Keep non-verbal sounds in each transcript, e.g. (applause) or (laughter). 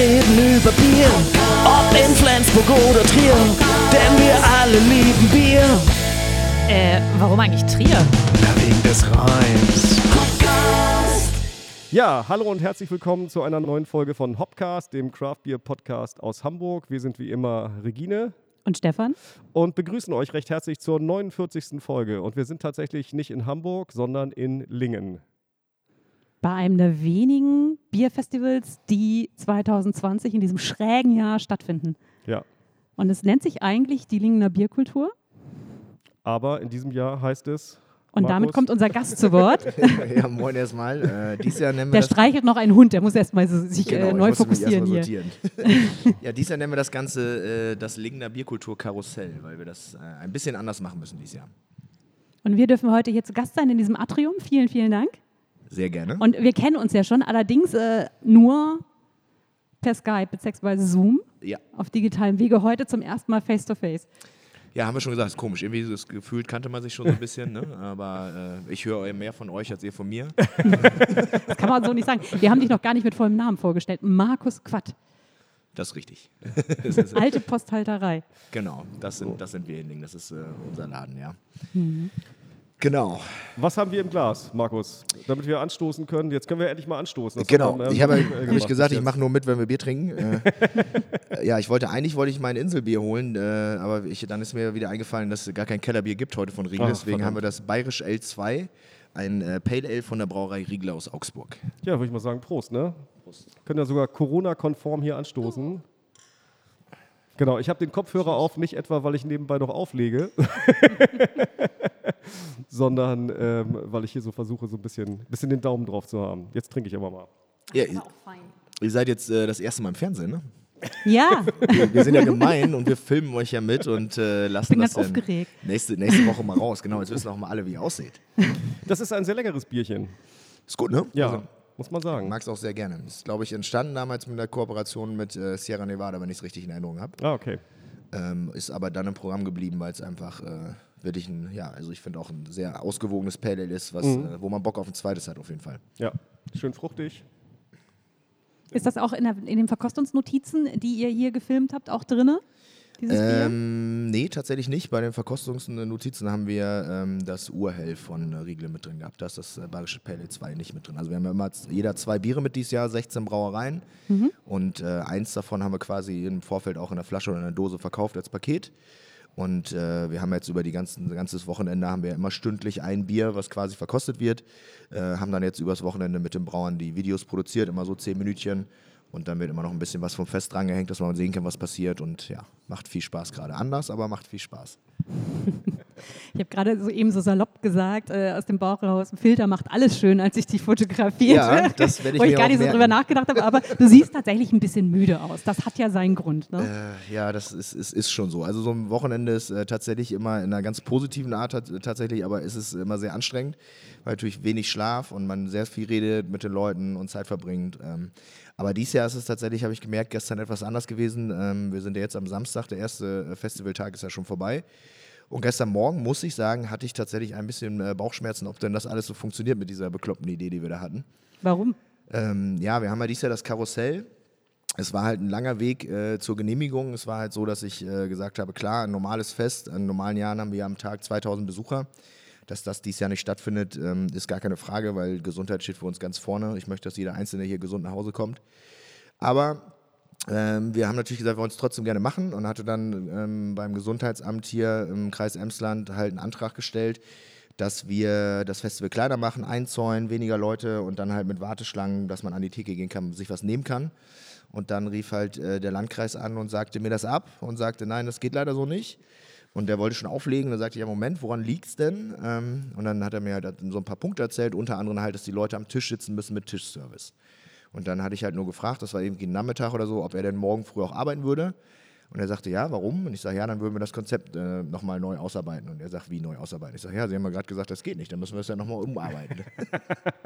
reden über Bier, ob in Flensburg oder Trier, denn wir alle lieben Bier. Äh, warum eigentlich Trier? Ja, wegen des Reims. Ja, hallo und herzlich willkommen zu einer neuen Folge von Hopcast, dem Craft Beer Podcast aus Hamburg. Wir sind wie immer Regine Und Stefan? und begrüßen euch recht herzlich zur 49. Folge. Und wir sind tatsächlich nicht in Hamburg, sondern in Lingen. Bei einem der wenigen Bierfestivals, die 2020 in diesem schrägen Jahr stattfinden. Ja, Und es nennt sich eigentlich die Lingener Bierkultur. aber in diesem Jahr heißt es. Und damit Markus? kommt unser Gast zu Wort. (laughs) ja, moin erstmal. Äh, dieses Jahr nennen wir Der streichelt noch einen Hund, der muss erstmal so sich Genau, äh, neu fokussieren erst hier. (laughs) ja, dieses Jahr nennen wir das Ganze äh, das Lingener Bierkultur-Karussell, weil wir das äh, ein bisschen anders machen müssen dieses Jahr. Und wir dürfen heute hier zu Gast sein in diesem Atrium. Vielen, vielen Dank. Sehr gerne. Und wir kennen uns ja schon, allerdings äh, nur per Skype bzw. Zoom ja. auf digitalem Wege. Heute zum ersten Mal face to face. ja, haben wir schon gesagt, ist komisch. Irgendwie das gefühlt kannte man sich schon so ein bisschen, ne? aber äh, ich höre mehr von euch als ihr von mir. (laughs) Das kann man so nicht sagen. Wir haben dich noch gar nicht mit vollem Namen vorgestellt. Markus Quatt, Das ist richtig. das (laughs) ist, alte Posthalterei. genau, das sind, das sind wir in Lingen. Das ist äh, unser Laden, ja. Mhm. Genau. Was haben wir im Glas, Markus? Damit wir anstoßen können. Jetzt können wir endlich mal anstoßen. Das Genau. äh, Ich habe äh, nämlich gemacht gesagt, ich mache nur mit, wenn wir Bier trinken. Äh, äh, (laughs) ja, ich wollte eigentlich wollte ich mein Inselbier holen, äh, aber ich, dann ist mir wieder eingefallen, dass es gar kein Kellerbier gibt heute von Riegel. Ach, Deswegen verdammt. haben wir das Bayerisch L2, ein äh, Pale Ale von der Brauerei Riegel aus Augsburg. Ja, würde ich mal sagen, Prost, ne? Können ja sogar Corona-konform hier anstoßen. Genau, ich habe den Kopfhörer auf, nicht etwa, weil ich nebenbei noch auflege, (laughs) (laughs) sondern ähm, weil ich hier so versuche, so ein bisschen, bisschen den Daumen drauf zu haben. Jetzt trinke ich aber mal. Ja, ihr, ihr seid jetzt äh, das erste Mal im Fernsehen, ne? Ja, (laughs) Wir, wir sind ja gemein und wir filmen euch ja mit und äh, lassen bin das ganz dann aufgeregt. nächste, nächste Woche mal raus. Genau, jetzt wissen auch mal alle, wie ihr aussieht. Das ist ein sehr leckeres Bierchen. Ist gut, ne? Ja, Also, muss man sagen. mag es auch sehr gerne. Ist, glaube ich, entstanden damals mit der Kooperation mit äh, Sierra Nevada, wenn ich es richtig in Erinnerung habe. Ah, okay. Ähm, ist aber dann im Programm geblieben, weil es einfach äh, wirklich ein, ja, also ich finde auch ein sehr ausgewogenes Pale Ale ist, was, Mhm. äh, wo man Bock auf ein zweites hat, auf jeden Fall. Ja, schön fruchtig. ist das auch in, der, in den Verkostungsnotizen, die ihr hier gefilmt habt, auch drin? Dieses Bier? Ähm, nee, tatsächlich nicht. Bei den Verkostungsnotizen haben wir ähm, das Urhell von äh, Riegel mit drin gehabt. Da ist das äh, Bayerische Pale Ale 2 nicht mit drin. Also wir haben ja immer jeder zwei Biere mit dieses Jahr, 16 Brauereien. Und äh, eins davon haben wir quasi im Vorfeld auch in der Flasche oder in der Dose verkauft als Paket. Und äh, wir haben jetzt über die ganzen, ganzes Wochenende haben wir immer stündlich ein Bier, was quasi verkostet wird. Äh, haben dann jetzt übers Wochenende mit den Brauern die Videos produziert, immer so zehn Minütchen. Und dann wird immer noch ein bisschen was vom Fest drangehängt, dass man sehen kann, was passiert. Und ja, macht viel Spaß gerade. Anders, aber macht viel Spaß. (laughs) Ich habe gerade so eben so salopp gesagt, äh, aus dem Bauch raus, ein Filter macht alles schön, als ich dich fotografierte. Ja, das werde ich Wo ich gar nicht so merken. drüber nachgedacht habe, aber du siehst tatsächlich ein bisschen müde aus. Das hat ja seinen Grund. Ne? Äh, ja, das ist, ist, ist schon so. Also so ein Wochenende ist äh, tatsächlich immer in einer ganz positiven Art tat- tatsächlich, aber es ist immer sehr anstrengend, weil natürlich wenig Schlaf und man sehr viel redet mit den Leuten und Zeit verbringt. Ähm, aber dieses Jahr ist es tatsächlich, habe ich gemerkt, gestern etwas anders gewesen. Ähm, wir sind ja jetzt am Samstag, der erste äh, Festivaltag ist ja schon vorbei. Und gestern Morgen, muss ich sagen, hatte ich tatsächlich ein bisschen äh, Bauchschmerzen, ob denn das alles so funktioniert mit dieser bekloppten Idee, die wir da hatten. Warum? Ähm, ja, wir haben ja dieses Jahr das Karussell. Es war halt ein langer Weg äh, zur Genehmigung. Es war halt so, dass ich äh, gesagt habe, klar, ein normales Fest, in normalen Jahren haben wir am Tag 2000 Besucher. Dass das dieses Jahr nicht stattfindet, ähm, ist gar keine Frage, weil Gesundheit steht für uns ganz vorne. Ich möchte, dass jeder Einzelne hier gesund nach Hause kommt. Aber ähm, wir haben natürlich gesagt, wir wollen es trotzdem gerne machen und hatte dann ähm, beim Gesundheitsamt hier im Kreis Emsland halt einen Antrag gestellt, dass wir das Festival kleiner machen, einzäunen, weniger Leute und dann halt mit Warteschlangen, dass man an die Theke gehen kann, sich was nehmen kann. Und dann rief halt äh, der Landkreis an und sagte mir das ab und sagte, nein, das geht leider so nicht. Und der wollte schon auflegen. Dann sagte ich, ja, Moment, woran liegt's denn? Ähm, und dann hat er mir halt so ein paar Punkte erzählt, unter anderem halt, dass die Leute am Tisch sitzen müssen mit Tischservice. Und dann hatte ich halt nur gefragt, das war irgendwie ein Nachmittag oder so, ob er denn morgen früh auch arbeiten würde. Und er sagte, ja, warum? Und ich sage, ja, dann würden wir das Konzept äh, nochmal neu ausarbeiten. Und er sagt, wie neu ausarbeiten? Ich sage, ja, Sie haben ja gerade gesagt, das geht nicht, dann müssen wir es ja nochmal umarbeiten.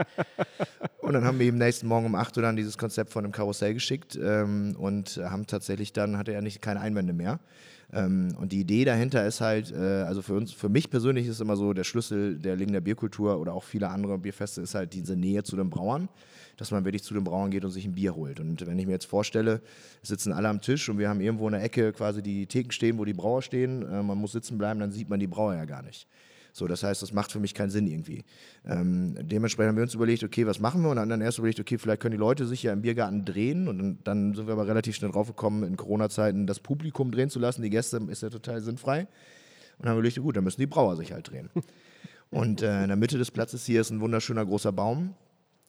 (laughs) und dann haben wir ihm nächsten Morgen um 8 Uhr dann dieses Konzept von einem Karussell geschickt ähm, und haben tatsächlich dann, hatte er nicht keine Einwände mehr. Ähm, und die Idee dahinter ist halt, äh, also für uns, für mich persönlich ist immer so, der Schlüssel der Lingen der Bierkultur oder auch viele andere Bierfeste ist halt diese Nähe zu den Brauern, dass man wirklich zu den Brauern geht und sich ein Bier holt. Und wenn ich mir jetzt vorstelle, sitzen alle am Tisch und wir haben irgendwo in der Ecke quasi die Theken stehen, wo die Brauer stehen, äh, man muss sitzen bleiben, dann sieht man die Brauer ja gar nicht. So, das heißt, das macht für mich keinen Sinn irgendwie. Ähm, dementsprechend haben wir uns überlegt, okay, was machen wir? Und dann erst überlegt, okay, vielleicht können die Leute sich ja im Biergarten drehen. Und dann, dann sind wir aber relativ schnell draufgekommen, in Corona-Zeiten das Publikum drehen zu lassen. Die Gäste ist ja total sinnfrei. Und dann haben wir überlegt, gut, dann müssen die Brauer sich halt drehen. (laughs) Und äh, in der Mitte des Platzes hier ist ein wunderschöner großer Baum.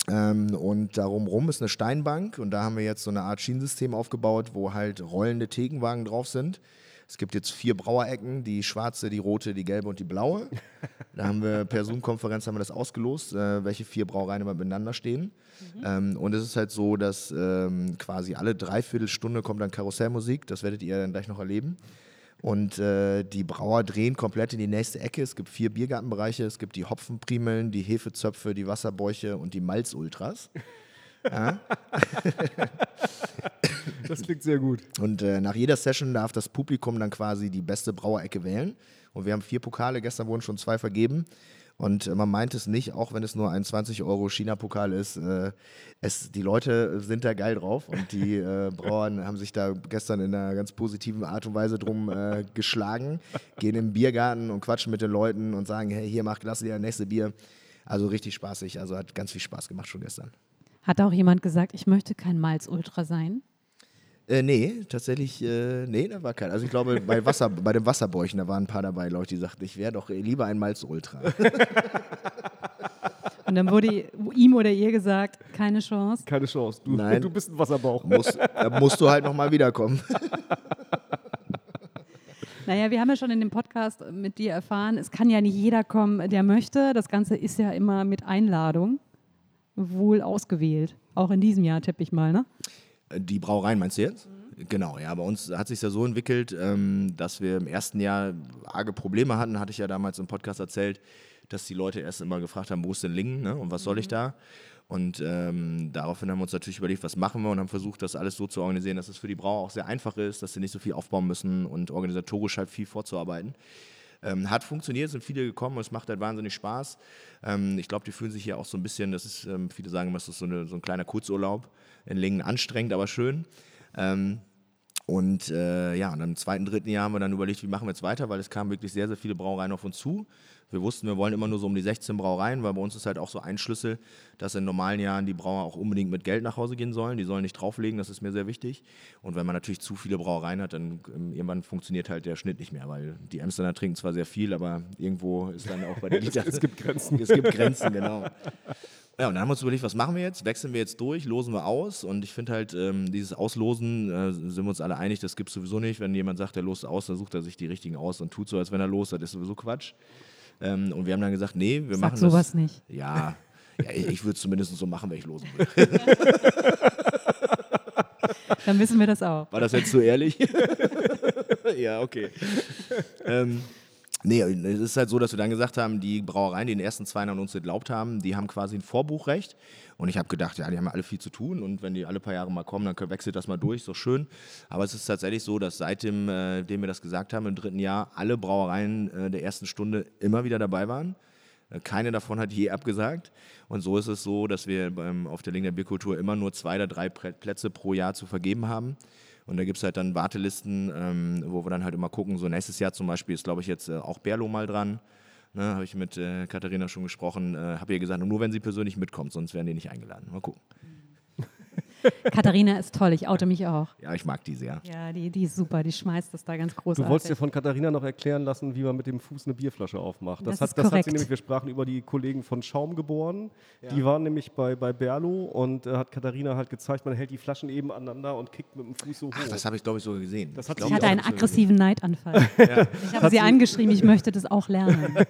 Ähm, und darum rum ist eine Steinbank und da haben wir jetzt so eine Art Schienensystem aufgebaut, wo halt rollende Thekenwagen drauf sind. Es gibt jetzt vier Brauerecken, die schwarze, die rote, die gelbe und die blaue. Da haben wir per Zoom-Konferenz haben wir das ausgelost, äh, welche vier Brauereien immer miteinander stehen. Mhm. Ähm, und es ist halt so, dass ähm, quasi alle Dreiviertelstunde kommt dann Karussellmusik, das werdet ihr dann gleich noch erleben. Und äh, die Brauer drehen komplett in die nächste Ecke. Es gibt vier Biergartenbereiche. Es gibt die Hopfenprimeln, die Hefezöpfe, die Wasserbäuche und die Malzultras. Ja. (laughs) (laughs) Das klingt sehr gut. Und äh, nach jeder Session darf das Publikum dann quasi die beste Brauerecke wählen. Und wir haben vier Pokale, gestern wurden schon zwei vergeben. Und äh, man meint es nicht, auch wenn es nur ein 20 Euro China-Pokal ist. Äh, es, die Leute sind da geil drauf und die äh, (laughs) Brauern haben sich da gestern in einer ganz positiven Art und Weise drum äh, geschlagen, gehen im Biergarten und quatschen mit den Leuten und sagen, hey, hier mach Glas dir nächste Bier. Also richtig spaßig, also hat ganz viel Spaß gemacht schon gestern. Hat auch jemand gesagt, ich möchte kein Malz-Ultra sein? Äh, nee, tatsächlich, äh, nee, da war keiner. Also ich glaube, bei, Wasser, bei den Wasserbäuchen, da waren ein paar dabei, Leute, die sagten, ich wäre doch lieber ein Malz Ultra. (laughs) Und dann wurde ihm oder ihr gesagt, keine Chance. Keine Chance. Du, Nein. du bist ein Wasserbauch. Muss, da musst du halt nochmal wiederkommen. (laughs) Naja, wir haben ja schon in dem Podcast mit dir erfahren, es kann ja nicht jeder kommen, der möchte. Das Ganze ist ja immer mit Einladung wohl ausgewählt. Auch in diesem Jahr tippe ich mal, ne? Die Brauereien meinst du jetzt? Mhm. Genau, ja, bei uns hat sich ja so entwickelt, ähm, dass wir im ersten Jahr arge Probleme hatten, hatte ich ja damals im Podcast erzählt, dass die Leute erst immer gefragt haben, wo ist denn Lingen ne? und was soll ich da? Und ähm, daraufhin haben wir uns natürlich überlegt, was machen wir und haben versucht, das alles so zu organisieren, dass es für die Brauer auch sehr einfach ist, dass sie nicht so viel aufbauen müssen und organisatorisch halt viel vorzuarbeiten. Ähm, hat funktioniert, sind viele gekommen und es macht halt wahnsinnig Spaß. Ähm, ich glaube, die fühlen sich hier auch so ein bisschen, das ist, ähm, viele sagen immer, es ist so, eine, so ein kleiner Kurzurlaub in Lingen anstrengend, aber schön. Ähm, und äh, ja, und im zweiten, dritten Jahr haben wir dann überlegt, wie machen wir jetzt weiter, weil es kamen wirklich sehr, sehr viele Brauereien auf uns zu. Wir wussten, wir wollen immer nur so um die 16 Brauereien, weil bei uns ist halt auch so ein Schlüssel, dass in normalen Jahren die Brauer auch unbedingt mit Geld nach Hause gehen sollen. Die sollen nicht drauflegen, das ist mir sehr wichtig. Und wenn man natürlich zu viele Brauereien hat, dann ähm, irgendwann funktioniert halt der Schnitt nicht mehr, weil die Amsterdamer trinken zwar sehr viel, aber irgendwo ist dann auch bei der (laughs) Liter. es gibt Grenzen. Es gibt Grenzen, genau. Ja, und dann haben wir uns überlegt, was machen wir jetzt? Wechseln wir jetzt durch, losen wir aus? Und ich finde halt, ähm, dieses Auslosen, äh, sind wir uns alle einig, das gibt es sowieso nicht. Wenn jemand sagt, er lost aus, dann sucht er sich die richtigen aus und tut so, als wenn er los, das ist sowieso Quatsch. Ähm, und wir haben dann gesagt, nee, wir Sag machen sowas das. nicht. Ja, ja ich würde es zumindest so machen, wenn ich losen würde. (laughs) Dann wissen wir das auch. War das jetzt so ehrlich? (laughs) ja, okay. ähm, nee, es ist halt so, dass wir dann gesagt haben, die Brauereien, die den ersten zwei an uns geglaubt haben, die haben quasi ein Vorbuchrecht. Und ich habe gedacht, ja, die haben alle viel zu tun und wenn die alle paar Jahre mal kommen, dann wechselt das mal durch, so schön. Aber es ist tatsächlich so, dass seitdem äh, dem wir das gesagt haben, im dritten Jahr, alle Brauereien äh, der ersten Stunde immer wieder dabei waren. Äh, keine davon hat je abgesagt. Und so ist es so, dass wir beim, auf der Link der Bierkultur immer nur zwei oder drei Plätze pro Jahr zu vergeben haben. Und da gibt es halt dann Wartelisten, ähm, wo wir dann halt immer gucken. So nächstes Jahr zum Beispiel ist, glaube ich, jetzt äh, auch Berlo mal dran. Ne, habe ich mit äh, Katharina schon gesprochen. Äh, habe ihr gesagt, nur wenn sie persönlich mitkommt, sonst werden die nicht eingeladen. Mal gucken. (laughs) Katharina ist toll, ich oute mich auch. Ja, ich mag die sehr. Ja, die, die ist super, die schmeißt das da ganz großartig. Du wolltest dir von Katharina noch erklären lassen, wie man mit dem Fuß eine Bierflasche aufmacht. Das, Das ist hat, das hat sie nämlich, wir sprachen über die Kollegen von Schaum geboren. Die waren nämlich bei, bei Berlo und äh, hat Katharina halt gezeigt, man hält die Flaschen eben aneinander und kickt mit dem Fuß so hoch. Ach, das habe ich, glaube ich, sogar gesehen. Das hat Ich sie ich hatte einen so gesehen. aggressiven Neidanfall. (laughs) Ich habe sie angeschrieben, ich möchte das auch lernen. (laughs)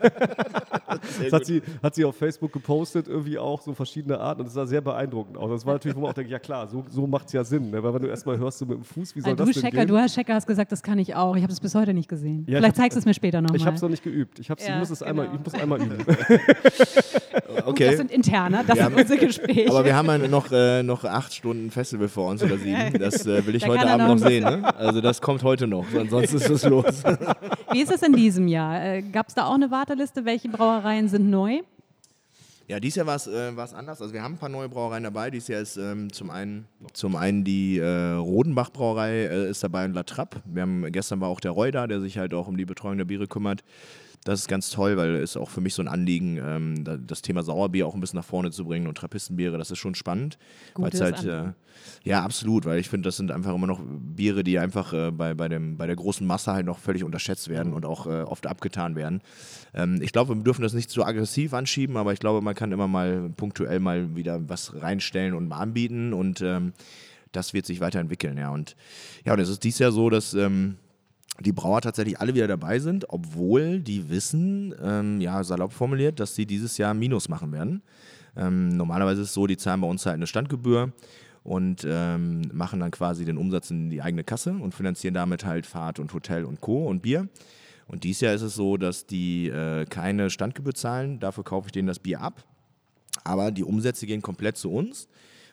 Das hat sie, hat sie auf Facebook gepostet, irgendwie auch so verschiedene Arten und es sah sehr beeindruckend aus. Das war natürlich, wo man auch denkt, ja klar, So, so macht es ja Sinn. Ne? Weil wenn du erstmal hörst, so mit dem Fuß, wie soll Also das du, denn Checker, gehen? du hast Checker hast gesagt, das kann ich auch. Ich habe es bis heute nicht gesehen. Ja, ich Vielleicht zeigst du es mir später nochmal. ich habe es noch nicht geübt. Ich, hab's, Ja, ich, muss es einmal, genau. ich muss einmal üben. (laughs) (laughs) Okay. Das sind interner, das Wir sind haben- unsere Gespräche. Aber wir haben ja noch, äh, noch acht Stunden Festival vor uns oder sieben. Das äh, will ich Da heute Abend noch noch sehen. Ne? Also das kommt heute noch. Ansonsten ist es los. Wie ist es in diesem Jahr? Äh, Gab es da auch eine Warteliste? Welche Brauereien sind neu? Ja, dieses Jahr war es äh, anders. Also wir haben ein paar neue Brauereien dabei. Dieses Jahr ist ähm, zum, einen, zum einen die äh, Rodenbach Brauerei äh, ist dabei und La Trappe. Wir haben, gestern war auch der Roy da, der sich halt auch um die Betreuung der Biere kümmert. Das ist ganz toll, weil es auch für mich so ein Anliegen, ähm, da- das Thema Sauerbier auch ein bisschen nach vorne zu bringen und Trappistenbiere, das ist schon spannend. Gutes halt, äh, ja, absolut, weil ich finde, das sind einfach immer noch Biere, die einfach äh, bei, bei, dem, bei der großen Masse halt noch völlig unterschätzt werden und auch äh, oft abgetan werden. Ähm, ich glaube, wir dürfen das nicht zu aggressiv anschieben, aber ich glaube, man kann immer mal punktuell mal wieder was reinstellen und mal anbieten und ähm, das wird sich weiterentwickeln, ja. Und ja, und es ist dies Jahr so, dass ähm, die Brauer tatsächlich alle wieder dabei sind, obwohl die wissen, ähm, ja, salopp formuliert, dass sie dieses Jahr Minus machen werden. Ähm, normalerweise ist es so, die zahlen bei uns halt eine Standgebühr und ähm, machen dann quasi den Umsatz in die eigene Kasse und finanzieren damit halt Fahrt und Hotel und Co. und Bier. Und dieses Jahr ist es so, dass die äh, keine Standgebühr zahlen, dafür kaufe ich denen das Bier ab. Aber die Umsätze gehen komplett zu uns.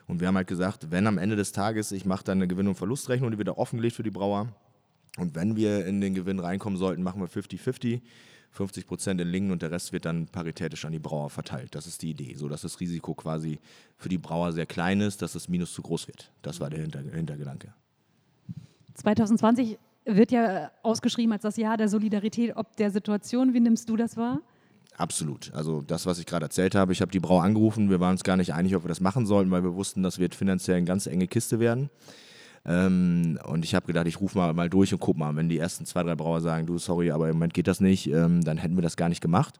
Und wir haben halt gesagt, wenn am Ende des Tages, ich mache dann eine Gewinn- und Verlustrechnung, die wird offengelegt für die Brauer. Und wenn wir in den Gewinn reinkommen sollten, machen wir 50-50. 50 Prozent in Lingen und der Rest wird dann paritätisch an die Brauer verteilt. Das ist die Idee, so dass das Risiko quasi für die Brauer sehr klein ist, dass das Minus zu groß wird. Das war der Hinter Hintergedanke. 2020 wird ja ausgeschrieben als das Jahr der Solidarität ob der Situation. Wie nimmst du das wahr? Absolut. Also das, was ich gerade erzählt habe, ich habe die Brauer angerufen, wir waren uns gar nicht einig, ob wir das machen sollten, weil wir wussten, das wird finanziell eine ganz enge Kiste werden. Ähm, und ich habe gedacht, ich rufe mal, mal durch und guck mal, wenn die ersten zwei, drei Brauer sagen, du, sorry, aber im Moment geht das nicht, ähm, dann hätten wir das gar nicht gemacht.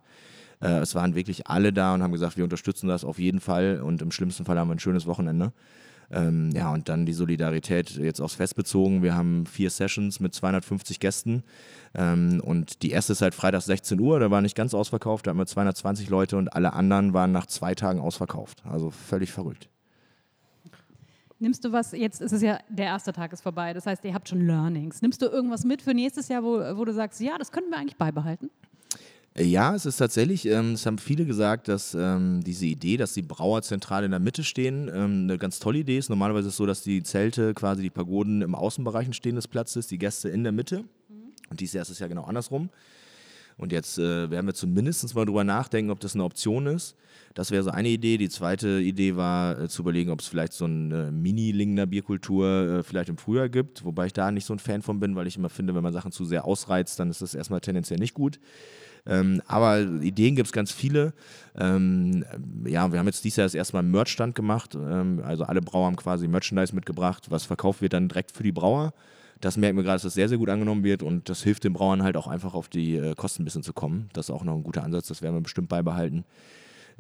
Äh, es waren wirklich alle da und haben gesagt, wir unterstützen das auf jeden Fall und im schlimmsten Fall haben wir ein schönes Wochenende. Ähm, ja, und dann die Solidarität jetzt aufs Fest bezogen. Wir haben vier Sessions mit 250 Gästen. Ähm, und die erste ist halt Freitag 16 Uhr, da war nicht ganz ausverkauft, da hatten wir 220 Leute und alle anderen waren nach zwei Tagen ausverkauft. Also völlig verrückt. Nimmst du was, jetzt ist es ja, der erste Tag ist vorbei, das heißt, ihr habt schon Learnings. Nimmst du irgendwas mit für nächstes Jahr, wo, wo du sagst, ja, das könnten wir eigentlich beibehalten? Äh, Ja, es ist tatsächlich, ähm, es haben viele gesagt, dass ähm, diese Idee, dass die Brauer zentral in der Mitte stehen, ähm, eine ganz tolle Idee ist. Normalerweise ist es so, dass die Zelte, quasi die Pagoden im Außenbereich stehen des Platzes, die Gäste in der Mitte. Und dieses Jahr ist es ja genau andersrum. Und jetzt äh, werden wir zumindest mal drüber nachdenken, ob das eine Option ist. Das wäre so eine Idee. Die zweite Idee war äh, zu überlegen, ob es vielleicht so eine Mini-Lingner Bierkultur äh, vielleicht im Frühjahr gibt, wobei ich da nicht so ein Fan von bin, weil ich immer finde, wenn man Sachen zu sehr ausreizt, dann ist das erstmal tendenziell nicht gut. Ähm, aber Ideen gibt es ganz viele. Ähm, ja, wir haben jetzt dieses Jahr das erste Mal Merch-Stand gemacht. Ähm, also alle Brauer haben quasi Merchandise mitgebracht. Was verkauft wird dann direkt für die Brauer. Das merken wir gerade, dass das sehr, sehr gut angenommen wird und das hilft den Brauern halt auch einfach auf die äh, Kosten ein bisschen zu kommen. Das ist auch noch ein guter Ansatz, das werden wir bestimmt beibehalten.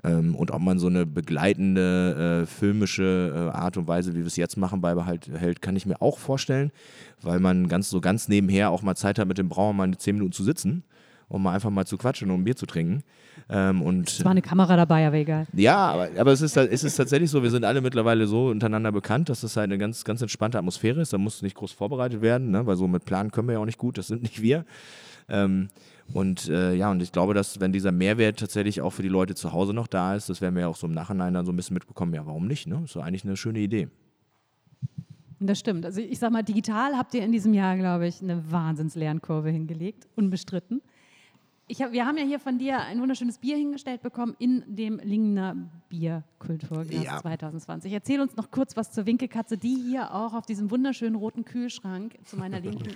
Ähm, und ob man so eine begleitende, äh, filmische äh, Art und Weise, wie wir es jetzt machen, beibehält, kann ich mir auch vorstellen, weil man ganz so ganz nebenher auch mal Zeit hat, mit dem Brauer mal zehn Minuten zu sitzen und mal einfach mal zu quatschen und ein Bier zu trinken. Ähm, und Es war eine Kamera dabei, aber egal. ja, aber, aber es, ist, es ist tatsächlich so, wir sind alle mittlerweile so untereinander bekannt, dass das halt eine ganz, ganz entspannte Atmosphäre ist. Da muss nicht groß vorbereitet werden, ne? weil so mit Planen können wir ja auch nicht gut, das sind nicht wir. Ähm, und äh, ja, und ich glaube, dass wenn dieser Mehrwert tatsächlich auch für die Leute zu Hause noch da ist, das werden wir ja auch so im Nachhinein dann so ein bisschen mitbekommen, ja, warum nicht? Ne? Ist so eigentlich eine schöne Idee. Das stimmt. Also ich sag mal, digital habt ihr in diesem Jahr, glaube ich, eine Wahnsinns-Lernkurve hingelegt, unbestritten. Hab, wir haben ja hier von dir ein wunderschönes Bier hingestellt bekommen in dem Lingner Bierkulturglas Ja. 2020. Erzähl uns noch kurz was zur Winkelkatze, die hier auch auf diesem wunderschönen roten Kühlschrank zu meiner Linken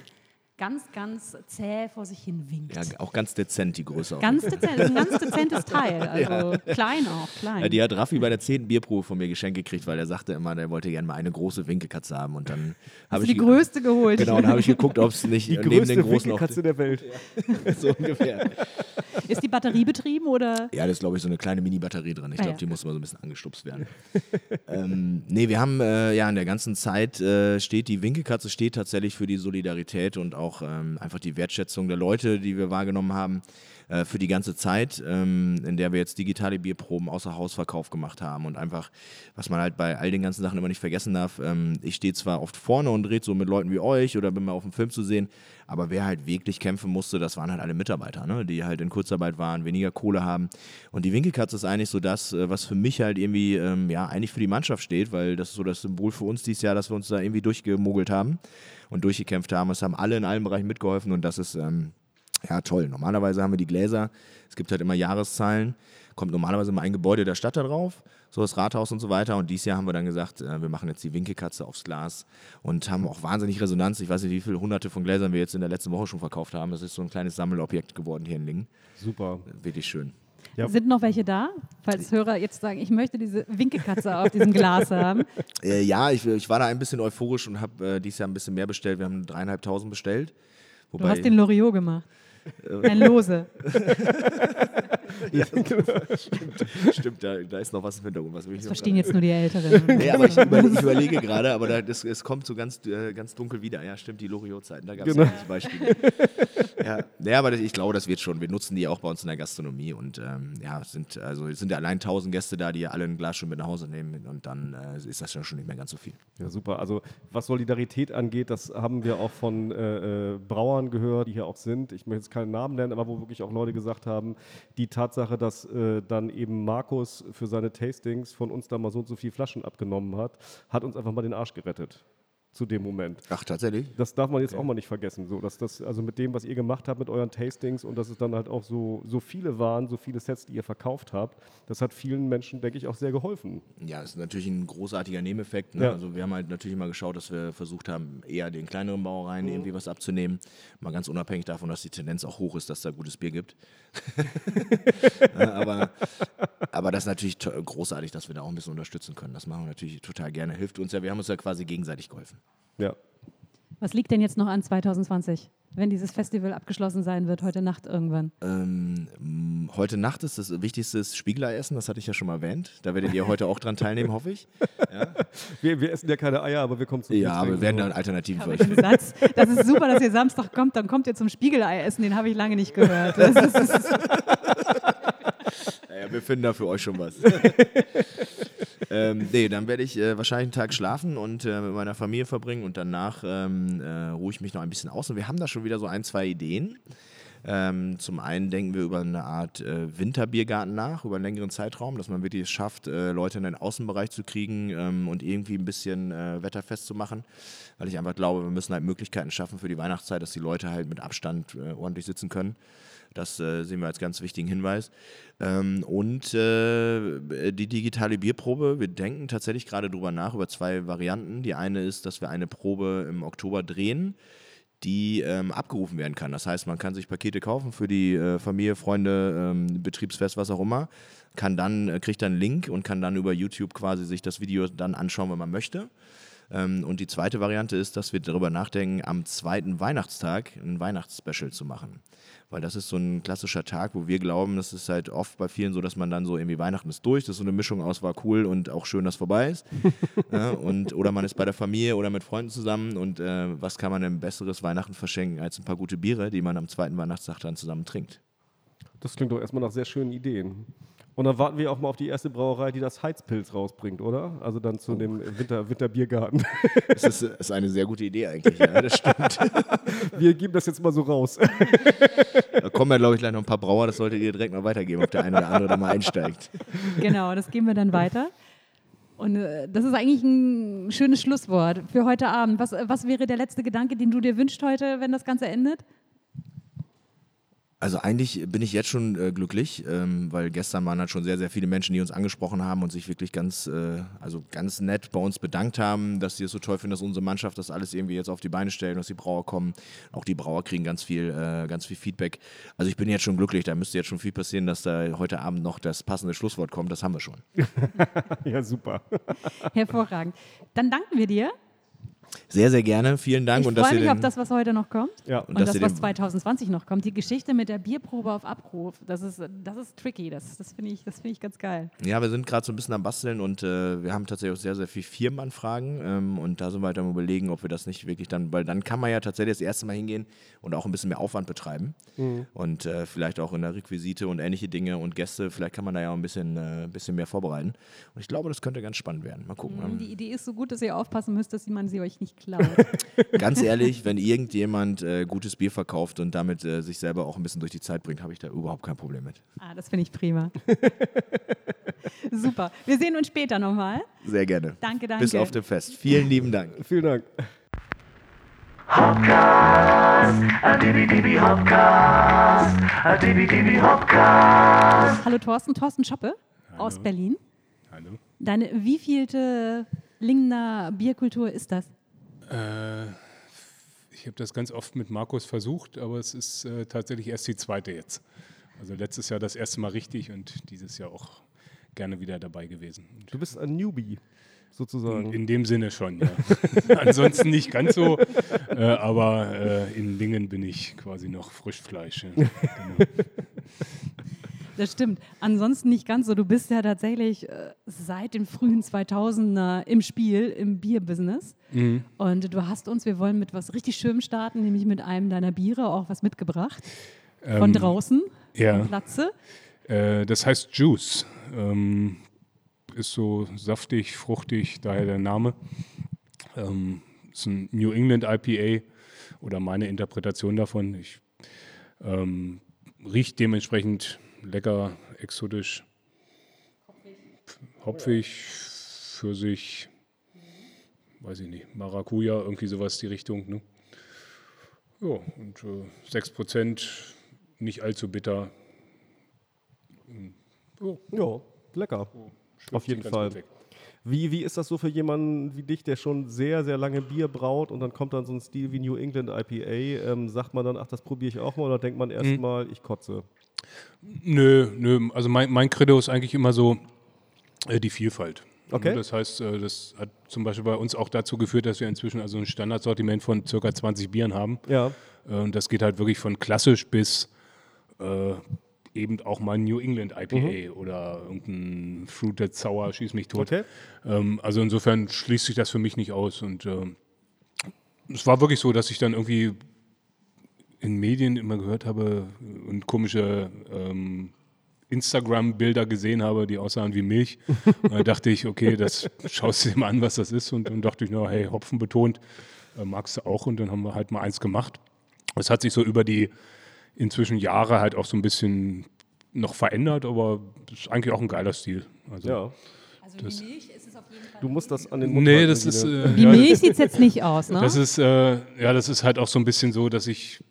ganz, ganz zäh vor sich hin winkt. Ja, auch ganz dezent die Größe. auch. Ganz dezent, ein ganz dezentes (laughs) Teil. Also klein auch, klein. Ja, die hat Raffi bei der zehnten Bierprobe von mir geschenkt gekriegt, weil er sagte immer, der wollte gerne mal eine große Winkelkatze haben. Und dann habe ich die größte geholt. Genau, dann habe ich geguckt, ob es nicht Die neben größte den großen auch Winkelkatze der Welt. (laughs) so ungefähr. Ist die Batterie betrieben oder? Ja, da ist, glaube ich, so eine kleine Mini-Batterie drin. Ich Ah, glaube, ja. die muss mal so ein bisschen angestupst werden. (laughs) ähm, nee, wir haben äh, ja in der ganzen Zeit äh, steht die Winkelkatze steht tatsächlich für die Solidarität und auch ähm, einfach die Wertschätzung der Leute, die wir wahrgenommen haben. Äh, für die ganze Zeit, ähm, in der wir jetzt digitale Bierproben außer Hausverkauf gemacht haben und einfach, was man halt bei all den ganzen Sachen immer nicht vergessen darf, ähm, ich stehe zwar oft vorne und rede so mit Leuten wie euch oder bin mal auf dem Film zu sehen, aber wer halt wirklich kämpfen musste, das waren halt alle Mitarbeiter, ne? die halt in Kurzarbeit waren, weniger Kohle haben. Und die Winkelkatze ist eigentlich so das, äh, was für mich halt irgendwie, ähm, ja, eigentlich für die Mannschaft steht, weil das ist so das Symbol für uns dieses Jahr, dass wir uns da irgendwie durchgemogelt haben und durchgekämpft haben. Es haben alle in allen Bereichen mitgeholfen und das ist, ähm, ja, toll. Normalerweise haben wir die Gläser, es gibt halt immer Jahreszahlen, kommt normalerweise immer ein Gebäude der Stadt da drauf, so das Rathaus und so weiter. Und dieses Jahr haben wir dann gesagt, äh, wir machen jetzt die Winkelkatze aufs Glas und haben auch wahnsinnig Resonanz. Ich weiß nicht, wie viele hunderte von Gläsern wir jetzt in der letzten Woche schon verkauft haben. Das ist so ein kleines Sammelobjekt geworden hier in Lingen. Super. Wirklich schön. Ja. Sind noch welche da? Falls Hörer jetzt sagen, ich möchte diese Winkelkatze auf diesem Glas haben. (laughs) Äh, ja, ich, ich war da ein bisschen euphorisch und habe äh, dieses Jahr ein bisschen mehr bestellt. Wir haben dreieinhalbtausend bestellt. Du hast den Loriot gemacht. Ein Lose. (laughs) (laughs) ja, (laughs) stimmt, stimmt da, da ist noch was im Hintergrund. Was will ich Das verstehen jetzt nur die Älteren. (laughs) Nee, aber ich, über, ich überlege gerade, aber da, das, es kommt so ganz, äh, ganz dunkel wieder. Ja, stimmt, die Loriot-Zeiten, da gab es Genau. ja Beispiele. ja, nee, aber das, ich glaube, das wird schon. Wir nutzen die auch bei uns in der Gastronomie und ähm, ja, es sind, also, es sind ja allein 1000 Gäste da, die alle ein Glas schon mit nach Hause nehmen und dann äh, ist das ja schon nicht mehr ganz so viel. Ja, super. Also was Solidarität angeht, das haben wir auch von äh, äh, Brauern gehört, die hier auch sind. Ich möchte jetzt keinen Namen nennen, aber wo wirklich auch Leute gesagt haben, die Tatsache, dass äh, dann eben Markus für seine Tastings von uns da mal so und so viele Flaschen abgenommen hat, hat uns einfach mal den Arsch gerettet zu dem Moment. Ach, tatsächlich? Das darf man jetzt auch mal nicht vergessen, so dass das also mit dem, was ihr gemacht habt mit euren Tastings und dass es dann halt auch so so viele waren, so viele Sets, die ihr verkauft habt, das hat vielen Menschen, denke ich, auch sehr geholfen. Ja, das ist natürlich ein großartiger Nebeneffekt. Ne? Ja. Also wir haben halt natürlich immer geschaut, dass wir versucht haben, eher den kleineren Brauereien irgendwie was abzunehmen. Mal ganz unabhängig davon, dass die Tendenz auch hoch ist, dass da gutes Bier gibt. (laughs) (laughs) Aber, aber das ist natürlich großartig, dass wir da auch ein bisschen unterstützen können. Das machen wir natürlich total gerne. Hilft uns ja, wir haben uns ja quasi gegenseitig geholfen. Ja. Was liegt denn jetzt noch an 2020, wenn dieses Festival abgeschlossen sein wird, heute Nacht irgendwann? Ähm, heute Nacht ist das wichtigste Spiegelei essen, das hatte ich ja schon mal erwähnt. Da werdet ihr heute auch dran teilnehmen, hoffe ich. (laughs) Wir, wir essen ja keine Eier, aber wir kommen zu Ja, aber wir werden dann Alternativen für euch Den Satz, das ist super, dass ihr Samstag kommt, dann kommt ihr zum Spiegelei essen, den habe ich lange nicht gehört. Das ist, das (laughs) ist, Ja, ja, wir finden da für euch schon was. (laughs) ähm, nee, dann werde ich äh, wahrscheinlich einen Tag schlafen und äh, mit meiner Familie verbringen und danach ähm, äh, ruhe ich mich noch ein bisschen aus. Und wir haben da schon wieder so ein, zwei Ideen. Ähm, zum einen denken wir über eine Art äh, Winterbiergarten nach, über einen längeren Zeitraum, dass man wirklich es schafft, äh, Leute in den Außenbereich zu kriegen ähm, und irgendwie ein bisschen äh, wetterfest zu machen. Weil ich einfach glaube, wir müssen halt Möglichkeiten schaffen für die Weihnachtszeit, dass die Leute halt mit Abstand äh, ordentlich sitzen können. Das äh, sehen wir als ganz wichtigen Hinweis. Ähm, und äh, die digitale Bierprobe, wir denken tatsächlich gerade drüber nach, über zwei Varianten. Die eine ist, dass wir eine Probe im Oktober drehen, die ähm, abgerufen werden kann. Das heißt, man kann sich Pakete kaufen für die äh, Familie, Freunde, ähm, Betriebsfest, was auch immer, kann dann, äh, kriegt dann einen Link und kann dann über YouTube quasi sich das Video dann anschauen, wenn man möchte. Ähm, und die zweite Variante ist, dass wir darüber nachdenken, am zweiten Weihnachtstag ein Weihnachtsspecial zu machen. Weil das ist so ein klassischer Tag, wo wir glauben, das ist halt oft bei vielen so, dass man dann so irgendwie Weihnachten ist durch, das ist so eine Mischung aus war cool und auch schön, dass vorbei ist. (laughs) ja, und, oder man ist bei der Familie oder mit Freunden zusammen und äh, was kann man denn besseres Weihnachten verschenken als ein paar gute Biere, die man am zweiten Weihnachtstag dann zusammen trinkt. Das klingt doch erstmal nach sehr schönen Ideen. Und dann warten wir auch mal auf die erste Brauerei, die das Heizpilz rausbringt, oder? Also dann zu dem Winter, Winterbiergarten. (laughs) Das ist, ist eine sehr gute Idee eigentlich, ja, das stimmt. (laughs) Wir geben das jetzt mal so raus. (laughs) Da kommen ja, glaube ich, gleich noch ein paar Brauer, das solltet ihr direkt mal weitergeben, ob der eine oder andere da mal einsteigt. genau, das geben wir dann weiter. Und äh, das ist eigentlich ein schönes Schlusswort für heute Abend. Was, was wäre der letzte Gedanke, den du dir wünschst heute, wenn das Ganze endet? Also eigentlich bin ich jetzt schon äh, glücklich, ähm, weil gestern waren halt schon sehr, sehr viele Menschen, die uns angesprochen haben und sich wirklich ganz, äh, also ganz nett bei uns bedankt haben, dass sie es so toll finden, dass unsere Mannschaft das alles irgendwie jetzt auf die Beine stellt, dass die Brauer kommen. Auch die Brauer kriegen ganz viel, äh, ganz viel Feedback. Also ich bin jetzt schon glücklich, da müsste jetzt schon viel passieren, dass da heute Abend noch das passende Schlusswort kommt. Das haben wir schon. (laughs) ja, super. Hervorragend. Dann danken wir dir Sehr, sehr gerne. Vielen Dank. Ich und freue mich auf das, was heute noch kommt. Ja. Und, dass das, was den- 2020 noch kommt. Die Geschichte mit der Bierprobe auf Abruf, das ist, das ist tricky. Das, das finde ich, das find ich ganz geil. Ja, wir sind gerade so ein bisschen am Basteln und äh, wir haben tatsächlich auch sehr, sehr viel Firmenanfragen ähm, und da sind wir halt am überlegen, ob wir das nicht wirklich dann, weil dann kann man ja tatsächlich das erste Mal hingehen und auch ein bisschen mehr Aufwand betreiben und äh, vielleicht auch in der Requisite und ähnliche Dinge und Gäste, vielleicht kann man da ja auch ein bisschen, äh, ein bisschen mehr vorbereiten und ich glaube, das könnte ganz spannend werden. Mal gucken. ne? Die Idee ist so gut, dass ihr aufpassen müsst, dass man sie euch nicht klaut. (laughs) Ganz ehrlich, wenn irgendjemand äh, gutes Bier verkauft und damit äh, sich selber auch ein bisschen durch die Zeit bringt, habe ich da überhaupt kein Problem mit. ah, das finde ich prima. (laughs) Super. Wir sehen uns später nochmal. Sehr gerne. Danke, danke. Bis auf dem Fest. Vielen lieben Dank. (laughs) Vielen Dank. A Hopcast, a Hopcast. Hallo Thorsten, Thorsten Schoppe aus Berlin. Hallo. Deine wievielte Lingner Bierkultur ist das? Äh, ich habe das ganz oft mit Markus versucht, aber es ist äh, tatsächlich erst die zweite jetzt. Also letztes Jahr das erste Mal richtig und dieses Jahr auch gerne wieder dabei gewesen. Und Du bist ein Newbie, sozusagen. in dem Sinne schon, ja. (laughs) Ansonsten nicht ganz so, äh, aber äh, in Lingen bin ich quasi noch Frischfleisch. Ja. (laughs) Genau. Das stimmt. Ansonsten nicht ganz so. Du bist ja tatsächlich äh, seit den frühen 2000er im Spiel, im Bierbusiness. Mhm. Und du hast uns, wir wollen mit was richtig Schönem starten, nämlich mit einem deiner Biere auch was mitgebracht. Von Ähm, draußen, ja. vom Platze. Äh, das heißt Juice. Ähm, ist so saftig, fruchtig, daher der Name. Ähm, ist ein New England IPA oder meine Interpretation davon. Ich, ähm, riecht dementsprechend lecker, exotisch, hopfig, Pfirsich, weiß ich nicht, Maracuja, irgendwie sowas die Richtung. Ne? Ja, und äh, 6%, nicht allzu bitter. Oh, Ja, lecker. schmeckt Auf jeden Fall. Wie, wie ist das so für jemanden wie dich, der schon sehr, sehr lange Bier braut und dann kommt dann so ein Stil wie New England IPA? Ähm, sagt man dann, ach, das probiere ich auch mal oder denkt man erstmal, ich kotze? Nö, nö, also mein, mein Credo ist eigentlich immer so äh, die Vielfalt. Okay. Das heißt, äh, das hat zum Beispiel bei uns auch dazu geführt, dass wir inzwischen also ein Standardsortiment von circa 20 Bieren haben. Ja. Äh, Und das geht halt wirklich von klassisch bis äh, eben auch mal New England IPA oder irgendein Fruited Sour, schieß mich tot. Okay. Ähm, also insofern schließt sich das für mich nicht aus. Und ähm, es war wirklich so, dass ich dann irgendwie in Medien immer gehört habe und komische ähm, Instagram-Bilder gesehen habe, die aussahen wie Milch. Und (laughs) da dachte ich, okay, das schaust du dir mal an, was das ist. Und dann dachte ich, na, hey, Hopfen betont, äh, magst du auch. Und dann haben wir halt mal eins gemacht. Es hat sich so über die inzwischen Jahre halt auch so ein bisschen noch verändert, aber es ist eigentlich auch ein geiler Stil. Also, Ja. Also Das- wie Milch ist es auf jeden Fall. Du musst das an den Mund Nee, halten, das ist. Äh, Wie ja, Milch sieht es jetzt nicht aus, ne? Das ist, äh, ja, das ist halt auch so ein bisschen so, dass ich,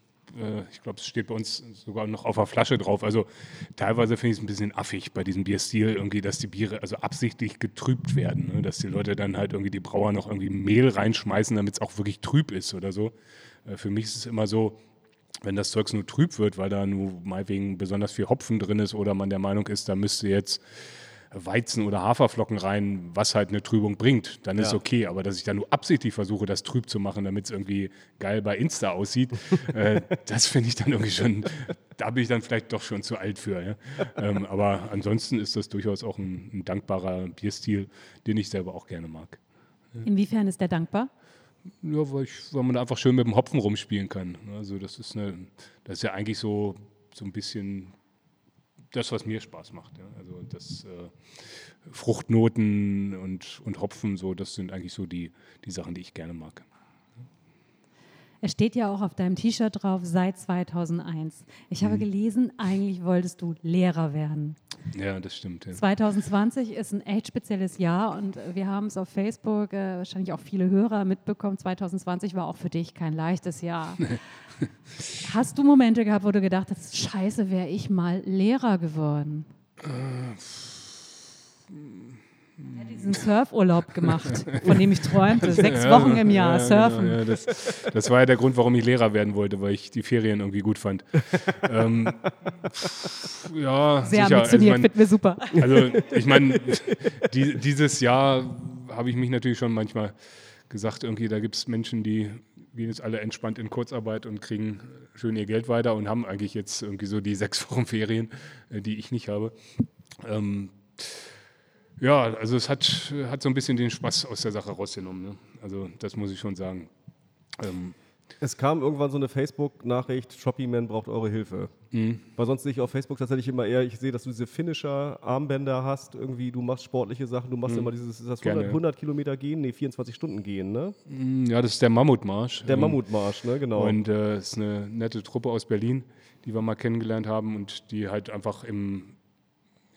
ich glaube, es steht bei uns sogar noch auf der Flasche drauf. Also teilweise finde ich es ein bisschen affig bei diesem Bierstil, irgendwie, dass die Biere also absichtlich getrübt werden. Ne? Dass die Leute dann halt irgendwie die Brauer noch irgendwie Mehl reinschmeißen, damit es auch wirklich trüb ist oder so. Äh, für mich ist es immer so, wenn das Zeugs nur trüb wird, weil da nur meinetwegen besonders viel Hopfen drin ist oder man der Meinung ist, da müsste jetzt Weizen oder Haferflocken rein, was halt eine Trübung bringt, dann ist Ja. okay. Aber dass ich da nur absichtlich versuche, das trüb zu machen, damit es irgendwie geil bei Insta aussieht, (laughs) äh, das finde ich dann irgendwie schon, da bin ich dann vielleicht doch schon zu alt für. Ja? Ähm, aber ansonsten ist das durchaus auch ein, ein dankbarer Bierstil, den ich selber auch gerne mag. Inwiefern ist der dankbar? Ja, weil, ich, weil man da einfach schön mit dem Hopfen rumspielen kann. Also das ist eine, das ist ja eigentlich so, so ein bisschen das, was mir Spaß macht. Ja. Also das äh, Fruchtnoten und, und Hopfen, so, das sind eigentlich so die, die Sachen, die ich gerne mag. Es steht ja auch auf deinem T-Shirt drauf, seit 2001. Ich Mhm. habe gelesen, eigentlich wolltest du Lehrer werden. Ja, das stimmt. Ja. 2020 ist ein echt spezielles Jahr und wir haben es auf Facebook, äh, wahrscheinlich auch viele Hörer mitbekommen. 2020 war auch für dich kein leichtes Jahr. (laughs) Hast du Momente gehabt, wo du gedacht hast, scheiße, wäre ich mal Lehrer geworden? Ich hätte diesen Surfurlaub gemacht, (laughs) von dem ich träumte. Sechs Ja, Wochen im Jahr ja, surfen. Genau, ja, das, das war ja der Grund, warum ich Lehrer werden wollte, weil ich die Ferien irgendwie gut fand. ähm, ja, Sehr sicher. ambitioniert, also, mein- finden wir super. Also ich meine, (laughs) die, dieses Jahr habe ich mich natürlich schon manchmal gesagt, irgendwie, da gibt es Menschen, die gehen jetzt alle entspannt in Kurzarbeit und kriegen schön ihr Geld weiter und haben eigentlich jetzt irgendwie so die sechs Wochen Ferien, äh, die ich nicht habe. Ähm, ja, also es hat, hat so ein bisschen den Spaß aus der Sache rausgenommen. Ne? Also das muss ich schon sagen. Ähm, Es kam irgendwann so eine Facebook-Nachricht, Shoppingman braucht eure Hilfe. Mhm. Weil sonst sehe ich auf Facebook tatsächlich immer eher, ich sehe, dass du diese Finisher-Armbänder hast, irgendwie, du machst sportliche Sachen, du machst immer dieses, ist das Mhm. Gerne, 100, ja. 100 Kilometer gehen? Nee, 24 Stunden gehen, ne? ja, das ist der Mammutmarsch. Der Ähm, Mammutmarsch, ne, genau. Und äh, es ist eine nette Truppe aus Berlin, die wir mal kennengelernt haben und die halt einfach im,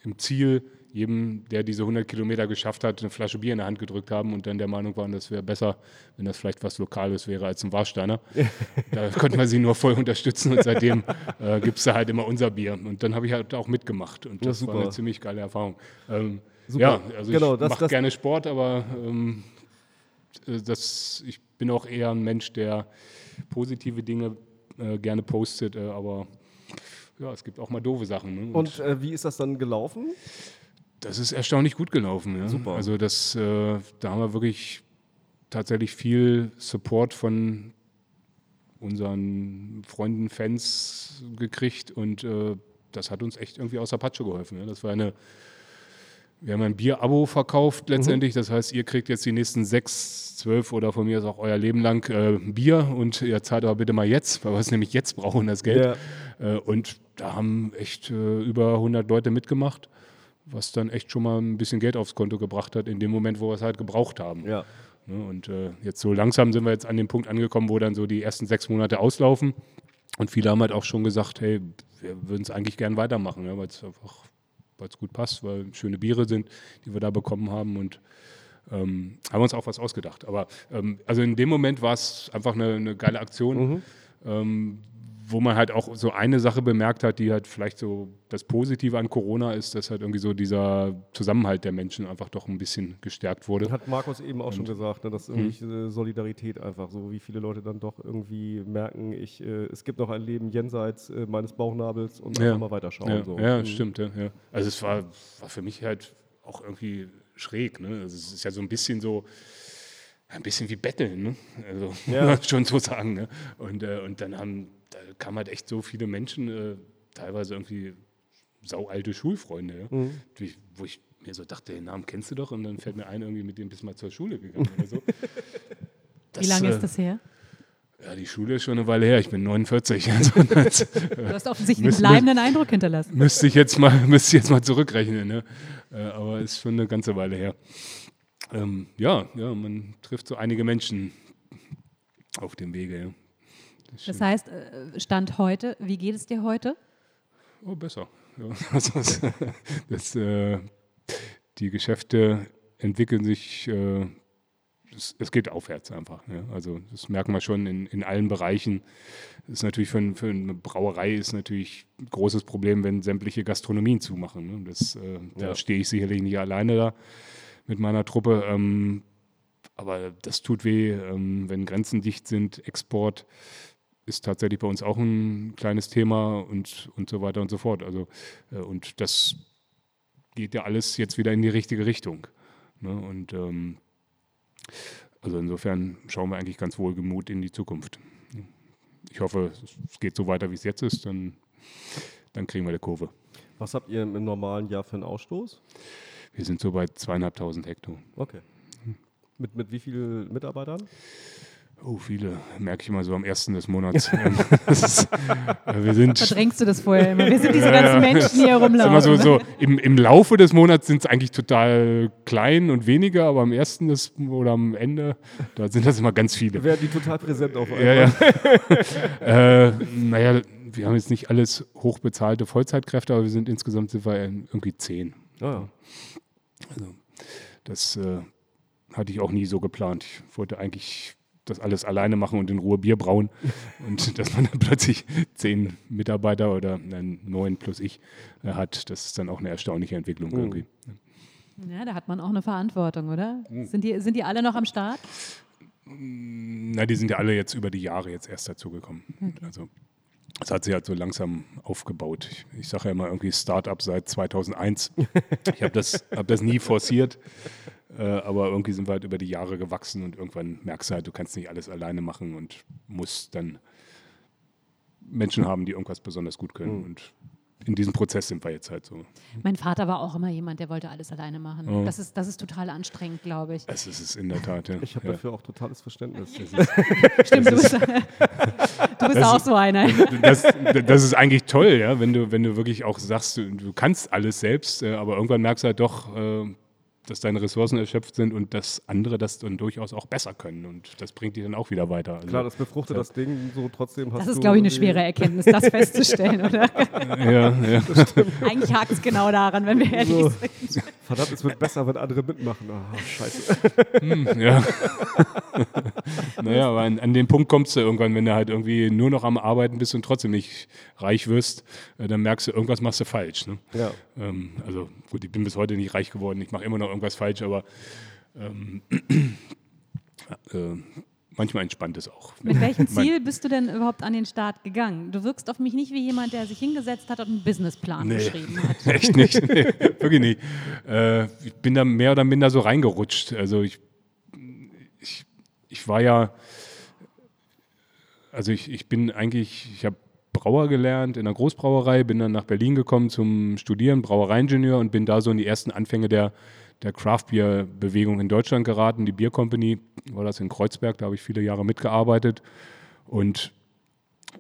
im Ziel jedem, der diese 100 Kilometer geschafft hat, eine Flasche Bier in der Hand gedrückt haben und dann der Meinung waren, das wäre besser, wenn das vielleicht was Lokales wäre als ein Warsteiner. (laughs) da konnten wir sie nur voll unterstützen und seitdem äh, gibt es da halt immer unser Bier. Und dann habe ich halt auch mitgemacht und Ja, das war super. eine ziemlich geile Erfahrung. Ähm, Super. Ja, also Genau, ich mache gerne Sport, aber ähm, äh, das, ich bin auch eher ein Mensch, der positive Dinge äh, gerne postet, äh, aber ja, es gibt auch mal doofe Sachen. Ne? Und äh, wie ist das dann gelaufen? Das ist erstaunlich gut gelaufen. Ja? Super. Also das, äh, da haben wir wirklich tatsächlich viel Support von unseren Freunden, Fans gekriegt und äh, das hat uns echt irgendwie aus der Patsche geholfen. Ja? Das war eine, wir haben ein Bier-Abo verkauft letztendlich. Das heißt, ihr kriegt jetzt die nächsten sechs, zwölf oder von mir ist auch euer Leben lang äh, Bier und ihr zahlt aber bitte mal jetzt, weil wir es nämlich jetzt brauchen, das Geld. Äh, und da haben echt äh, über 100 Leute mitgemacht, was dann echt schon mal ein bisschen Geld aufs Konto gebracht hat, in dem Moment, wo wir es halt gebraucht haben. Ja. Ne, und äh, jetzt so langsam sind wir jetzt an dem Punkt angekommen, wo dann so die ersten sechs Monate auslaufen. Und viele haben halt auch schon gesagt, hey, wir würden es eigentlich gern weitermachen, ja, weil es einfach weil es gut passt, weil schöne Biere sind, die wir da bekommen haben und ähm, haben uns auch was ausgedacht. Aber ähm, also in dem Moment war es einfach eine, eine geile Aktion, ähm, wo man halt auch so eine Sache bemerkt hat, die halt vielleicht so das Positive an Corona ist, dass halt irgendwie so dieser Zusammenhalt der Menschen einfach doch ein bisschen gestärkt wurde. Hat Markus eben auch schon gesagt, ne, dass irgendwie äh, Solidarität einfach so, wie viele Leute dann doch irgendwie merken, ich, äh, es gibt noch ein Leben jenseits äh, meines Bauchnabels und Ja. einfach mal weiterschauen. Ja, so. ja Mhm. stimmt. Ja, ja. Also es war, war für mich halt auch irgendwie schräg. Ne? Also es ist ja so ein bisschen so, ein bisschen wie Betteln, ne? also Ja. schon so sagen. Ne? Und, äh, und dann haben, da kamen halt echt so viele Menschen, äh, teilweise irgendwie saualte Schulfreunde, ja? Mhm. die, wo ich mir so dachte, den Namen kennst du doch und dann fällt mir ein, irgendwie mit dem bist du mal zur Schule gegangen oder so. (laughs) Wie lange äh, ist das her? Ja, die Schule ist schon eine Weile her, ich bin 49. (laughs) Also das, Du hast offensichtlich einen bleibenden Eindruck hinterlassen. Müsste ich jetzt mal, (laughs) müsste ich jetzt mal zurückrechnen, ne? Äh, aber ist schon eine ganze Weile her. Ähm, ja, ja, man trifft so einige Menschen auf dem Wege. Ja. Das heißt, äh, Stand heute, wie geht es dir heute? Oh, besser. Also, (laughs) das, das, äh, die Geschäfte entwickeln sich, äh, es, es geht aufwärts einfach. Ja. Also das merken wir schon in, in allen Bereichen. Das ist natürlich für, für eine Brauerei ist natürlich ein großes Problem, wenn sämtliche Gastronomien zumachen. Ne. Das, äh, Da Ja. stehe ich sicherlich nicht alleine da mit meiner Truppe. Ähm, aber das tut weh, ähm, wenn Grenzen dicht sind, Export ist tatsächlich bei uns auch ein kleines Thema und, und so weiter und so fort. Also, äh, und das geht ja alles jetzt wieder in die richtige Richtung. Ne? Und ähm, also insofern schauen wir eigentlich ganz wohlgemut in die Zukunft. Ich hoffe, es geht so weiter, wie es jetzt ist, dann, dann kriegen wir die Kurve. Was habt ihr im normalen Jahr für einen Ausstoß? Wir sind so bei zweieinhalbtausend Hektar. Okay. Mit, mit wie vielen Mitarbeitern? Oh, viele, merke ich immer so am ersten des Monats. (laughs) Ist, äh, wir sind Verdrängst du das vorher immer? Wir sind diese ganzen Menschen, die hier rumlaufen. mal so, so im, im Laufe des Monats sind es eigentlich total klein und weniger, aber am ersten des, oder am Ende, da sind das immer ganz viele. Werden die total präsent auf einmal? Ja, ja. (laughs) äh, naja, wir haben jetzt nicht alles hochbezahlte Vollzeitkräfte, aber wir sind insgesamt sind wir irgendwie zehn. Ah, ja. Also das äh, hatte ich auch nie so geplant. Ich wollte eigentlich das alles alleine machen und in Ruhe Bier brauen. Und (laughs) dass man dann plötzlich zehn Mitarbeiter oder neun plus ich äh, hat, das ist dann auch eine erstaunliche Entwicklung irgendwie. Ja, da hat man auch eine Verantwortung, oder? Hm. Sind die, sind die alle noch am Start? Na, die sind ja alle jetzt über die Jahre jetzt erst dazugekommen. Also es hat sich halt so langsam aufgebaut. Ich, ich sage ja immer irgendwie Startup seit 2001. Ich habe das, hab das nie forciert. Äh, aber irgendwie sind wir halt über die Jahre gewachsen und irgendwann merkst du halt, du kannst nicht alles alleine machen und musst dann Menschen haben, die irgendwas besonders gut können. Und in diesem Prozess sind wir jetzt halt so. Mein Vater war auch immer jemand, der wollte alles alleine machen. Oh. Das, ist, das ist total anstrengend, glaube ich. Es ist es in der Tat, ja. Ich habe ja. dafür auch totales Verständnis. (laughs) Stimmt, du bist, du bist auch so einer. das, das ist eigentlich toll, ja, wenn du, wenn du wirklich auch sagst, du, du kannst alles selbst, äh, aber irgendwann merkst du halt doch, äh, dass deine Ressourcen erschöpft sind und dass andere das dann durchaus auch besser können. Und das bringt die dann auch wieder weiter. Also, Klar, das befruchtet das Ding so trotzdem. Hast Das ist, glaube ich, eine schwere Erkenntnis, das festzustellen, oder? (laughs) ja, ja. Eigentlich hakt es genau daran, wenn wir ehrlich So. sind. Verdammt, es wird besser, wenn andere mitmachen. Ah, scheiße. ja. (laughs) naja, aber an, an den Punkt kommst du irgendwann, wenn du halt irgendwie nur noch am Arbeiten bist und trotzdem nicht reich wirst, äh, dann merkst du, irgendwas machst du falsch. Ne? Ja. Ähm, also gut, ich bin bis heute nicht reich geworden, ich mache immer noch irgendwas falsch, aber ähm, (clears throat) äh, manchmal entspannt es auch. Mit (laughs) welchem Ziel bist du denn überhaupt an den Start gegangen? Du wirkst auf mich nicht wie jemand, der sich hingesetzt hat und einen Businessplan Nee. geschrieben hat. (laughs) Echt nicht, (laughs) nee, wirklich nicht. Äh, ich bin da mehr oder minder so reingerutscht. Also ich, ich, ich war ja, also ich, ich bin eigentlich, ich habe Brauer gelernt in der Großbrauerei, bin dann nach Berlin gekommen zum Studieren, Brauereiingenieur und bin da so in die ersten Anfänge der, der Craft-Bier-Bewegung in Deutschland geraten. Die Bier Company war das in Kreuzberg, da habe ich viele Jahre mitgearbeitet und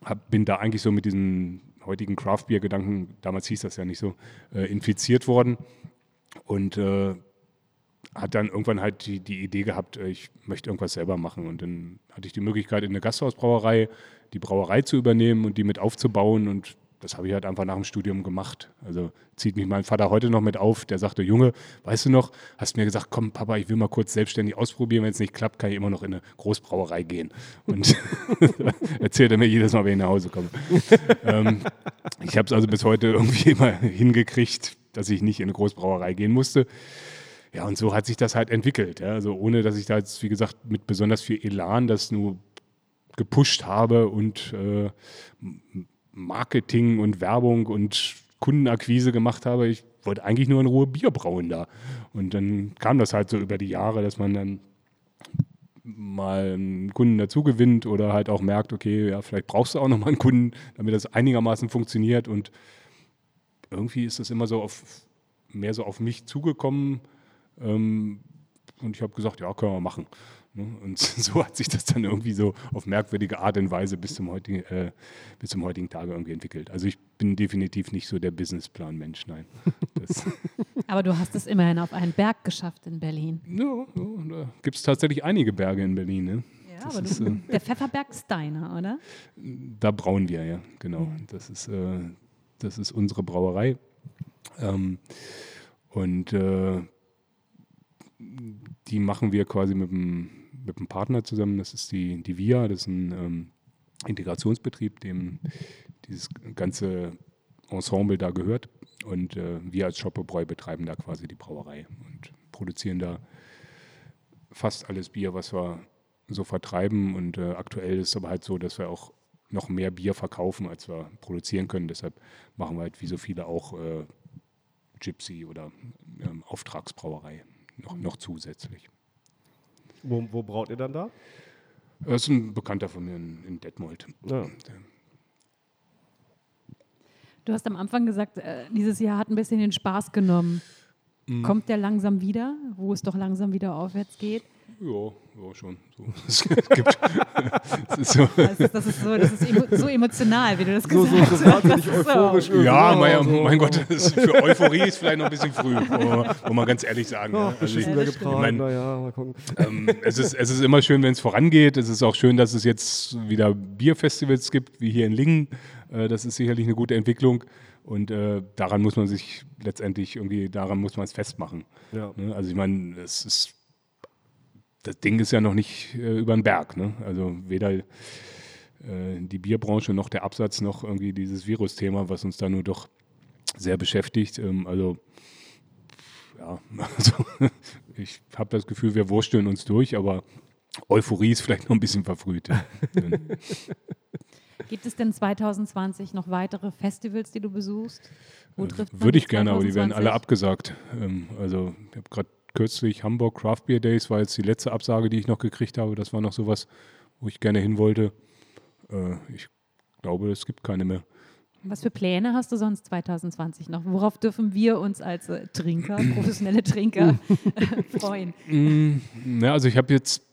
hab, bin da eigentlich so mit diesen heutigen Craft-Bier-Gedanken, damals hieß das ja nicht so, äh, infiziert worden und äh, hat dann irgendwann halt die, die Idee gehabt, äh, ich möchte irgendwas selber machen. Und dann hatte ich die Möglichkeit, in eine Gasthausbrauerei die Brauerei zu übernehmen und die mit aufzubauen. Und das habe ich halt einfach nach dem Studium gemacht. Also zieht mich mein Vater heute noch mit auf. Der sagte, Junge, weißt du noch, hast mir gesagt, komm Papa, ich will mal kurz selbstständig ausprobieren. Wenn es nicht klappt, kann ich immer noch in eine Großbrauerei gehen. Und (laughs) erzählt er mir jedes Mal, wenn ich nach Hause komme. (laughs) ähm, ich habe es also bis heute irgendwie immer hingekriegt, dass ich nicht in eine Großbrauerei gehen musste. Ja, und so hat sich das halt entwickelt. Ja. Also ohne, dass ich da jetzt, wie gesagt, mit besonders viel Elan das nur gepusht habe und äh, Marketing und Werbung und Kundenakquise gemacht habe. Ich wollte eigentlich nur in Ruhe Bier brauen da. Und dann kam das halt so über die Jahre, dass man dann mal einen Kunden dazu gewinnt oder halt auch merkt, okay, ja, vielleicht brauchst du auch noch mal einen Kunden, damit das einigermaßen funktioniert. Und irgendwie ist das immer so auf mehr so auf mich zugekommen. Ähm, und ich habe gesagt, ja, können wir machen. Ne? Und (laughs) so hat sich das dann irgendwie so auf merkwürdige Art und Weise bis zum heutigen, äh, bis zum heutigen Tage irgendwie entwickelt. Also ich bin definitiv nicht so der Businessplan-Mensch, nein. (laughs) Aber du hast es immerhin auf einen Berg geschafft in Berlin. ja, ja, da gibt es tatsächlich einige Berge in Berlin. Ne? Ja, Das aber ist, du, äh, der Pfefferberg ist deiner, oder? Da brauen wir, ja, genau. Das, ist, äh, das ist unsere Brauerei. Ähm, und äh, die machen wir quasi mit einem, mit einem Partner zusammen. Das ist die, die VIA, das ist ein ähm, Integrationsbetrieb, dem dieses ganze Ensemble da gehört. Und äh, wir als Shopperbräu betreiben da quasi die Brauerei und produzieren da fast alles Bier, was wir so vertreiben. Und äh, aktuell ist es aber halt so, dass wir auch noch mehr Bier verkaufen, als wir produzieren können. Deshalb machen wir halt wie so viele auch äh, Gypsy oder ähm, Auftragsbrauerei noch, noch zusätzlich. Wo, wo braut ihr dann da? Das ist ein Bekannter von mir in, in Detmold. Ja. Du hast am Anfang gesagt, äh, dieses Jahr hat ein bisschen den Spaß genommen. Mhm. Kommt der langsam wieder, wo es doch langsam wieder aufwärts geht? Ja, ja, schon. So. (laughs) Es gibt, (laughs) es ist so. Das ist, das ist, so, das ist emo so emotional, wie du das So, gesagt so, so hast. Das so. euphorisch. irgendwie. Ja, mein, so. mein Gott, für Euphorie ist vielleicht noch ein bisschen früh, muss man- ganz ehrlich sagen. ja. Oh, Also ich, beschissen Ja, wir das gebraten, stimmt. naja, mal gucken. ähm, es, ist, es ist immer schön, wenn es vorangeht. Es ist auch schön, dass es jetzt wieder Bierfestivals gibt, wie hier in Lingen. Äh, das ist sicherlich eine gute Entwicklung. Und äh, daran muss man sich letztendlich irgendwie, daran muss man es festmachen. Ja. Ne? Also ich meine, es ist, das Ding ist ja noch nicht äh, über den Berg. Ne? Also weder äh, die Bierbranche noch der Absatz noch irgendwie dieses Virusthema, was uns da nur doch sehr beschäftigt. Ähm, also ja, (laughs) also ich habe das Gefühl, wir wursteln uns durch, aber Euphorie ist vielleicht noch ein bisschen verfrüht. Gibt es denn 2020 noch weitere Festivals, die du besuchst? Wo man Würde ich gerne, aber die werden alle 2020? abgesagt. Ähm, also ich habe gerade kürzlich Hamburg Craft Beer Days, war jetzt die letzte Absage, die ich noch gekriegt habe. Das war noch sowas, wo ich gerne hin wollte. Äh, ich glaube, es gibt keine mehr. Was für Pläne hast du sonst 2020 noch? Worauf dürfen wir uns als äh, Trinker, (clears throat) professionelle Trinker, äh, (laughs) freuen? Mm, ja, also ich habe jetzt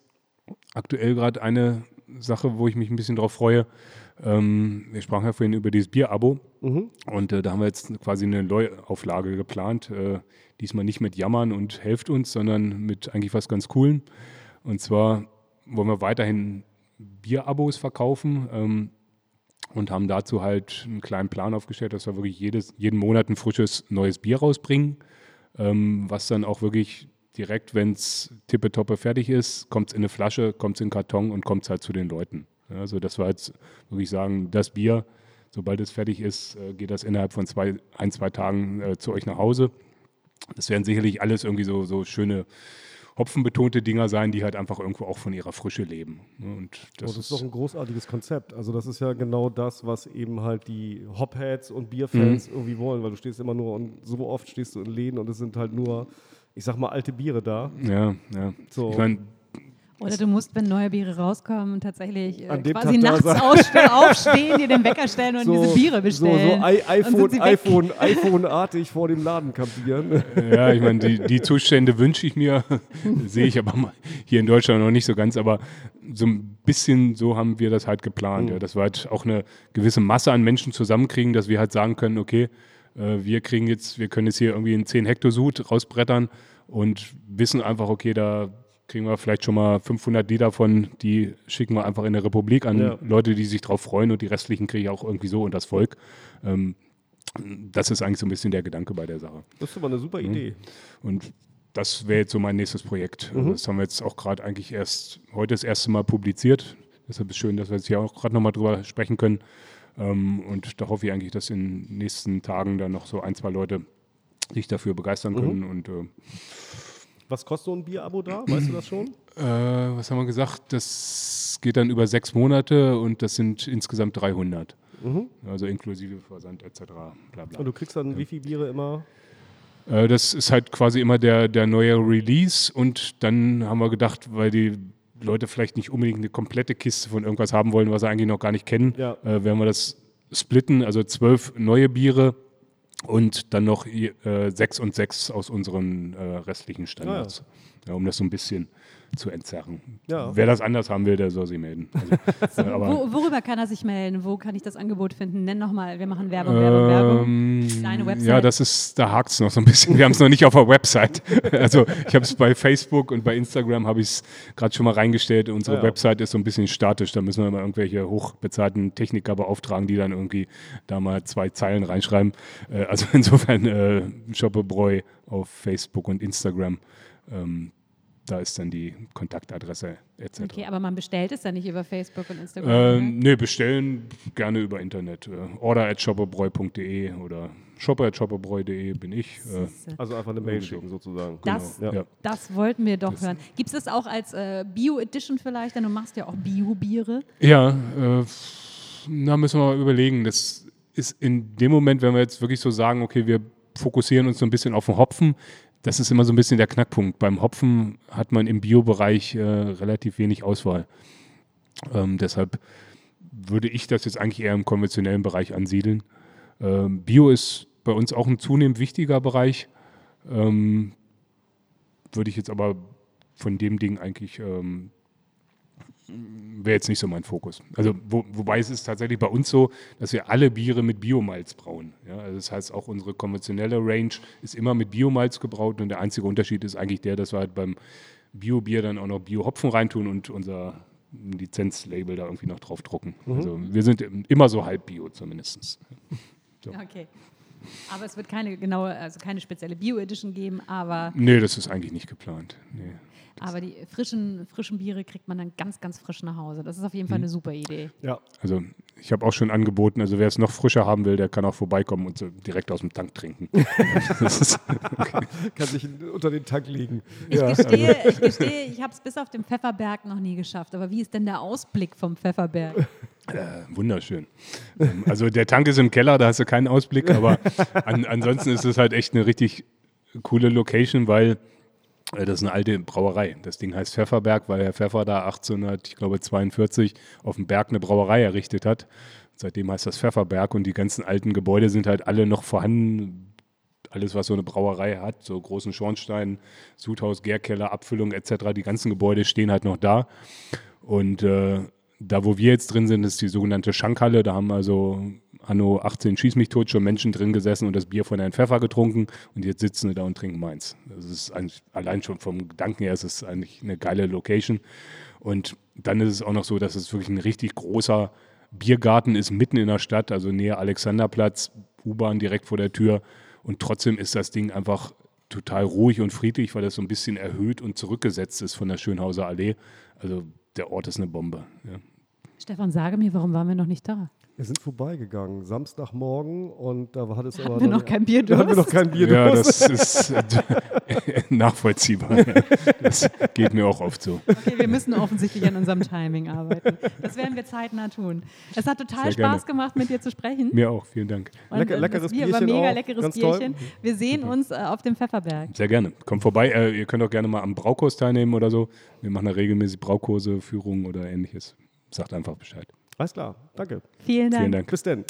aktuell gerade eine Sache, wo ich mich ein bisschen drauf freue. Ähm, wir sprachen ja vorhin über dieses Bier-Abo und äh, da haben wir jetzt quasi eine Neuauflage geplant. Äh, diesmal nicht mit Jammern und helft uns, sondern mit eigentlich was ganz Coolen. Und zwar wollen wir weiterhin Bier-Abos verkaufen. Ähm, und haben dazu halt einen kleinen Plan aufgestellt, dass wir wirklich jedes, jeden Monat ein frisches neues Bier rausbringen, ähm, was dann auch wirklich direkt, wenn es tippetoppe fertig ist, kommt es in eine Flasche, kommt es in einen Karton und kommt es halt zu den Leuten. Ja, also dass wir jetzt wirklich sagen, das Bier, sobald es fertig ist, äh, geht das innerhalb von zwei, ein, zwei Tagen äh, zu euch nach Hause. Das werden sicherlich alles irgendwie so, so schöne hopfenbetonte Dinger sein, die halt einfach irgendwo auch von ihrer Frische leben. Ne? Und Oh, das, das ist doch ein großartiges Konzept. Also das ist ja genau das, was eben halt die Hopheads und Bierfans irgendwie wollen, weil du stehst immer nur und so oft stehst du in Läden und es sind halt nur, ich sag mal, alte Biere da. ja, ja. So. Ich meine, Oder du musst, wenn neue Biere rauskommen, tatsächlich äh, An dem quasi Tag nachts (laughs) aufstehen, dir den Wecker stellen und diese Biere bestellen. So, so I Und sind iPhone, iPhone, (laughs) iPhone-artig vor dem Laden kampieren. Ja, ich meine, die, die Zustände wünsche ich mir, (laughs) sehe ich aber mal hier in Deutschland noch nicht so ganz, aber so ein bisschen so haben wir das halt geplant, ja, dass wir halt auch eine gewisse Masse an Menschen zusammenkriegen, dass wir halt sagen können, okay, äh, wir kriegen jetzt, wir können jetzt hier irgendwie einen 10 Hektar Sud rausbrettern und wissen einfach, okay, da kriegen wir vielleicht schon mal 500 Liter von, die schicken wir einfach in der Republik an Ja. Leute, die sich drauf freuen und die restlichen kriege ich auch irgendwie so und das Volk. Ähm, das ist eigentlich so ein bisschen der Gedanke bei der Sache. Das ist aber eine super Idee. Und das wäre jetzt so mein nächstes Projekt. Mhm. Das haben wir jetzt auch gerade eigentlich erst heute das erste Mal publiziert. Deshalb ist es schön, dass wir jetzt hier auch gerade nochmal drüber sprechen können. Ähm, und da hoffe ich eigentlich, dass in den nächsten Tagen dann noch so ein, zwei Leute sich dafür begeistern Mhm. können. Und äh, Was kostet so ein Bierabo da? Weißt du das schon? äh, was haben wir gesagt? Das geht dann über sechs Monate und das sind insgesamt 300. Also inklusive Versand etc. Bla bla. Und du kriegst dann wie viele Biere immer? Äh, Das ist halt quasi immer der, der neue Release und dann haben wir gedacht, weil die Leute vielleicht nicht unbedingt eine komplette Kiste von irgendwas haben wollen, was sie eigentlich noch gar nicht kennen, Ja. äh, werden wir das splitten, also zwölf neue Biere und dann noch äh, sechs und sechs aus unseren äh, restlichen Standards, ja, um das so ein bisschen zu entzerren. Ja. Wer das anders haben will, der soll sich melden. Also, (laughs) äh, aber, Wo, worüber kann er sich melden? Wo kann ich das Angebot finden? Nenn nochmal, wir machen Werbung, Werbung, Werbung. Ähm, Deine Website. Ja, das ist, da hakt es noch so ein bisschen. Wir haben es noch nicht auf der Website. (laughs) Also ich habe es bei Facebook und bei Instagram habe ich es gerade schon mal reingestellt. Unsere ja. Website ist so ein bisschen statisch. Da müssen wir mal irgendwelche hochbezahlten Techniker beauftragen, die dann irgendwie da mal zwei Zeilen reinschreiben. Äh, also (laughs) insofern äh, Shoppebräu auf Facebook und Instagram. Ähm, da ist dann die Kontaktadresse etc. Okay, aber man bestellt es ja nicht über Facebook und Instagram. Ähm, nee, bestellen gerne über Internet. Äh, order at shopperbräu.de oder shopper at shopperbräu.de bin ich. Äh, ne? Also einfach eine Mail schicken sozusagen. Das, Ja. ja. das wollten wir doch hören. Gibt es das auch als äh, Bio-Edition vielleicht? Denn du machst ja auch Bio-Biere. Ja, äh, da müssen wir mal überlegen. Das ist in dem Moment, wenn wir jetzt wirklich so sagen, okay, wir fokussieren uns so ein bisschen auf den Hopfen, das ist immer so ein bisschen der Knackpunkt. Beim Hopfen hat man im Bio-Bereich äh, relativ wenig Auswahl. Ähm, deshalb würde ich das jetzt eigentlich eher im konventionellen Bereich ansiedeln. Ähm, Bio ist bei uns auch ein zunehmend wichtiger Bereich. Ähm, würde ich jetzt aber von dem Ding eigentlich ähm, wäre jetzt nicht so mein Fokus. Also wo, wobei es ist tatsächlich bei uns so, dass wir alle Biere mit Biomalz brauen. Ja, also das heißt auch unsere konventionelle Range ist immer mit Biomalz gebraut und der einzige Unterschied ist eigentlich der, dass wir halt beim Biobier dann auch noch Bio-Hopfen reintun und unser Lizenzlabel da irgendwie noch drauf drucken. Also wir sind immer so halb Bio zumindest. Okay. Aber es wird keine genaue, also keine spezielle Bio-Edition geben, aber, Nee, das ist eigentlich nicht geplant. Nee. Aber die frischen, frischen Biere kriegt man dann ganz, ganz frisch nach Hause. Das ist auf jeden Fall eine super Idee. Ja. Also ich habe auch schon angeboten, also wer es noch frischer haben will, der kann auch vorbeikommen und so direkt aus dem Tank trinken. (laughs) Kann sich unter den Tank legen. Ich Ja. gestehe, ich, gestehe, ich habe es bis auf den Pfefferberg noch nie geschafft. Aber wie ist denn der Ausblick vom Pfefferberg? Wunderschön. Ähm, Also der Tank ist im Keller, da hast du keinen Ausblick, aber an, ansonsten ist es halt echt eine richtig coole Location, weil Äh, Das ist eine alte Brauerei. Das Ding heißt Pfefferberg, weil Herr Pfeffer da 1800, ich glaube 42 auf dem Berg eine Brauerei errichtet hat. Seitdem heißt das Pfefferberg und die ganzen alten Gebäude sind halt alle noch vorhanden. Alles, was so eine Brauerei hat, so großen Schornstein, Sudhaus, Gärkeller, Abfüllung etc., die ganzen Gebäude stehen halt noch da. Und äh, da, wo wir jetzt drin sind, ist die sogenannte Schankhalle. Da haben also anno 18 schieß mich tot schon Menschen drin gesessen und das Bier von Herrn Pfeffer getrunken und jetzt sitzen sie da und trinken meins. Das ist allein schon vom Gedanken her ist es eigentlich eine geile Location. Und dann ist es auch noch so, dass es wirklich ein richtig großer Biergarten ist, mitten in der Stadt, also näher Alexanderplatz, U-Bahn direkt vor der Tür. Und trotzdem ist das Ding einfach total ruhig und friedlich, weil das so ein bisschen erhöht und zurückgesetzt ist von der Schönhauser Allee. Also der Ort ist eine Bombe. Ja. Stefan, sage mir, warum waren wir noch nicht da? Wir sind vorbeigegangen, Samstagmorgen und da war es aber. Hatten wir noch kein Bier Da hatten wir noch kein Bier Ja, das ist äh, (laughs) nachvollziehbar. Das geht mir auch oft so. Okay, wir müssen offensichtlich an unserem Timing arbeiten. Das werden wir zeitnah tun. Es hat total Sehr Spaß gerne. gemacht, mit dir zu sprechen. Mir auch, vielen Dank. Und, Lecker- leckeres Bier war Bierchen mega auch, leckeres ganz toll. Bierchen. Wir sehen uns äh, auf dem Pfefferberg. Sehr gerne. Kommt vorbei. Äh, ihr könnt auch gerne mal am Braukurs teilnehmen oder so. Wir machen da regelmäßig Braukurse, Führungen oder ähnliches. Sagt einfach Bescheid. Alles klar, danke. Vielen Dank. Vielen Dank. Bis denn.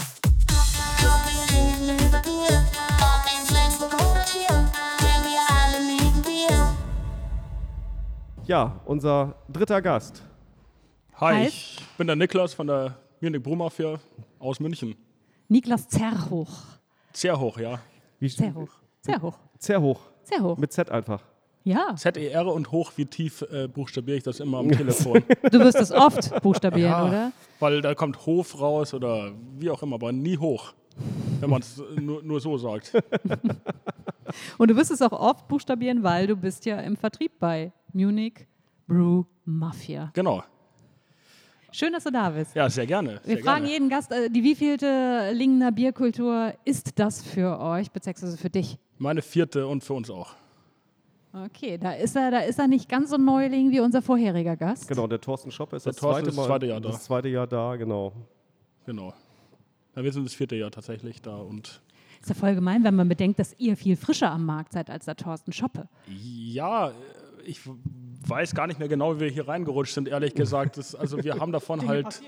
Ja, unser dritter Gast. Hi, Hi. ich bin der Niklas von der Munich Brewmafia aus München. Niklas Zerhoch. Sehr hoch, ja. Wie Sehr hoch. Sehr hoch. Sehr hoch. Sehr hoch. Mit Z einfach. Ja, Z-E-R und hoch, wie tief äh, buchstabiere ich das immer am Telefon. (laughs) du wirst es oft buchstabieren, Ja. oder? Weil da kommt Hof raus oder wie auch immer, aber nie hoch. Wenn man es nur, nur so sagt. (laughs) Und du wirst es auch oft buchstabieren, weil du bist ja im Vertrieb bei Munich Brew Mafia. Genau. Schön, dass du da bist. Ja, sehr gerne. Wir sehr fragen gerne. jeden Gast, äh, die wievielte Lingener Bierkultur ist das für euch, beziehungsweise für dich? Meine vierte und für uns auch. Okay, da ist er, da ist er nicht ganz so Neuling wie unser vorheriger Gast. Genau, der Thorsten Schopper ist Der das Thorsten zweite ist Mal. das zweite Jahr da. Das zweite Jahr da, genau. Genau. Ja, wir sind das vierte Jahr tatsächlich da und Ist ja voll gemein, wenn man bedenkt, dass ihr viel frischer am Markt seid als der Thorsten Schoppe. Ja, ich weiß gar nicht mehr genau, wie wir hier reingerutscht sind, ehrlich gesagt. Das, also wir haben davon (laughs) halt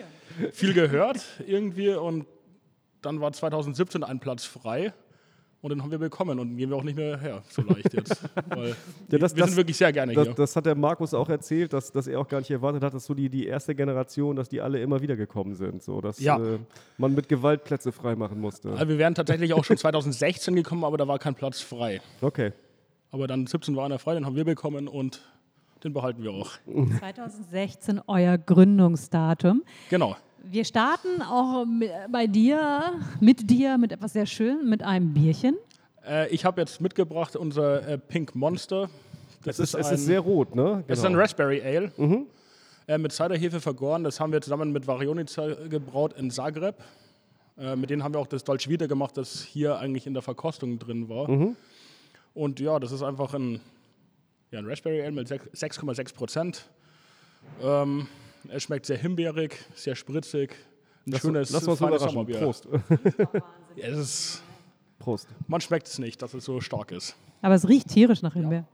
viel gehört irgendwie und dann war 2017 ein Platz frei und den haben wir bekommen und gehen wir auch nicht mehr her so leicht jetzt. (laughs) Weil Ja, das- wir das- sind wirklich sehr gerne Das, hier. das hat der Markus auch erzählt, dass, dass er auch gar nicht erwartet hat, dass so die, die erste Generation, dass die alle immer wieder gekommen sind. So, dass Ja. äh, man mit Gewalt Plätze freimachen musste. Also wir wären tatsächlich auch schon 2016 gekommen, aber da war kein Platz frei. Okay. Aber dann 17 war einer frei, den haben wir bekommen und den behalten wir auch. (laughs) 2016 euer Gründungsdatum. Genau. Wir starten auch bei dir, mit dir, mit etwas sehr Schönem, mit einem Bierchen. Äh, ich habe jetzt mitgebracht unser äh, Pink Monster. Das Es ist, es ein- ist sehr rot, ne? Es ist ein Genau. Raspberry Ale. Äh, mit Ciderhefe vergoren. Das haben wir zusammen mit Varionica gebraut in Zagreb. Äh, mit denen haben wir auch das Dolce Vita gemacht, das hier eigentlich in der Verkostung drin war. Und ja, das ist einfach ein, ja, ein Raspberry Ale mit sech- 6,6 Prozent. Ähm, es schmeckt sehr himbeerig, sehr spritzig. Ein Lass, schönes, lass uns feines überraschen. Sommerbier. Prost. (laughs) Ja, es ist, Prost. man schmeckt es nicht, dass es so stark ist. Aber es riecht tierisch nach Himbeer.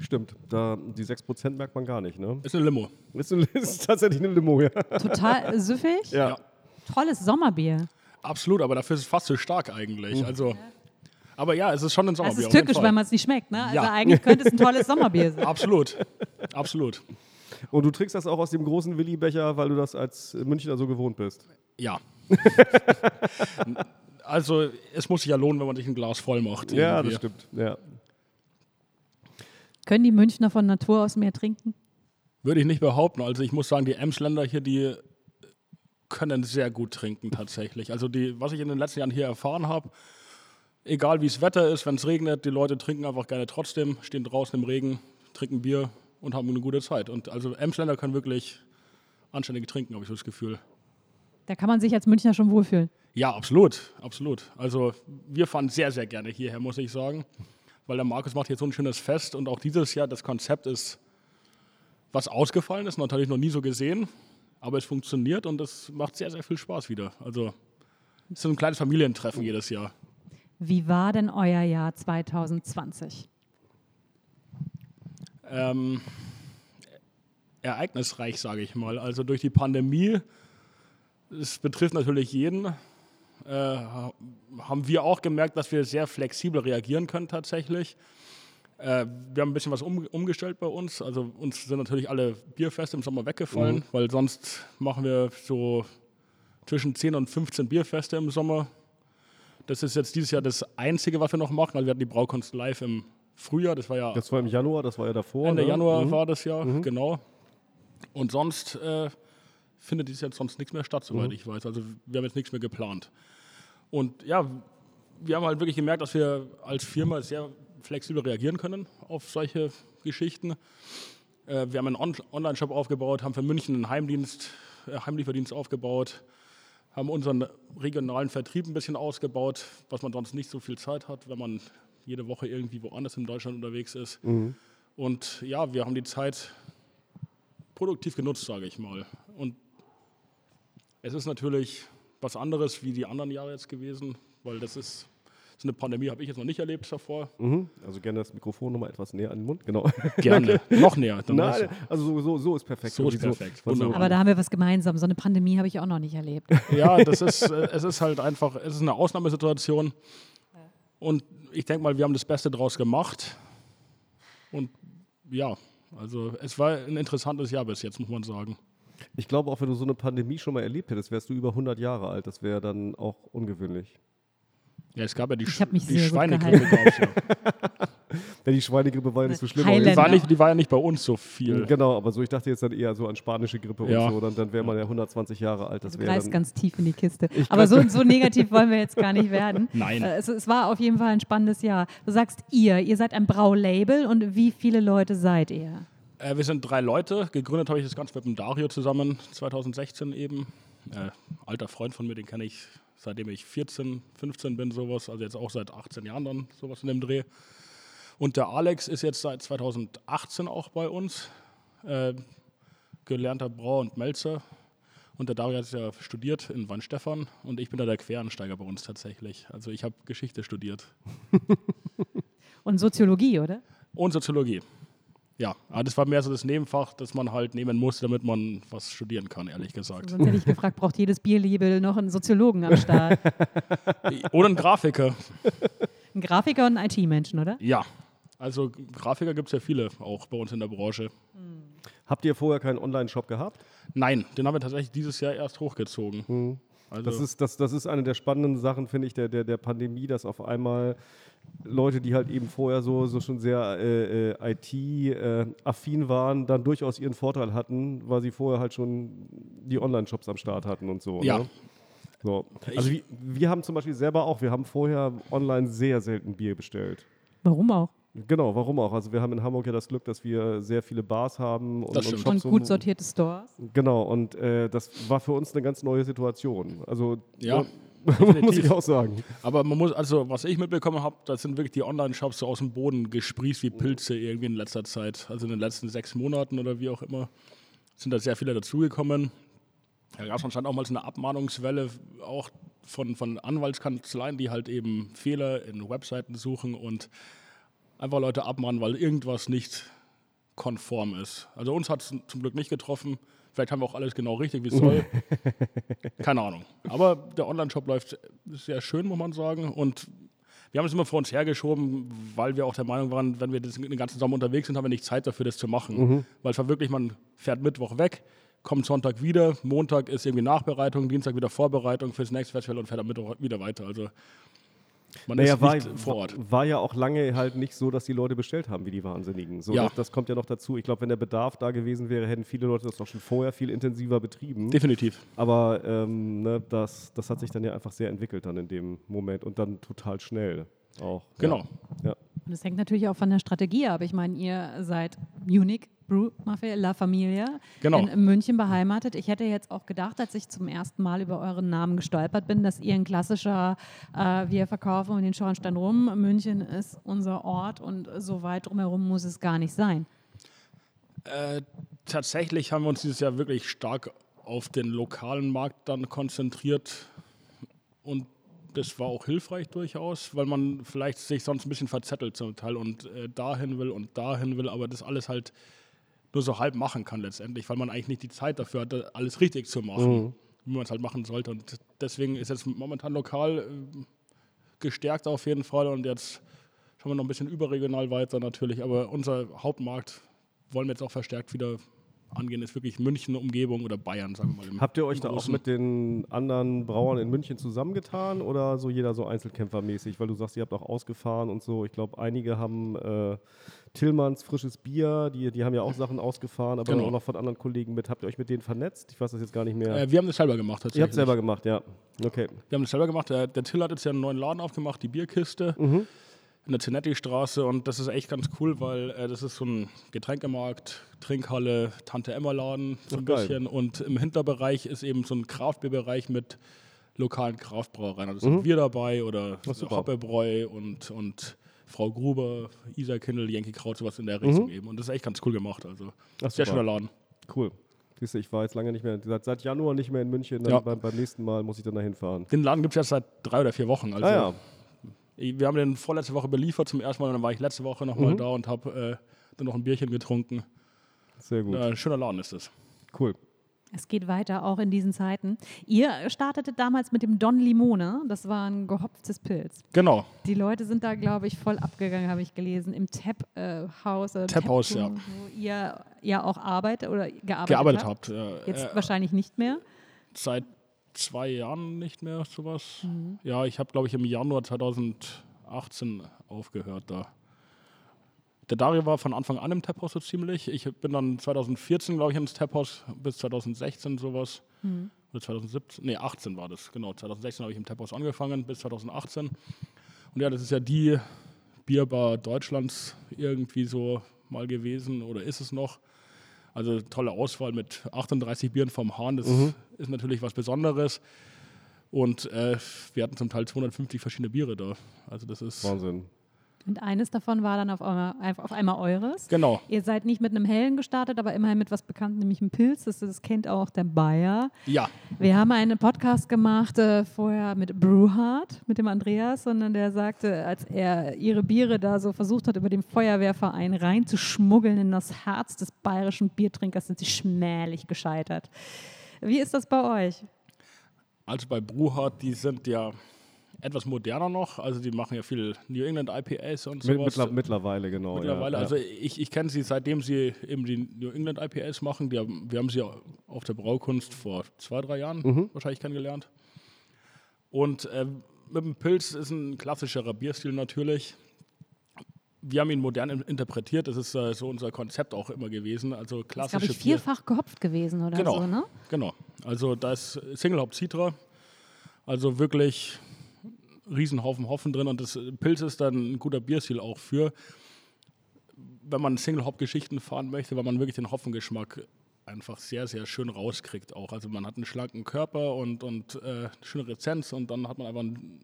Stimmt. Da, die 6% merkt man gar nicht, ne? Ist eine Limo. Ist, ein, (laughs) ist tatsächlich eine Limo, ja. Total süffig. ja. Ja. Tolles Sommerbier. Absolut, aber dafür ist es fast zu stark eigentlich. Also, aber ja, es ist schon ein Es Sommerbier. ist jeden tückisch, Fall. wenn man es nicht schmeckt. Ne? Also Ja. eigentlich könnte es ein tolles Sommerbier sein. (laughs) Absolut, absolut. Und du trinkst das auch aus dem großen Willi-Becher, weil du das als Münchner so gewohnt bist. Ja. (laughs) also es muss sich ja lohnen, wenn man sich ein Glas voll macht. Ja, das stimmt. Ja. Können die Münchner von Natur aus mehr trinken? Würde ich nicht behaupten. Also ich muss sagen, die Emsländer hier, die können sehr gut trinken tatsächlich. Also die, was ich in den letzten Jahren hier erfahren habe, egal wie es Wetter ist, wenn es regnet, die Leute trinken einfach gerne trotzdem, stehen draußen im Regen, trinken Bier und haben eine gute Zeit. Und also Emsländer können wirklich anständig trinken, habe ich so das Gefühl. Da kann man sich als Münchner schon wohlfühlen. Ja, absolut, absolut. Also wir fahren sehr, sehr gerne hierher, muss ich sagen, weil der Markus macht hier so ein schönes Fest und auch dieses Jahr das Konzept ist, was ausgefallen ist, natürlich noch nie so gesehen, aber es funktioniert und es macht sehr, sehr viel Spaß wieder. Also ist so ein kleines Familientreffen jedes Jahr. Wie war denn euer Jahr 2020? Ähm, ereignisreich, sage ich mal. Also durch die Pandemie, es betrifft natürlich jeden, äh, haben wir auch gemerkt, dass wir sehr flexibel reagieren können tatsächlich. Äh, wir haben ein bisschen was um, umgestellt bei uns. Also uns sind natürlich alle Bierfeste im Sommer weggefallen, Mhm. weil sonst machen wir so zwischen 10 und 15 Bierfeste im Sommer. Das ist jetzt dieses Jahr das Einzige, was wir noch machen. Also wir hatten die Braukunst live im Frühjahr, das war ja Das war im Januar, das war ja davor. Ende ne? Januar Mhm. war das ja, genau. Und sonst äh, findet dieses Jahr sonst nichts mehr statt, soweit Mhm. ich weiß. Also wir haben jetzt nichts mehr geplant. Und ja, wir haben halt wirklich gemerkt, dass wir als Firma sehr flexibel reagieren können auf solche Geschichten. Äh, wir haben einen On Online-Shop aufgebaut, haben für München einen Heimdienst, äh, Heimlieferdienst aufgebaut, haben unseren regionalen Vertrieb ein bisschen ausgebaut, was man sonst nicht so viel Zeit hat, wenn man jede Woche irgendwie woanders in Deutschland unterwegs ist. Und ja, wir haben die Zeit produktiv genutzt, sage ich mal. Und es ist natürlich was anderes wie die anderen Jahre jetzt gewesen, weil das ist so eine Pandemie, habe ich jetzt noch nicht erlebt davor. Mhm. Also gerne das Mikrofon nochmal etwas näher an den Mund. Genau. (laughs) Gerne, noch näher. Nein, also so, so, so ist perfekt. So ist perfekt. was Wunderbar. Aber da haben wir was gemeinsam. So eine Pandemie habe ich auch noch nicht erlebt. (laughs) Ja, das ist, äh, es ist halt einfach, es ist eine Ausnahmesituation. Und ich denke mal, wir haben das Beste draus gemacht. Und ja, also es war ein interessantes Jahr bis jetzt, muss man sagen. Ich glaube, auch wenn du so eine Pandemie schon mal erlebt hättest, wärst du über 100 Jahre alt. Das wäre dann auch ungewöhnlich. Ja, es gab ja die, Ich mich die sehr gut Schweinegrippe, gab's ja. (laughs) Wenn die Schweinegrippe war ja nicht so schlimm. Die war, nicht, die war ja nicht bei uns so viel. Genau, aber so, ich dachte jetzt dann eher so an spanische Grippe Ja. und so, dann, dann wäre man ja 120 Jahre alt. Das Du greifst dann, ganz tief in die Kiste. Aber so, (laughs) so negativ wollen wir jetzt gar nicht werden. Nein. Äh, Es, es war auf jeden Fall ein spannendes Jahr. Du sagst ihr, ihr seid ein Braulabel und wie viele Leute seid ihr? Äh, wir sind drei Leute. Gegründet habe ich das Ganze mit dem Dario zusammen, 2016 eben. Äh, alter Freund von mir, den kenne ich seitdem ich 14, 15 bin, sowas. Also jetzt auch seit 18 Jahren dann sowas in dem Dreh. Und der Alex ist jetzt seit 2018 auch bei uns. Äh, gelernter Brauer und Melzer. Und der Dario hat ja studiert in Weinstefan und ich bin da der Quereinsteiger bei uns tatsächlich. Also ich habe Geschichte studiert (laughs) Und Soziologie, oder? und Soziologie. Ja, aber das war mehr so das Nebenfach, das man halt nehmen musste, damit man was studieren kann, ehrlich gesagt. Sonst hätte ich gefragt, braucht jedes Bierlabel noch einen Soziologen am Start? (laughs) Oder ein Grafiker. Ein Grafiker und ein IT-Menschen, oder? Ja, also Grafiker gibt es ja viele auch bei uns in der Branche. Habt ihr vorher keinen Online-Shop gehabt? Nein, den haben wir tatsächlich dieses Jahr erst hochgezogen. Also, Das ist, das, das ist eine der spannenden Sachen, finde ich, der, der, der Pandemie, dass auf einmal Leute, die halt eben vorher so, so schon sehr äh, äh, IT-affin waren, dann durchaus ihren Vorteil hatten, weil sie vorher halt schon die Online-Shops am Start hatten und so. Ja. Ne? So. Also wir, wir haben zum Beispiel selber auch, wir haben vorher online sehr selten Bier bestellt. Warum auch? Genau, warum auch? Also wir haben in Hamburg ja das Glück, dass wir sehr viele Bars haben und, Das und stimmt. Und gut sortierte Stores. Genau, und äh, das war für uns eine ganz neue Situation. Also Ja, (laughs) muss definitiv. ich auch sagen. Aber man muss, also was ich mitbekommen habe, da sind wirklich die Online-Shops so aus dem Boden gesprießt wie Pilze irgendwie in letzter Zeit. Also in den letzten sechs Monaten oder wie auch immer sind da sehr viele dazugekommen. Da gab es anscheinend auch mal so eine Abmahnungswelle, auch von, von Anwaltskanzleien, die halt eben Fehler in Webseiten suchen und einfach Leute abmahnen, weil irgendwas nicht konform ist. Also uns hat es zum Glück nicht getroffen. Vielleicht haben wir auch alles genau richtig, wie es soll. (laughs) Keine Ahnung. Aber der Online-Shop läuft sehr schön, muss man sagen. Und wir haben es immer vor uns hergeschoben, weil wir auch der Meinung waren, wenn wir das den ganzen Sommer unterwegs sind, haben wir nicht Zeit dafür, das zu machen. Weil es war wirklich, man fährt Mittwoch weg, kommt Sonntag wieder, Montag ist irgendwie Nachbereitung, Dienstag wieder Vorbereitung fürs nächste Festival und fährt am Mittwoch wieder weiter. Also man Naja, ist war, nicht vor Ort. war ja auch lange halt nicht so, dass die Leute bestellt haben wie die Wahnsinnigen. So, Ja. das, das kommt ja noch dazu. Ich glaube, wenn der Bedarf da gewesen wäre, hätten viele Leute das auch schon vorher viel intensiver betrieben. Definitiv. Aber ähm, ne, das, das hat sich dann ja einfach sehr entwickelt dann in dem Moment und dann total schnell auch. Genau. Ja. Und es hängt natürlich auch von der Strategie ab. Ich meine, ihr seid Munich Brew Mafia La Familia Genau. in, München beheimatet. Ich hätte jetzt auch gedacht, als ich zum ersten Mal über euren Namen gestolpert bin, dass ihr ein klassischer, äh, wir verkaufen um den Schornstein rum, München ist unser Ort und so weit drumherum muss es gar nicht sein. Äh, tatsächlich haben wir uns dieses Jahr wirklich stark auf den lokalen Markt dann konzentriert und das war auch hilfreich durchaus, weil man vielleicht sich sonst ein bisschen verzettelt zum Teil und äh, dahin will und dahin will, aber das alles halt nur so halb machen kann letztendlich, weil man eigentlich nicht die Zeit dafür hatte, alles richtig zu machen, wie man es halt machen sollte. Und deswegen ist jetzt momentan lokal äh, gestärkt auf jeden Fall und jetzt schauen wir noch ein bisschen überregional weiter natürlich, aber unser Hauptmarkt wollen wir jetzt auch verstärkt wieder angehen, ist wirklich München, Umgebung oder Bayern, sagen wir mal. Habt ihr euch da auch mit den anderen Brauern in München zusammengetan oder so jeder so Einzelkämpfermäßig? Weil du sagst, ihr habt auch ausgefahren und so. Ich glaube, einige haben äh, Tillmanns frisches Bier, die, die haben ja auch Sachen ausgefahren, aber Genau. auch noch von anderen Kollegen mit. Habt ihr euch mit denen vernetzt? Ich weiß das jetzt gar nicht mehr. Äh, wir haben das selber gemacht tatsächlich. ihr habt selber gemacht, ja. Okay. Wir haben das selber gemacht. Der, der Till hat jetzt ja einen neuen Laden aufgemacht, die Bierkiste, Mhm. in der Zenetti-Straße. Und das ist echt ganz cool, weil äh, das ist so ein Getränkemarkt, Trinkhalle, Tante-Emma-Laden, so ein Ach, geil. bisschen. Und im Hinterbereich ist eben so ein Kraftbierbereich mit lokalen Kraftbrauereien. Also sind wir dabei oder Mhm. Hoppebräu und, und Frau Gruber, Isa Kindl, Yankee Kraut, sowas in der Richtung eben. Und das ist echt ganz cool gemacht. Also Mhm. Ach, sehr schöner Laden. Cool. Siehst du, ich war jetzt lange nicht mehr, seit, seit Januar nicht mehr in München. Dann Ja. beim, beim nächsten Mal muss ich dann dahin fahren. Den Laden gibt es jetzt seit drei oder vier Wochen. Also ah ja, Wir haben den vorletzte Woche beliefert zum ersten Mal und dann war ich letzte Woche Mhm. nochmal da und habe äh, dann noch ein Bierchen getrunken. sehr gut. Äh, schöner Laden ist es. Cool. Es geht weiter, auch in diesen Zeiten. Ihr startetet damals mit dem Don Limone. Das war ein gehopftes Pilz. Genau, Die Leute sind da, glaube ich, voll abgegangen, habe ich gelesen, im Tap-Haus. äh, Tap-Haus, ja. Wo ihr ja auch arbeitet oder gearbeitet, gearbeitet habt. habt. Äh, Jetzt äh, wahrscheinlich nicht mehr. seit zwei Jahren nicht mehr sowas. Mhm. Ja, ich habe, glaube ich, im Januar 2018 aufgehört da. Der Dario war von Anfang an im Taphaus so ziemlich. Ich bin dann 2014, glaube ich, ins Taphaus bis 2016 sowas. Mhm. Oder 2017, nee, 18 war das, genau. 2016 habe ich im Taphaus angefangen bis 2018. Und ja, das ist ja die Bierbar Deutschlands irgendwie so mal gewesen oder ist es noch. Also tolle Auswahl mit 38 Bieren vom Hahn, das ist natürlich was Besonderes. Und äh, wir hatten zum Teil 250 verschiedene Biere da. Also das ist Wahnsinn. Und eines davon war dann auf einmal, auf einmal eures. genau. Ihr seid nicht mit einem hellen gestartet, aber immerhin mit was bekannt, nämlich einem Pilz. Das, das kennt auch der Bayer. Ja, Wir haben einen Podcast gemacht äh, vorher mit Brewhard, mit dem Andreas, sondern der sagte, als er ihre Biere da so versucht hat, über den Feuerwehrverein reinzuschmuggeln in das Herz des bayerischen Biertrinkers, sind sie schmählich gescheitert. Wie ist das bei euch? also bei Bruhart, die sind ja etwas moderner noch. Also die machen ja viel New England IPAs und sowas. mittler, mittlerweile, genau. Mittlerweile, ja, also ja. ich, ich kenne sie seitdem sie eben die New England IPAs machen. Die haben, wir haben sie auf der Braukunst vor zwei, drei Jahren Mhm. wahrscheinlich kennengelernt. Und äh, mit dem Pilz ist ein klassischerer Bierstil natürlich. Wir haben ihn modern in- interpretiert. Das ist äh, so unser Konzept auch immer gewesen. Also Das ist, klassische glaube ich, Bier. vierfach gehopft gewesen oder Genau. so, ne? Genau. Also da ist Single Hop Citra. Also wirklich Riesenhaufen Hopfen drin und das Pilz ist dann ein guter Bierstil auch für, wenn man Single Hop Geschichten fahren möchte, weil man wirklich den Hopfengeschmack einfach sehr, sehr schön rauskriegt auch. Also man hat einen schlanken Körper und, und äh, eine schöne Rezenz und dann hat man einfach ein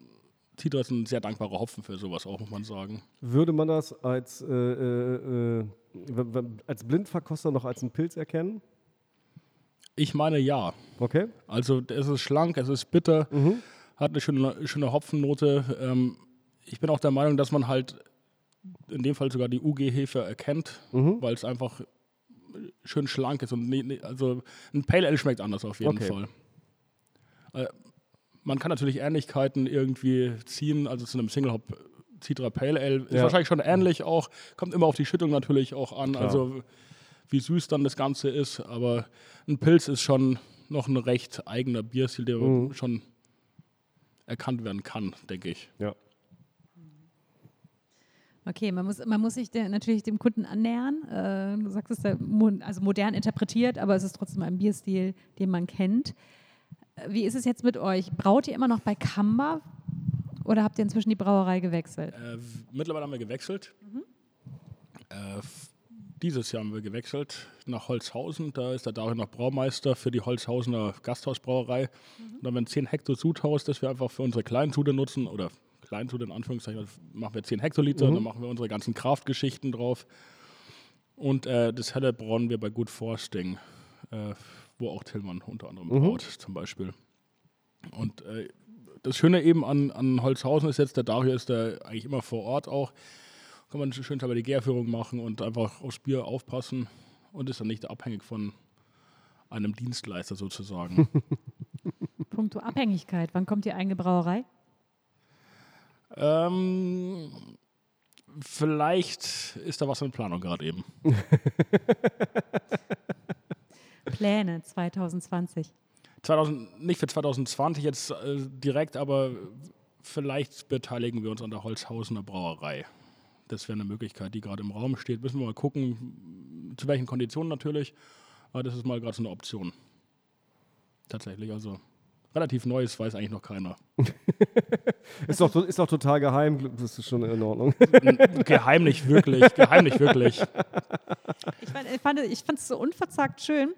Citra ist ein sehr dankbarer Hopfen für sowas auch, muss man sagen. Würde man das als, äh, äh, äh, als Blindverkoster noch als einen Pilz erkennen? Ich meine ja. Okay. Also es ist schlank, es ist bitter, hat eine schöne, schöne Hopfennote. Ähm, ich bin auch der Meinung, dass man halt in dem Fall sogar die UG-Hefe erkennt, weil es einfach schön schlank ist. Und ne, ne, also ein Pale Ale schmeckt anders auf jeden Okay. Fall. Äh, man kann natürlich Ähnlichkeiten irgendwie ziehen, also zu einem Single Hop Citra Pale Ale ist Ja. wahrscheinlich schon ähnlich auch, kommt immer auf die Schüttung natürlich auch an, Klar. also wie süß dann das Ganze ist, aber ein Pilz ist schon noch ein recht eigener Bierstil, der Mhm. schon erkannt werden kann, denke ich. Ja. Okay, man muss, man muss sich der, natürlich dem Kunden annähern. Äh, du sagst es mo also modern interpretiert, aber es ist trotzdem ein Bierstil, den man kennt. Äh, Wie ist es jetzt mit euch? Braut ihr immer noch bei Kamba oder habt ihr inzwischen die Brauerei gewechselt? Äh, mittlerweile haben wir gewechselt. Äh, f- dieses Jahr haben wir gewechselt nach Holzhausen. Da ist der Dario noch Braumeister für die Holzhausener Gasthausbrauerei. Und da haben wir ein 10 Hektar Sudhaus, das wir einfach für unsere Kleinsude nutzen. Oder Kleinsude in Anführungszeichen, das machen wir 10 Hektoliter, dann machen wir unsere ganzen Kraftgeschichten drauf. Und äh, das Helle brauen wir bei Gut Forsting, äh, wo auch Tillmann unter anderem braut, zum Beispiel. Und äh, das Schöne eben an, an Holzhausen ist jetzt, der Dario ist da eigentlich immer vor Ort auch. Kann man schön bei die Gärführung machen und einfach aufs Bier aufpassen und ist dann nicht abhängig von einem Dienstleister sozusagen. (laughs) Punkto Abhängigkeit. Wann kommt die eigene Brauerei? ähm, vielleicht ist da was in Planung gerade eben. (laughs) Pläne 2020. 2000, nicht für 2020 jetzt äh, direkt, aber vielleicht beteiligen wir uns an der Holzhausener Brauerei. Das wäre eine Möglichkeit, die gerade im Raum steht. Müssen wir mal gucken, zu welchen Konditionen natürlich. Aber das ist mal gerade so eine Option. Tatsächlich, also relativ Neues weiß eigentlich noch keiner. (laughs) Ist doch, ist doch total geheim, das ist schon in Ordnung. (laughs) Geheimlich wirklich, geheimlich wirklich. Ich fand ich fand, ich fand es so unverzagt schön.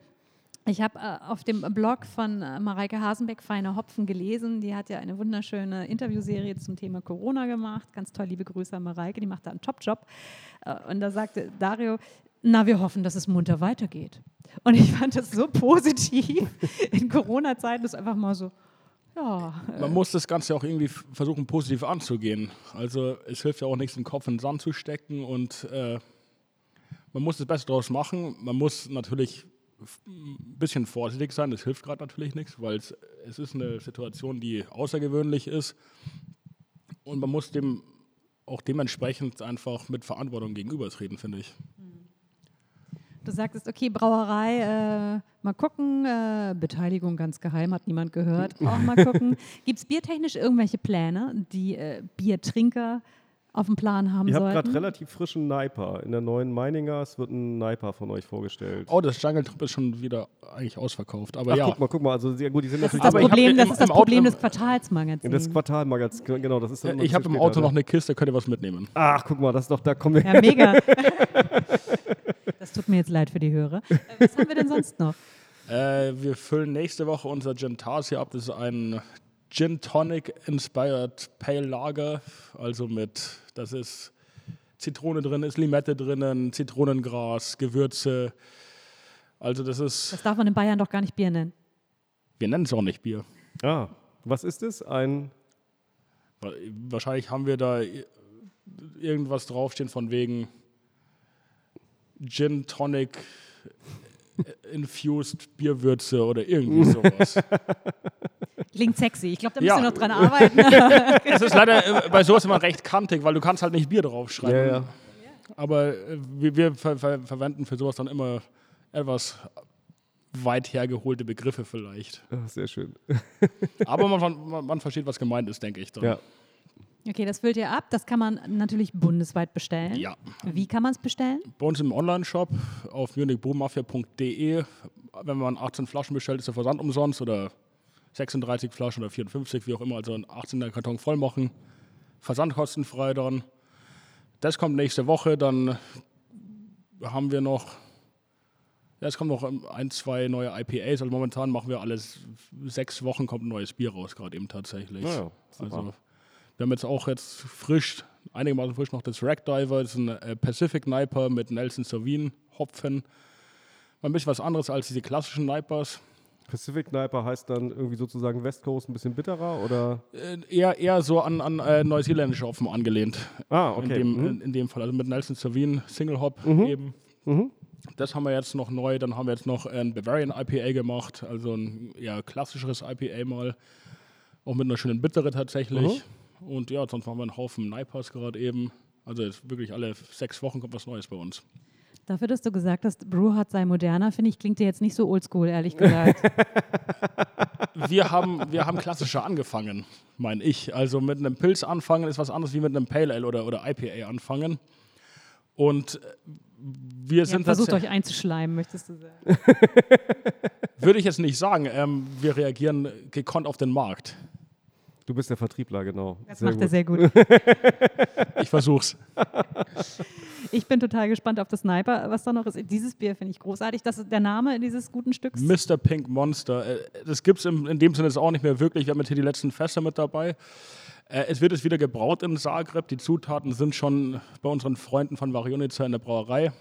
Ich habe äh, auf dem Blog von äh, Mareike Hasenbeck Feine Hopfen gelesen. Die hat ja eine wunderschöne Interviewserie zum Thema Corona gemacht. Ganz toll, liebe Grüße an Mareike, die macht da einen Top-Job. Äh, und da sagte Dario, na, wir hoffen, dass es munter weitergeht. Und ich fand das so positiv (laughs) in Corona-Zeiten, das einfach mal so, ja, Man muss das Ganze auch irgendwie versuchen, positiv anzugehen. Also es hilft ja auch nichts, den Kopf in den Sand zu stecken und äh, man muss das Beste draus machen. Man muss natürlich ein bisschen vorsichtig sein, das hilft gerade natürlich nichts, weil es, es ist eine Situation, die außergewöhnlich ist und man muss dem auch dementsprechend einfach mit Verantwortung gegenübertreten, finde ich. Du sagtest, okay, Brauerei, äh, mal gucken, äh, Beteiligung ganz geheim, hat niemand gehört, auch mal gucken. (laughs) Gibt es biertechnisch irgendwelche Pläne, die äh, Biertrinker auf dem Plan haben Ihr habt gerade sollten? relativ frischen Niper. In der neuen Meininger, es wird ein Niper von euch vorgestellt. Oh, das Jungle Trip ist schon wieder eigentlich ausverkauft, aber Ach, ja. guck mal, guck mal. Also, sehr gut, die sind Das ist natürlich das Problem, im- das, ist das im Auto- Problem im- des Quartalsmagazins. das Quartalmagazin, genau, das ist dann ein Ich habe im Auto noch ne? eine Kiste, könnt ihr was mitnehmen. Ach, guck mal, das ist doch, da kommen wir. Ja, mega. (laughs) das tut mir jetzt leid für die Hörer. Äh, Was haben wir denn sonst noch? Äh, wir füllen nächste Woche unser Gin Tarsia ab. Das ist ein Gin Tonic Inspired Pale Lager. Also mit, das ist Zitrone drin, ist Limette drinnen, Zitronengras, Gewürze. Also das ist, Das darf man in Bayern doch gar nicht Bier nennen. wir nennen es auch nicht Bier. Ah, was ist es? Ein. Wahrscheinlich haben wir da irgendwas draufstehen von wegen Gin Tonic Infused Bierwürze oder irgendwie (laughs) sowas. Klingt sexy. Ich glaube, da müssen Ja. wir noch dran arbeiten. (laughs) Es ist leider äh, bei sowas immer recht kantig, weil du kannst halt nicht Bier draufschreiben. Ja, ja. Aber äh, wir, wir ver ver verwenden für sowas dann immer etwas weit hergeholte Begriffe vielleicht. Ah, sehr schön. (laughs) Aber man, man, man versteht, was gemeint ist, denke ich. Dann. Ja. Okay, das füllt ihr ab. Das kann man natürlich bundesweit bestellen. Ja. Wie kann man es bestellen? Bei uns im Online-Shop auf munichbrewmafia.de, wenn man 18 Flaschen bestellt, ist der Versand umsonst oder 36 Flaschen oder 54, wie auch immer, also einen 18er Karton voll machen. Versand kostenfrei dann. Das kommt nächste Woche, dann haben wir noch, ja, es kommen noch ein, zwei neue IPAs, also momentan machen wir alles, sechs Wochen kommt ein neues Bier raus, gerade eben tatsächlich. Ja, also, wir haben jetzt auch jetzt frisch, einigermaßen frisch noch das Rack Diver, das ist ein äh, Pacific Sniper mit Nelson Sauvin Hopfen. Ein bisschen was anderes als diese klassischen Snipers. Pacific Sniper heißt dann irgendwie sozusagen West Coast ein bisschen bitterer oder? Äh, eher, eher so an, an äh, neuseeländische Hopfen angelehnt. Ah, In, okay. dem, Mhm. in, in dem Fall, also mit Nelson Sauvin Single Hop eben. Das haben wir jetzt noch neu. Dann haben wir jetzt noch ein Bavarian IPA gemacht, also ein eher klassischeres IPA mal. Auch mit einer schönen Bittere tatsächlich. Und ja, sonst machen wir einen Haufen Nipers gerade eben. Also jetzt wirklich alle sechs Wochen kommt was Neues bei uns. Dafür, dass du gesagt hast, Brewhard sei moderner, finde ich, klingt dir jetzt nicht so oldschool, ehrlich gesagt. (laughs) Wir haben, wir haben klassischer angefangen, meine ich. Also mit einem Pilz anfangen ist was anderes wie mit einem Pale Ale oder, oder IPA anfangen. Und äh, wir sind habt versucht, euch einzuschleimen, möchtest du sagen. (laughs) Würde ich jetzt nicht sagen. Ähm, wir reagieren gekonnt auf den Markt. Du bist der Vertriebler, genau. Das Sehr macht er gut. sehr gut. (laughs) Ich versuch's. Ich bin total gespannt auf das Sniper, was da noch ist. Dieses Bier finde ich großartig. Das ist der Name dieses guten Stücks. Mr. Pink Monster. Äh, Das gibt es in dem Sinne jetzt auch nicht mehr wirklich. Wir haben jetzt hier die letzten Fässer mit dabei. Äh, Es wird jetzt wieder gebraut in Zagreb. Die Zutaten sind schon bei unseren Freunden von Varionica in der Brauerei.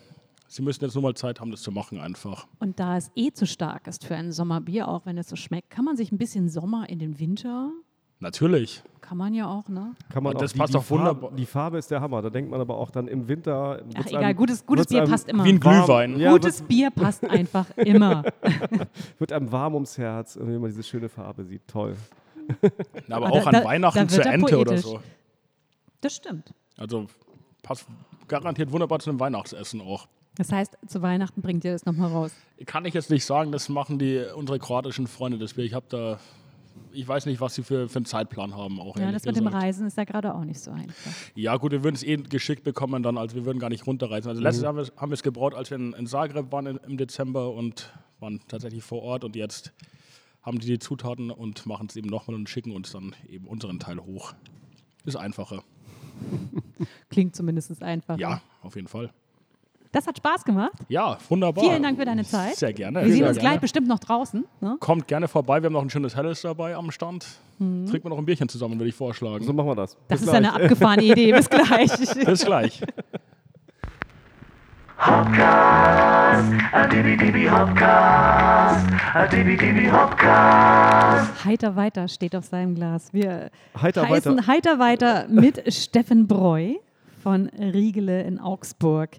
Sie müssen jetzt nur mal Zeit haben, das zu machen einfach. Und da es eh zu stark ist für ein Sommerbier, auch wenn es so schmeckt, kann man sich ein bisschen Sommer in den Winter Natürlich. Kann man ja auch, ne? Kann man das auch, passt die, doch die Farbe, wunderbar. Die Farbe ist der Hammer. Da denkt man aber auch dann im Winter. Ach, egal, einem- gutes, gutes Bier einem passt immer. Wie ein warm- Glühwein. Ja, Gutes Bier passt einfach (laughs) immer. wird einem warm ums Herz, wenn man diese schöne Farbe sieht. Toll. Na, aber Ah, auch da- an da- Weihnachten da zur Ente oder poetisch. so. Das stimmt. Also passt garantiert wunderbar zu einem Weihnachtsessen auch. Das heißt, zu Weihnachten bringt ihr das nochmal raus. Kann ich jetzt nicht sagen, das machen die unsere kroatischen Freunde das Bier. Ich habe da, ich weiß nicht, was sie für, für einen Zeitplan haben. Auch Ja, das mit dem. Reisen ist ja gerade auch nicht so einfach. Ja, gut, wir würden es eh geschickt bekommen dann, also wir würden gar nicht runterreisen. Also letztes Jahr haben wir es- haben wir es gebraut, als wir in, in Zagreb waren in, im Dezember und waren tatsächlich vor Ort und jetzt haben die die Zutaten und machen es eben nochmal und schicken uns dann eben unseren Teil hoch. Ist einfacher. (laughs) Klingt zumindest einfach. Ja, auf jeden Fall. Das hat Spaß gemacht. Ja, wunderbar. Vielen Dank für deine Zeit. Sehr gerne. Wir sehen uns gerne. gleich bestimmt noch draußen. Ne? Kommt gerne vorbei, wir haben noch ein schönes Helles dabei am Stand. Trinken wir noch ein Bierchen zusammen, würde ich vorschlagen. So machen wir das. Das Bis ist eine gleich. abgefahrene (laughs) Idee. Bis gleich. (laughs) Bis gleich. A dibby dibby Hopcast. A dibby dibby Hopcast. Heiter weiter steht auf seinem Glas. Wir Heiter heißen weiter. Heiter weiter mit Steffen Breu von Riegele in Augsburg.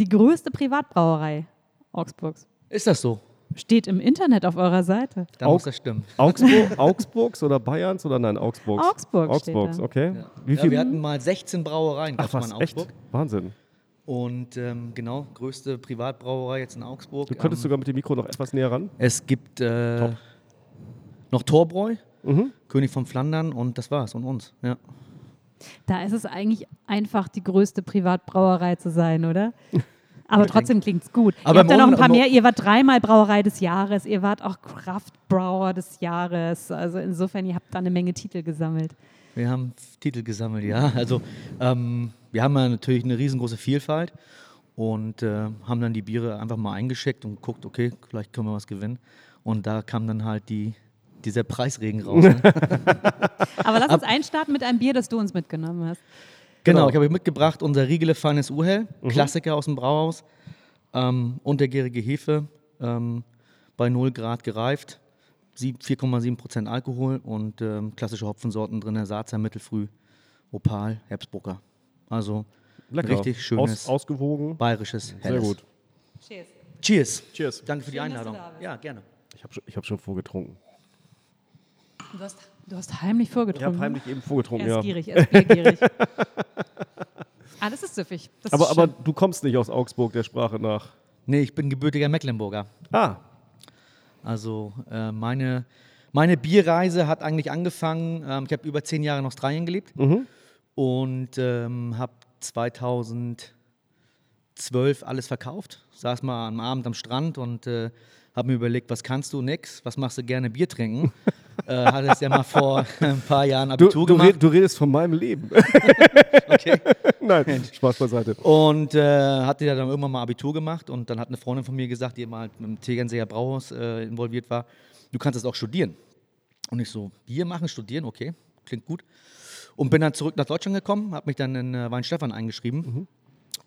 Die größte Privatbrauerei Augsburgs. Ist das so? Steht im Internet auf eurer Seite. Da Aug- muss das stimmen. Augsburg, (laughs) Augsburgs oder Bayerns oder nein, Augsburgs? Augsburg Augsburgs, okay. Wie Ja, viel? wir hatten mal 16 Brauereien Ach was, in echt? Augsburg. Wahnsinn. Und ähm, genau, größte Privatbrauerei jetzt in Augsburg. Du könntest Ähm, sogar mit dem Mikro noch etwas näher ran. Es gibt äh, noch Torbräu, Mhm. König von Flandern und das war's und uns. Ja. Da ist es eigentlich einfach, die größte Privatbrauerei zu sein, oder? (laughs) Aber trotzdem klingt es gut. Aber ihr habt da noch ein paar mehr. Ihr wart dreimal Brauerei des Jahres. Ihr wart auch Kraftbrauer des Jahres. Also insofern, ihr habt da eine Menge Titel gesammelt. Wir haben Titel gesammelt, ja. Also ähm, wir haben ja natürlich eine riesengroße Vielfalt und äh, haben dann die Biere einfach mal eingeschickt und geguckt, okay, vielleicht können wir was gewinnen. Und da kam dann halt die, dieser Preisregen raus. Ne? (laughs) Aber lass uns einstarten mit einem Bier, das du uns mitgenommen hast. Genau, ich habe mitgebracht unser Riegele Feines Urhell, Klassiker aus dem Brauhaus, ähm, untergärige Hefe, ähm, bei 0 Grad gereift, sieb- 4,7 Prozent Alkohol und ähm, klassische Hopfensorten drin, Saatzer, Mittelfrüh, Opal, Herbstbrucker. Also Lecker. richtig schönes Aus, ausgewogen. bayerisches Sehr Helles. gut. Cheers. Cheers. Danke für die Schön, du Einladung. Ja, gerne. Ich habe schon, ich hab schon vorgetrunken. Du hast, du hast heimlich Ich vorgetrunken. habe heimlich eben vorgetrunken, Er ja. ist gierig, er ist biergierig. (laughs) ah, das ist süffig. Das Aber, ist aber du kommst nicht aus Augsburg der Sprache nach. Nee, ich bin gebürtiger Mecklenburger. Ah, Also äh, meine, meine Bierreise hat eigentlich angefangen, ähm, ich habe über zehn Jahre in Australien gelebt und ähm, habe 2012 alles verkauft. Saß mal am Abend am Strand und äh, habe mir überlegt, was kannst du? Nix. Was machst du gerne? Bier trinken. (laughs) äh, hatte es ja mal vor (laughs) ein paar Jahren du, Abitur du, gemacht. red, du redest von meinem Leben. (laughs) Okay. (laughs) Nein, Spaß beiseite. Und äh, hatte ja dann irgendwann mal Abitur gemacht und dann hat eine Freundin von mir gesagt, die mal mit dem Tegernseer Brauhaus äh, involviert war, du kannst das auch studieren. Und ich so, Bier machen, studieren, okay, klingt gut. Und bin dann zurück nach Deutschland gekommen, habe mich dann in äh, Weinstefan eingeschrieben.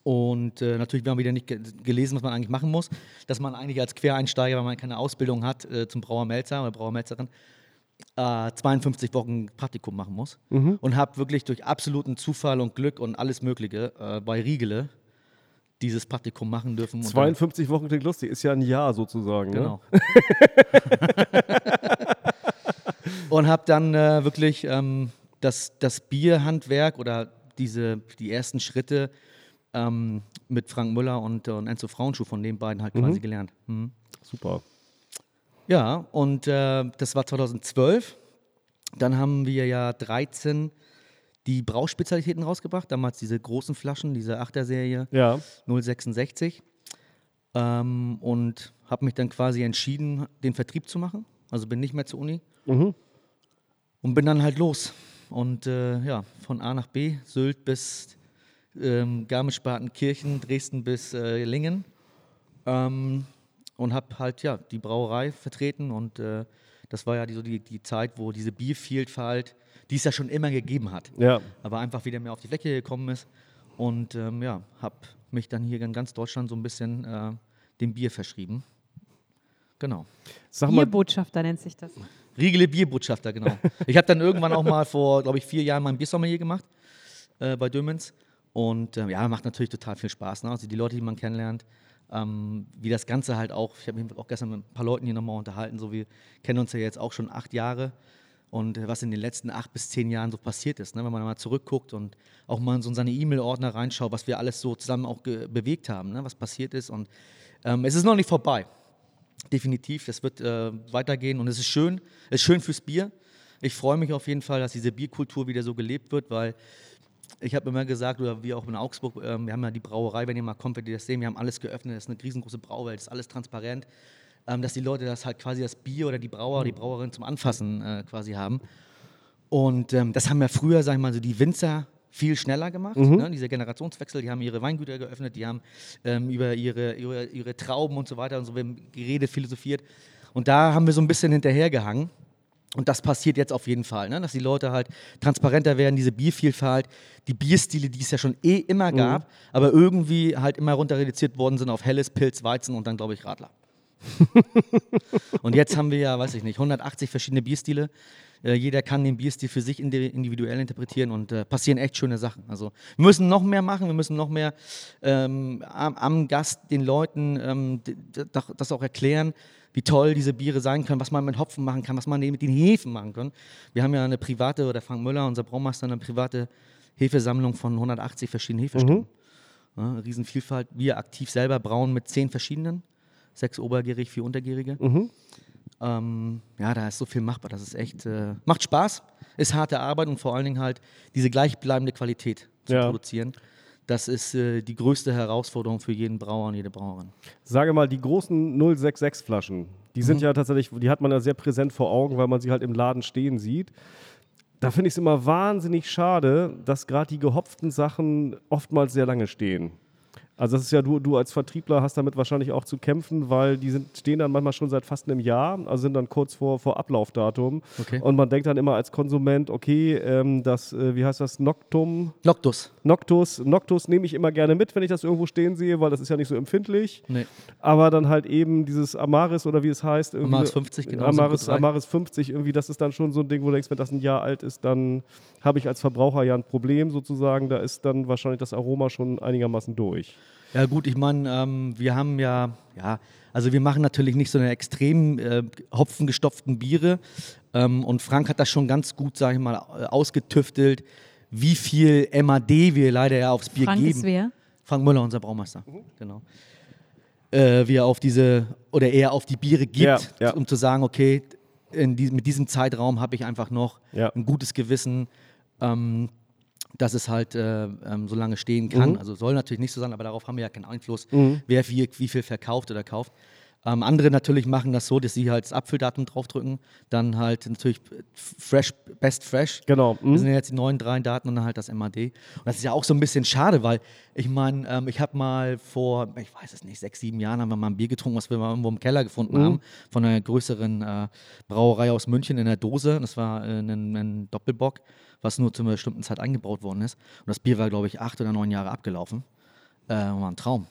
Und äh, natürlich haben wir wieder nicht ge gelesen, was man eigentlich machen muss. Dass man eigentlich als Quereinsteiger, wenn man keine Ausbildung hat äh, zum Brauermelzer oder Brauermelzerin, äh, 52 Wochen Praktikum machen muss. Und habe wirklich durch absoluten Zufall und Glück und alles Mögliche äh, bei Riegele dieses Praktikum machen dürfen. Und dann- 52 Wochen klingt lustig, ist ja ein Jahr sozusagen. Genau. Ne? (laughs) und habe dann äh, wirklich ähm, das, das Bierhandwerk oder diese, die ersten Schritte ähm, mit Frank Müller und, und Enzo Frauenschuh von den beiden halt quasi gelernt. Mhm. Super. Ja, und äh, das war 2012. Dann haben wir ja 13 die Brauspezialitäten rausgebracht. Damals diese großen Flaschen, diese 8er-Serie. Ja. 066 ähm, und habe mich dann quasi entschieden, den Vertrieb zu machen. Also bin nicht mehr zur Uni und bin dann halt los. Und äh, ja, von A nach B, Sylt bis ähm, Garmisch-Partenkirchen, Dresden bis äh, Lingen. Ähm, und habe halt ja die Brauerei vertreten und äh, das war ja die, so die, die Zeit, wo diese Biervielfalt, die es ja schon immer gegeben hat Ja. aber einfach wieder mehr auf die Fläche gekommen ist. Und ähm, ja, habe mich dann hier in ganz Deutschland so ein bisschen äh, dem Bier verschrieben. Genau. Sag mal, Bierbotschafter nennt sich das. Riegele Bierbotschafter, genau. (laughs) ich habe dann irgendwann auch mal vor, glaube ich, vier Jahren mein Biersommelier gemacht äh, bei Dömens. Und äh, ja, macht natürlich total viel Spaß. Ne? Also die Leute, die man kennenlernt, ähm, wie das Ganze halt auch, ich habe mich auch gestern mit ein paar Leuten hier nochmal unterhalten, so wir kennen uns ja jetzt auch schon acht Jahre und äh, was in den letzten acht bis zehn Jahren so passiert ist, ne? wenn man mal zurückguckt und auch mal in so seine E-Mail-Ordner reinschaut, was wir alles so zusammen auch bewegt haben, ne? was passiert ist und ähm, es ist noch nicht vorbei. Definitiv, das wird äh, weitergehen und es ist schön, es ist schön fürs Bier. Ich freue mich auf jeden Fall, dass diese Bierkultur wieder so gelebt wird, weil ich habe immer gesagt, oder wir auch in Augsburg, ähm, wir haben ja die Brauerei, wenn ihr mal kommt, werdet ihr das sehen, wir haben alles geöffnet, das ist eine riesengroße Brauwelt, das ist alles transparent, ähm, dass die Leute das halt quasi das Bier oder die Brauer, die Brauerin zum Anfassen äh, quasi haben. Und ähm, das haben ja früher, sag ich mal, so die Winzer viel schneller gemacht. Ne? Dieser Generationswechsel, die haben ihre Weingüter geöffnet, die haben ähm, über ihre, ihre, ihre Trauben und so weiter und so geredet, philosophiert. Und da haben wir so ein bisschen hinterhergehangen. Und das passiert jetzt auf jeden Fall, ne? dass die Leute halt transparenter werden, diese Biervielfalt, die Bierstile, die es ja schon eh immer gab, aber irgendwie halt immer runter reduziert worden sind auf Helles, Pilz, Weizen und dann, glaube ich, Radler. (laughs) und jetzt haben wir ja, weiß ich nicht, 180 verschiedene Bierstile. Äh, jeder kann den Bierstil für sich indi- individuell interpretieren und äh, passieren echt schöne Sachen. Also wir müssen noch mehr machen, wir müssen noch mehr ähm, am, am Gast den Leuten ähm, das auch erklären, wie toll diese Biere sein können, was man mit Hopfen machen kann, was man mit den Hefen machen kann. Wir haben ja eine private, oder Frank Müller, unser Braumeister, eine private Hefesammlung von 180 verschiedenen Hefestämmen. Ja, Riesenvielfalt. Wir aktiv selber brauen mit zehn verschiedenen. Sechs obergärig, vier untergärige. Ähm, ja, da ist so viel machbar. Das ist echt, äh, macht Spaß, ist harte Arbeit und vor allen Dingen halt diese gleichbleibende Qualität zu Ja. produzieren. Das ist äh, die größte Herausforderung für jeden Brauer und jede Brauerin. Sage mal, die großen 066 Flaschen, die sind ja tatsächlich, die hat man ja sehr präsent vor Augen, weil man sie halt im Laden stehen sieht. Da finde ich es immer wahnsinnig schade, dass gerade die gehopften Sachen oftmals sehr lange stehen. Also das ist ja, du, du als Vertriebler hast damit wahrscheinlich auch zu kämpfen, weil die sind, stehen dann manchmal schon seit fast einem Jahr, also sind dann kurz vor, vor Ablaufdatum. Okay. Und man denkt dann immer als Konsument, okay, ähm, das, äh, wie heißt das, Noctum, Noctus. Noctus, Noctus nehme ich immer gerne mit, wenn ich das irgendwo stehen sehe, weil das ist ja nicht so empfindlich. Nee. Aber dann halt eben dieses Amaris oder wie es heißt. irgendwie- Amaris 50, genau, Amaris, Simco 3. Amaris 50, irgendwie, das ist dann schon so ein Ding, wo du denkst, wenn das ein Jahr alt ist, dann habe ich als Verbraucher ja ein Problem sozusagen. Da ist dann wahrscheinlich das Aroma schon einigermaßen durch. Ja gut, ich meine, ähm, wir haben ja, ja, also wir machen natürlich nicht so eine extrem äh, hopfengestopften Biere. Ähm, und Frank hat das schon ganz gut, sage ich mal, äh, ausgetüftelt, wie viel MAD wir leider ja aufs Bier Frank geben. ist wer? Frank Müller, unser Braumeister, genau. Äh, wie er auf diese, oder er auf die Biere gibt, Ja, ja. um zu sagen, okay, in die, mit diesem Zeitraum habe ich einfach noch Ja. ein gutes Gewissen, ähm, dass es halt äh, ähm, so lange stehen kann. Mhm. Also soll natürlich nicht so sein, aber darauf haben wir ja keinen Einfluss, wer wie, wie viel verkauft oder kauft. Ähm, andere natürlich machen das so, dass sie halt das Apfeldatum draufdrücken, dann halt natürlich fresh, best fresh. Genau. Das Mhm. sind ja jetzt die neuen drei Daten und dann halt das MAD. Und das ist ja auch so ein bisschen schade, weil ich meine, ähm, ich habe mal vor, ich weiß es nicht, sechs, sieben Jahren haben wir mal ein Bier getrunken, was wir mal irgendwo im Keller gefunden haben, von einer größeren äh, Brauerei aus München in der Dose. Das war äh, ein, ein Doppelbock, was nur zu einer bestimmten Zeit eingebaut worden ist. Und das Bier war, glaube ich, acht oder neun Jahre abgelaufen. Äh, war ein Traum.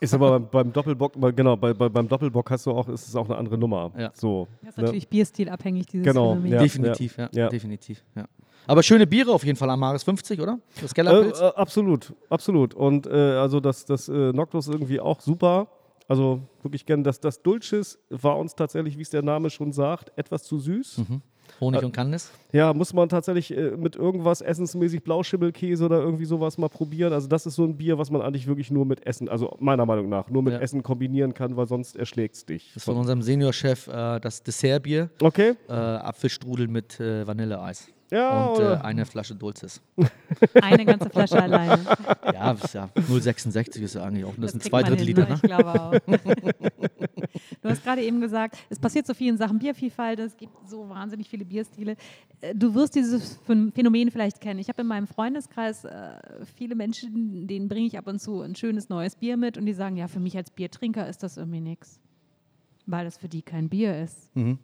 Ist aber beim, Doppelbock, genau, bei, bei, beim Doppelbock hast du auch, ist es auch eine andere Nummer. Ja. So, Das ist ne? natürlich bierstilabhängig, dieses Genau, Phänomen. ja. definitiv, ja, ja. definitiv, ja. Aber schöne Biere auf jeden Fall, Amaris 50, oder? Das Äh, Kellerpilz. äh, absolut, absolut. Und äh, also das, das äh, Noctus irgendwie auch super. Also wirklich gern. Das, das Dulcis war uns tatsächlich, wie es der Name schon sagt, etwas zu süß. Mhm. Honig und Candice. Ja, muss man tatsächlich äh, mit irgendwas essensmäßig Blauschimmelkäse oder irgendwie sowas mal probieren. Also das ist so ein Bier, was man eigentlich wirklich nur mit Essen, also meiner Meinung nach, nur mit Ja. Essen kombinieren kann, weil sonst erschlägt es dich. Das ist von unserem Seniorchef äh, das Dessertbier. Okay? Äh, Apfelstrudel mit äh, Vanilleeis. Ja, und äh, eine Flasche Dulces. (laughs) Eine ganze Flasche alleine. (laughs) Ja, das ist ja 0,66 ist ja eigentlich auch. Das, sind kriegt zwei Drittel Liter. ne? Ne? Ich glaube auch. Du hast gerade eben gesagt, es passiert so viel in Sachen Biervielfalt, es gibt so wahnsinnig viele Bierstile. Äh, Du wirst dieses Phän- Phänomen vielleicht kennen. Ich habe in meinem Freundeskreis äh, viele Menschen, denen bringe ich ab und zu ein schönes neues Bier mit und die sagen, ja, für mich als Biertrinker ist das irgendwie nichts, weil das für die kein Bier ist. Mhm.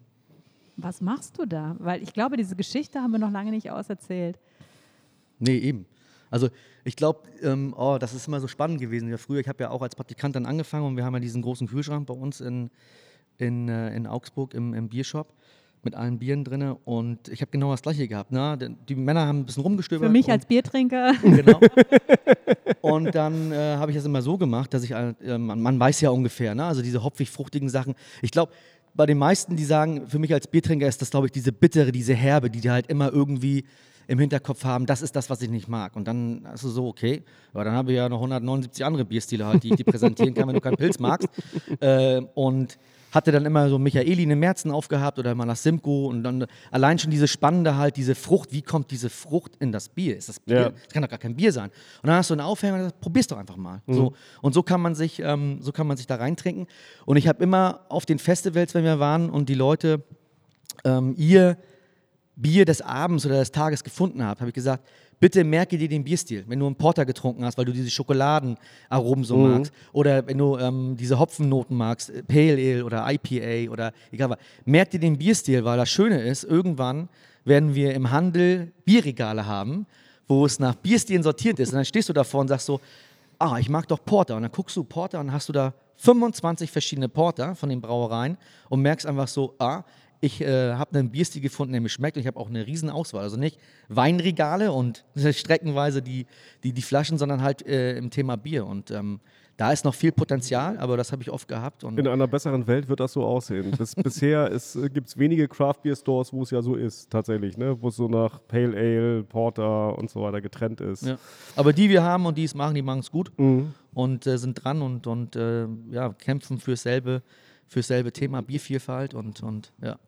Was machst du da? Weil ich glaube, diese Geschichte haben wir noch lange nicht auserzählt. Nee, eben. Also ich glaube, ähm, oh, das ist immer so spannend gewesen. Ja, früher, ich habe ja auch als Praktikant dann angefangen und wir haben ja diesen großen Kühlschrank bei uns in, in, äh, in Augsburg im, im Biershop. mit allen Bieren drin und ich habe genau das gleiche gehabt. Ne? Die- Die Männer haben ein bisschen rumgestöbert. Für mich als Biertrinker. Genau. (laughs) Und dann äh, habe ich das immer so gemacht, dass ich, äh, man, man weiß ja ungefähr, ne? also diese hopfig-fruchtigen Sachen. Ich glaube, bei den meisten, die sagen, für mich als Biertrinker ist das, glaube ich, diese bittere, diese Herbe, die die halt immer irgendwie im Hinterkopf haben, das ist das, was ich nicht mag. Und dann ist es so, okay, aber dann habe ich ja noch 179 andere Bierstile halt, die ich dir präsentieren kann, wenn du keinen Pilz magst. (laughs) Äh, und hatte dann immer so Michaeli in den Märzen aufgehabt oder mal nach Simcoe und dann allein schon diese spannende halt, diese Frucht, wie kommt diese Frucht in das Bier? Ist das Bier? Ja. Das kann doch gar kein Bier sein. Und dann hast du einen Aufhänger und sagst, probier's doch einfach mal. So. Und so kann man sich, ähm, so kann man sich da reintrinken. Und ich habe immer auf den Festivals, wenn wir waren und die Leute ähm, ihr Bier des Abends oder des Tages gefunden habt, habe ich gesagt, bitte merke dir den Bierstil. Wenn du einen Porter getrunken hast, weil du diese Schokoladenaromen so magst, oder wenn du ähm, diese Hopfennoten magst, äh, Pale Ale oder IPA oder egal was, merk dir den Bierstil, weil das Schöne ist, irgendwann werden wir im Handel Bierregale haben, wo es nach Bierstilen sortiert ist. Und dann stehst du davor und sagst so, ah, ich mag doch Porter. Und dann guckst du Porter und hast du da 25 verschiedene Porter von den Brauereien und merkst einfach so, ah, ich äh, habe einen Bierstil gefunden, der mir schmeckt und ich habe auch eine riesen Auswahl. Also nicht Weinregale und (laughs) streckenweise die, die, die Flaschen, sondern halt äh, im Thema Bier. Und ähm, da ist noch viel Potenzial, aber das habe ich oft gehabt. Und In einer besseren Welt wird das so aussehen. Bis, (laughs) bisher gibt es wenige Craft Beer Stores, wo es ja so ist, tatsächlich, ne? wo es so nach Pale Ale, Porter und so weiter getrennt ist. Ja. Aber die wir haben und die es machen, die machen es gut Mhm. und äh, sind dran und, und äh, ja, kämpfen fürs selbe, fürs selbe Thema Biervielfalt und, und ja.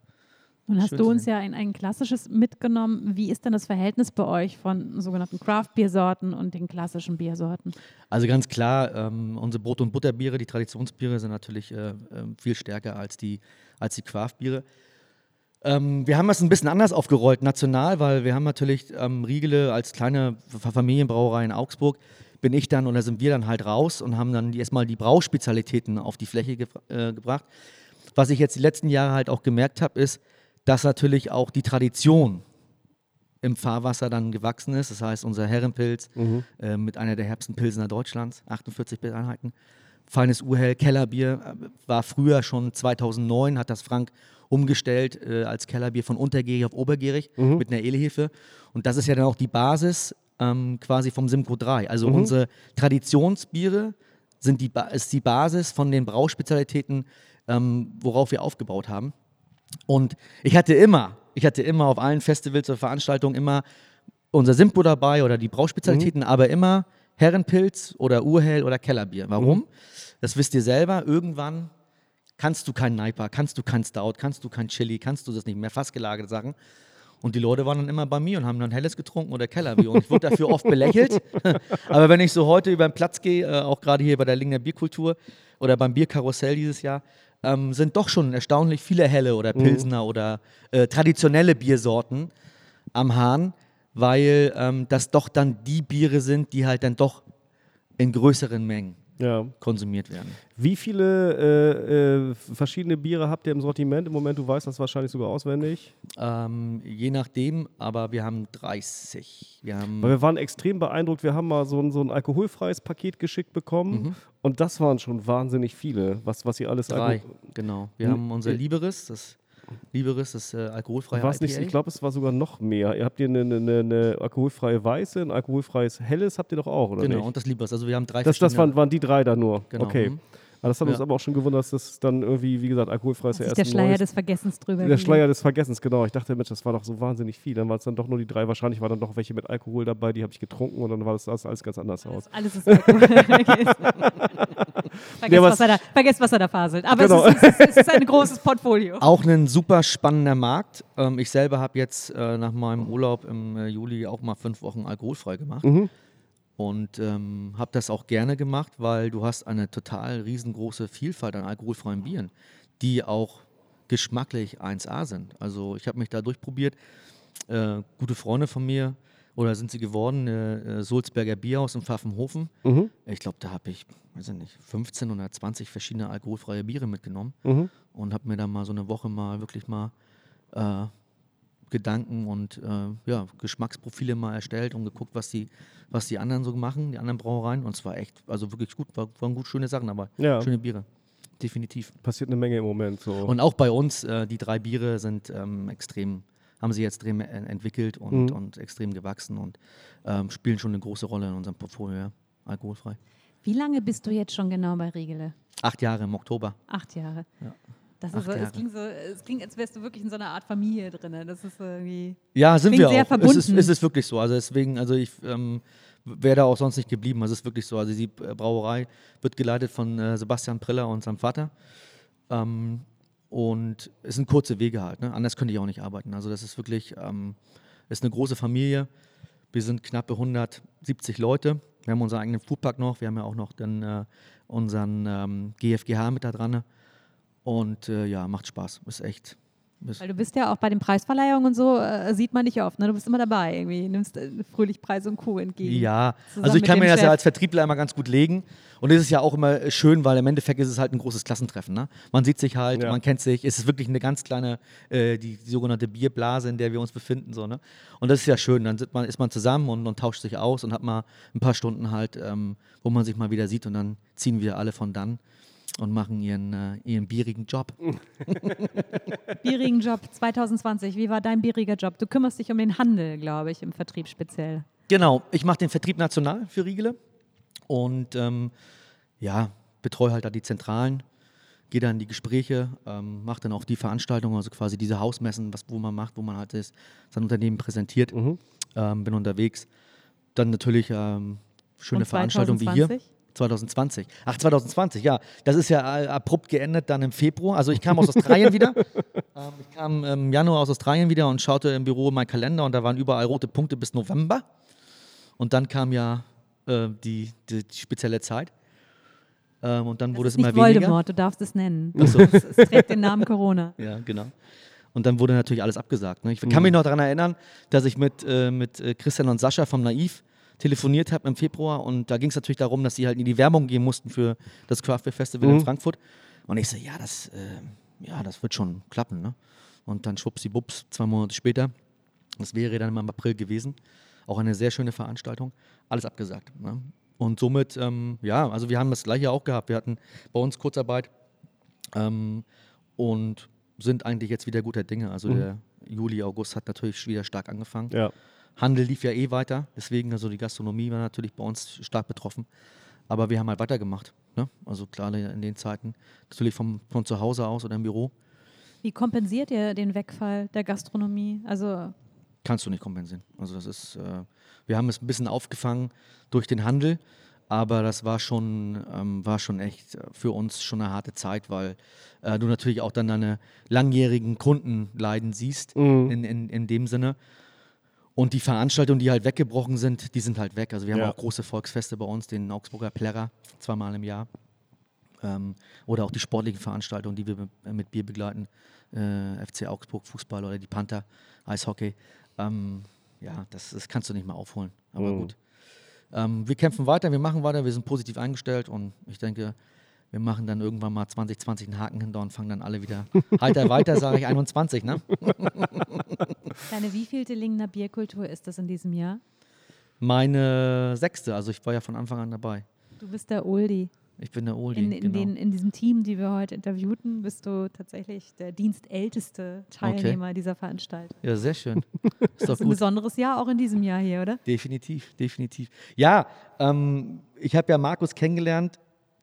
Nun hast Schön du uns ja in ein klassisches mitgenommen. Wie ist denn das Verhältnis bei euch von sogenannten Craft-Biersorten und den klassischen Biersorten? Also ganz klar, ähm, unsere Brot- und Butterbiere, die Traditionsbiere, sind natürlich äh, ähm, viel stärker als die, als die Craft-Biere. Ähm, wir haben das ein bisschen anders aufgerollt, national, weil wir haben natürlich ähm, Riegele als kleine Familienbrauerei in Augsburg, bin ich dann oder sind wir dann halt raus und haben dann erstmal die Brauspezialitäten auf die Fläche ge äh, gebracht. Was ich jetzt die letzten Jahre halt auch gemerkt habe, ist, dass natürlich auch die Tradition im Fahrwasser dann gewachsen ist. Das heißt, unser Herrenpilz äh, mit einer der herbsten Pilsener Deutschlands, 48 Einheiten. Feines Urhell, Kellerbier, äh, war früher schon 2009, hat das Frank umgestellt äh, als Kellerbier von untergärig auf obergärig mit einer Elehefe. Und das ist ja dann auch die Basis ähm, quasi vom Simcoe 3. Also unsere Traditionsbiere sind die ba ist die Basis von den Brauspezialitäten, ähm, worauf wir aufgebaut haben. Und ich hatte immer, ich hatte immer auf allen Festivals oder Veranstaltungen immer unser Simpo dabei oder die Brauspezialitäten, aber immer Herrenpilz oder Urhell oder Kellerbier. Warum? Das wisst ihr selber. Irgendwann kannst du kein Naipa, kannst du kein Stout, kannst du kein Chili, kannst du das nicht mehr, fast gelagerte Sachen. Und die Leute waren dann immer bei mir und haben dann Helles getrunken oder Kellerbier. Und ich wurde dafür oft belächelt. (laughs) Aber wenn ich so heute über den Platz gehe, äh, auch gerade hier bei der Lingner Bierkultur oder beim Bierkarussell dieses Jahr, ähm, sind doch schon erstaunlich viele Helle oder Pilsner oder äh, traditionelle Biersorten am Hahn, weil ähm, das doch dann die Biere sind, die halt dann doch in größeren Mengen Ja. konsumiert werden. Wie viele äh, äh, verschiedene Biere habt ihr im Sortiment im Moment? Du weißt das wahrscheinlich sogar auswendig. Ähm, je nachdem, aber wir haben 30. Wir haben Weil wir waren extrem beeindruckt. Wir haben mal so ein, so ein alkoholfreies Paket geschickt bekommen. Mhm. Und das waren schon wahnsinnig viele, was, was ihr alles drei, genau. Wir Hm, haben unser äh, Liberis, das Liberis, das äh, alkoholfreie War's nicht, ich glaube, es war sogar noch mehr. Ihr habt ihr eine, eine, eine alkoholfreie Weiße, ein alkoholfreies Helles habt ihr doch auch, oder genau, nicht? und das Liberis. Also wir haben drei Das, das waren, waren die drei da nur. Genau, Okay. mhm. Aber das hat uns Ja. aber auch schon gewundert, dass das dann irgendwie, wie gesagt, alkoholfreies erst der Schleier neues- des Vergessens drüber Der. Schleier des Vergessens, genau. Ich dachte, Mensch, das war doch so wahnsinnig viel. Dann waren es dann doch nur die drei. Wahrscheinlich waren dann doch welche mit Alkohol dabei, die habe ich getrunken und dann war das das alles ganz anders aus. Alles ist Alkohol. (laughs) vergesst, Ja, was- was er da, vergesst, was er da faselt. Aber Genau. es, ist, es, ist, es ist ein großes Portfolio. (laughs) Auch ein super spannender Markt. Ähm, ich selber habe jetzt äh, nach meinem Urlaub im äh, Juli auch mal fünf Wochen alkoholfrei gemacht. Und ähm, habe das auch gerne gemacht, weil du hast eine total riesengroße Vielfalt an alkoholfreien Bieren, die auch geschmacklich 1A sind. Also ich habe mich da durchprobiert. Äh, gute Freunde von mir, oder sind sie geworden, äh, äh, Sulzberger Bierhaus in Pfaffenhofen. Ich glaube, da habe ich, weiß ich nicht, 15 oder 20 verschiedene alkoholfreie Biere mitgenommen und habe mir dann mal so eine Woche mal wirklich mal äh, Gedanken und äh, ja, Geschmacksprofile mal erstellt und geguckt, was die, was die anderen so machen, die anderen Brauereien. Und es war echt, also wirklich gut, war, waren gut schöne Sachen, aber Ja. schöne Biere. definitiv. Passiert eine Menge im Moment so. Und auch bei uns, äh, die drei Biere sind ähm, extrem, haben sich extrem en- entwickelt und, Mhm. und extrem gewachsen und ähm, spielen schon eine große Rolle in unserem Portfolio, ja. alkoholfrei. Wie lange bist du jetzt schon genau bei Riegele? Acht Jahre im Oktober. Acht Jahre. Das ist so, es, klingt so, es klingt, als wärst du wirklich in so einer Art Familie drin. Das ist irgendwie. Ja, sind wir auch. verbunden. Es ist, es ist wirklich so. Also deswegen, also ich ähm, wäre da auch sonst nicht geblieben. Es ist wirklich so. Also die äh, Brauerei wird geleitet von äh, Sebastian Priller und seinem Vater. Ähm, und es sind kurze Wege halt. Ne? Anders könnte ich auch nicht arbeiten. Also das ist wirklich, ähm, ist eine große Familie. Wir sind knappe 170 Leute. Wir haben unseren eigenen Foodpark noch. Wir haben ja auch noch dann äh, unseren ähm, GFGH mit da dran. Und äh, ja, macht Spaß. Ist echt. Ist, Weil du bist ja auch bei den Preisverleihungen und so, äh, sieht man dich oft. Ne? Du bist immer dabei irgendwie, nimmst äh, fröhlich Preis und Co. entgegen. Ja, also ich kann mir das ja Chef. als Vertriebler immer ganz gut legen. Und es ist ja auch immer schön, weil im Endeffekt ist es halt ein großes Klassentreffen. Ne? Man sieht sich halt, Ja. man kennt sich. Es ist wirklich eine ganz kleine, äh, die, die sogenannte Bierblase, in der wir uns befinden. So, ne? Und das ist ja schön. Dann sitzt man, ist man zusammen und, und tauscht sich aus und hat mal ein paar Stunden halt, ähm, wo man sich mal wieder sieht. Und dann ziehen wir alle von dann und machen ihren, äh, ihren bierigen Job. (laughs) Bierigen Job 2020. Wie war dein bieriger Job? Du kümmerst dich um den Handel, glaube ich, im Vertrieb speziell. Genau, ich mache den Vertrieb national für Riegele und ähm, ja, betreue halt da die Zentralen, gehe dann in die Gespräche, ähm, mache dann auch die Veranstaltungen, also quasi diese Hausmessen, was, wo man macht, wo man halt ist, sein Unternehmen präsentiert, ähm, bin unterwegs. Dann natürlich ähm, schöne Veranstaltungen wie hier. 2020? 2020. Ach, 2020, ja. Das ist ja äh, abrupt geendet dann im Februar. Also ich kam aus Australien wieder. (laughs) Ähm, ich kam im Januar aus Australien wieder und schaute im Büro meinen Kalender und da waren überall rote Punkte bis November. Und dann kam ja äh, die, die, die spezielle Zeit. Ähm, und dann Das wurde es immer nicht weniger. Voldemort, du darfst es nennen. Ach so. Es, es trägt den Namen Corona. (laughs) Ja, genau. Und dann wurde natürlich alles abgesagt. Ne? Ich kann mich noch daran erinnern, dass ich mit, äh, mit äh, Christian und Sascha vom Naiv telefoniert habe im Februar und da ging es natürlich darum, dass sie halt in die Werbung gehen mussten für das Craft Beer Festival in Frankfurt. Und ich so, ja, das, äh, ja, das wird schon klappen. Ne? Und dann schwuppsibups, zwei Monate später, das wäre dann im April gewesen, auch eine sehr schöne Veranstaltung, alles abgesagt. Ne? Und somit, ähm, ja, also wir haben das gleiche auch gehabt. Wir hatten bei uns Kurzarbeit ähm, und sind eigentlich jetzt wieder guter Dinge. Also der Juli, August hat natürlich wieder stark angefangen. ja. Handel lief ja eh weiter, deswegen also die Gastronomie war natürlich bei uns stark betroffen. Aber wir haben halt weitergemacht. Ne? Also klar in den Zeiten, natürlich vom, von zu Hause aus oder im Büro, Wie kompensiert ihr den Wegfall der Gastronomie? Also kannst du nicht kompensieren. Also das ist, äh, wir haben es ein bisschen aufgefangen durch den Handel, aber das war schon, ähm, war schon echt äh, für uns schon eine harte Zeit, weil äh, du natürlich auch dann deine langjährigen Kunden leiden siehst, in, in, in dem Sinne. Und die Veranstaltungen, die halt weggebrochen sind, die sind halt weg. Also wir haben Ja. auch große Volksfeste bei uns, den Augsburger Plärrer, zweimal im Jahr. Ähm, oder auch die sportlichen Veranstaltungen, die wir mit, Bier begleiten. Äh, FC Augsburg, Fußball oder die Panther, Eishockey. Ähm, ja, das, das kannst du nicht mehr aufholen. Aber gut. Ähm, wir kämpfen weiter, wir machen weiter, wir sind positiv eingestellt und ich denke, wir machen dann irgendwann mal 2020 einen Haken hinter und fangen dann alle wieder heiter weiter, sage ich 21, ne? (laughs) deine wievielte Lingner Bierkultur ist das in diesem Jahr? Meine sechste, also ich war ja von Anfang an dabei. Du bist der Oldie. Ich bin der Oldie. In, in, genau. den, in diesem Team, die wir heute interviewten, bist du tatsächlich der dienstälteste Teilnehmer dieser Veranstaltung. ja, sehr schön. (laughs) Ist Das doch ist ein besonderes Jahr auch in diesem Jahr hier, oder? Definitiv, definitiv. Ja, ähm, ich habe ja Markus kennengelernt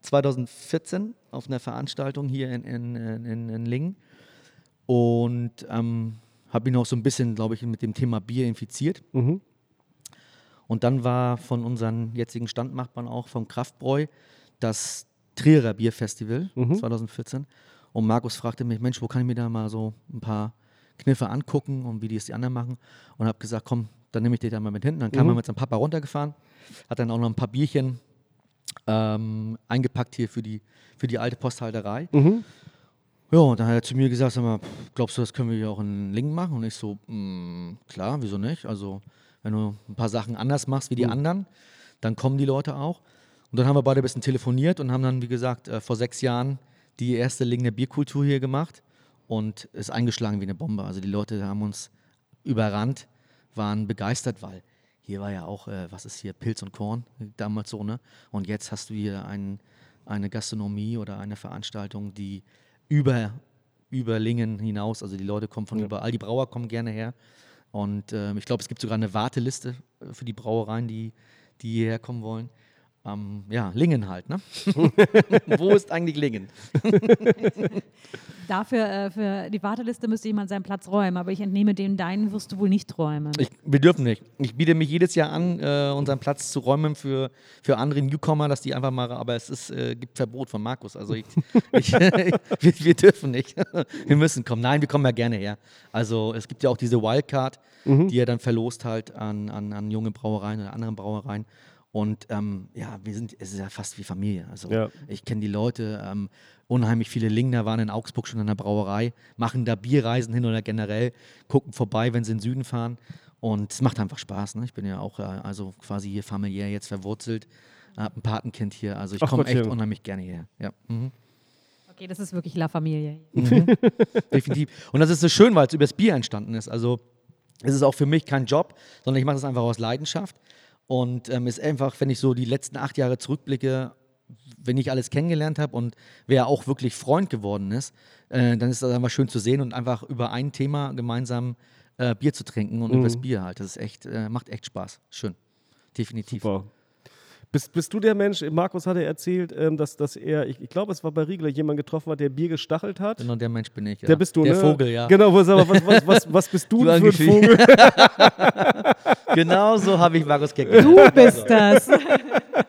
2014 auf einer Veranstaltung hier in, in, in, in Lingen und ähm, habe ihn auch so ein bisschen, glaube ich, mit dem Thema Bier infiziert. Und dann war von unseren jetzigen Standmachbarn auch vom Kraftbräu das Trierer Bierfestival 2014. Und Markus fragte mich, Mensch, wo kann ich mir da mal so ein paar Kniffe angucken und wie die es die anderen machen? Und habe gesagt, komm, dann nehme ich dich da mal mit hinten. Dann kam er mit seinem Papa runtergefahren, hat dann auch noch ein paar Bierchen ähm, eingepackt hier für die, für die alte Posthalterei. Ja, und dann hat er zu mir gesagt, sag mal, glaubst du, das können wir hier auch in Lingen machen? Und ich so, "Mm, klar, wieso nicht? Also, wenn du ein paar Sachen anders machst wie die anderen, dann kommen die Leute auch. Und dann haben wir beide ein bisschen telefoniert und haben dann, wie gesagt, äh, vor sechs Jahren die erste Linger Bierkultur hier gemacht und ist eingeschlagen wie eine Bombe. Also die Leute haben uns überrannt, waren begeistert, weil hier war ja auch, äh, was ist hier, Pilz und Korn, damals so, ne? Und jetzt hast du hier einen, eine Gastronomie oder eine Veranstaltung, die über, über Lingen hinaus, also die Leute kommen von überall, die Brauer kommen gerne her. Und ähm, ich glaube, es gibt sogar eine Warteliste äh, für die Brauereien, die, die hierher kommen wollen. Ähm, ja, Lingen halt, ne? (laughs) Wo ist eigentlich Lingen? (laughs) Dafür, äh, für die Warteliste müsste jemand seinen Platz räumen, aber ich entnehme dem, deinen wirst du wohl nicht räumen. Ich, wir dürfen nicht. Ich biete mich jedes Jahr an, äh, unseren Platz zu räumen für, für andere Newcomer, dass die einfach mal, aber es ist, äh, gibt Verbot von Markus. Also ich, (laughs) ich, wir, wir dürfen nicht. wir müssen kommen. Nein, wir kommen ja gerne her. Also es gibt ja auch diese Wildcard, die er dann verlost halt an, an, an junge Brauereien oder anderen Brauereien. Und ähm, ja, wir sind, es ist ja fast wie Familie. Also Ja. ich kenne die Leute, ähm, unheimlich viele Lingner waren in Augsburg schon in der Brauerei, machen da Bierreisen hin oder generell, gucken vorbei, wenn sie in den Süden fahren. Und es macht einfach Spaß. Ne? Ich bin ja auch äh, also quasi hier familiär jetzt verwurzelt, habe ein Patenkind hier. Also ich komme echt unheimlich gerne hierher. Ja, mhm. Okay, das ist wirklich La Familie. (laughs) definitiv. Und das ist so schön, weil es übers Bier entstanden ist. Also es ist auch für mich kein Job, sondern ich mache das einfach aus Leidenschaft. Und ähm, ist einfach, wenn ich so die letzten acht Jahre zurückblicke, wenn ich alles kennengelernt habe und wer auch wirklich Freund geworden ist, äh, dann ist das einfach schön zu sehen und einfach über ein Thema gemeinsam äh, Bier zu trinken und über das Bier halt. Das ist echt, äh, macht echt Spaß. Schön. Definitiv. Super. Bist, bist du der Mensch, Markus hatte erzählt, ähm, dass, dass er, ich, ich glaube, es war bei Riegler, jemand getroffen hat, der Bier gestachelt hat. Genau der Mensch bin ich. Ja. Der bist du, Der ne? Vogel, ja. Genau, was, was, was, was bist du, (laughs) Du denn für ein. Vogel? (laughs) Genau so habe ich Markus kennengelernt. Du bist das. (laughs)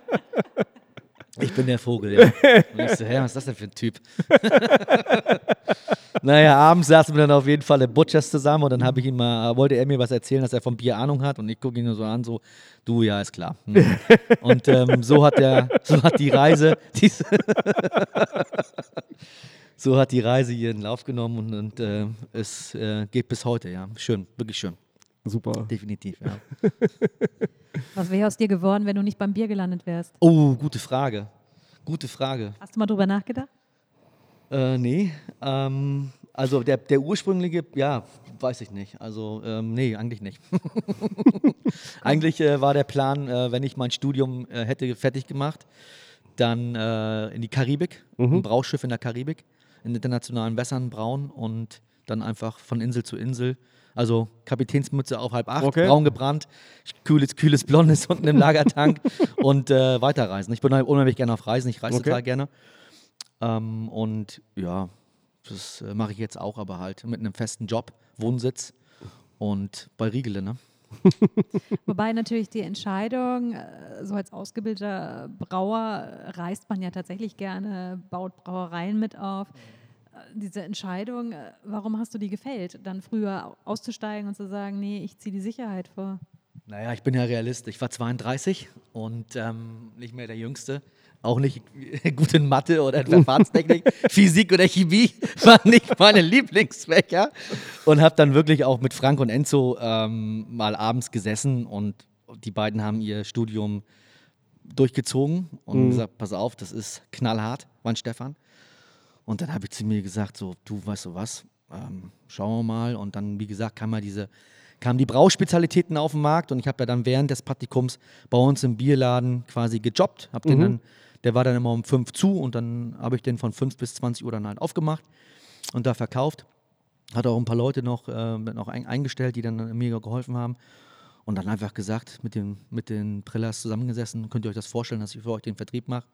Ich bin der Vogel, ja. (laughs) Und ich so, hä, was ist das denn für ein Typ? (laughs) naja, abends saßen wir dann auf jeden Fall im Butchers zusammen und dann habe ich ihm mal, wollte er mir was erzählen, dass er vom Bier Ahnung hat und ich gucke ihn nur so an, so, du, ja, ist klar. Hm. (laughs) Und ähm, so hat der, so hat die Reise, diese so hat die Reise ihren Lauf genommen und, und äh, es äh, geht bis heute, ja. Schön, wirklich schön, Super. definitiv, ja. (laughs) Was wäre aus dir geworden, wenn du nicht beim Bier gelandet wärst? Oh, gute Frage. Gute Frage. Hast du mal drüber nachgedacht? Äh, nee. Ähm, also der, der ursprüngliche, ja, weiß ich nicht. Also, ähm, nee, eigentlich nicht. (laughs) eigentlich äh, war der Plan, äh, wenn ich mein Studium äh, hätte fertig gemacht, dann äh, in die Karibik, ein Brauschiff in der Karibik, in internationalen Wässern brauen und dann einfach von Insel zu Insel. Also Kapitänsmütze auf halb acht, Okay. braun gebrannt, kühles, kühles Blondes (laughs) unten im Lagertank und äh, weiterreisen. Ich bin halt unheimlich gerne auf Reisen, ich reise Okay. total gerne. Ähm, und ja, das äh, mache ich jetzt auch, aber halt mit einem festen Job, Wohnsitz und bei Riegele, ne? (laughs) (laughs) Wobei natürlich die Entscheidung, äh, so als ausgebildeter Brauer äh, reist man ja tatsächlich gerne, baut Brauereien mit auf. Diese Entscheidung, äh, warum hast du die gefällt, dann früher auszusteigen und zu sagen, nee, ich ziehe die Sicherheit vor? Naja, ich bin ja Realist. Ich war 32 und ähm, nicht mehr der Jüngste. Auch nicht (laughs) gut in Mathe oder in (laughs) Verfahrenstechnik. Physik oder Chemie (laughs) waren nicht meine Lieblingsfächer. Und habe dann wirklich auch mit Frank und Enzo ähm, mal abends gesessen und die beiden haben ihr Studium durchgezogen und gesagt, pass auf, das ist knallhart, mein Stefan. Und dann habe ich zu mir gesagt, so, du weißt du was, ähm, schauen wir mal. Und dann, wie gesagt, kam mal diese, kamen die Brauspezialitäten auf den Markt und ich habe ja dann während des Praktikums bei uns im Bierladen quasi gejobbt. Hab den dann, der war dann immer um 5 zu und dann habe ich den von 5 bis 20 Uhr dann halt aufgemacht und da verkauft. Hat auch ein paar Leute noch, äh, noch ein, eingestellt, die dann mir geholfen haben. Und dann einfach gesagt, mit den, mit den Prillas zusammengesessen, könnt ihr euch das vorstellen, dass ich für euch den Vertrieb mache?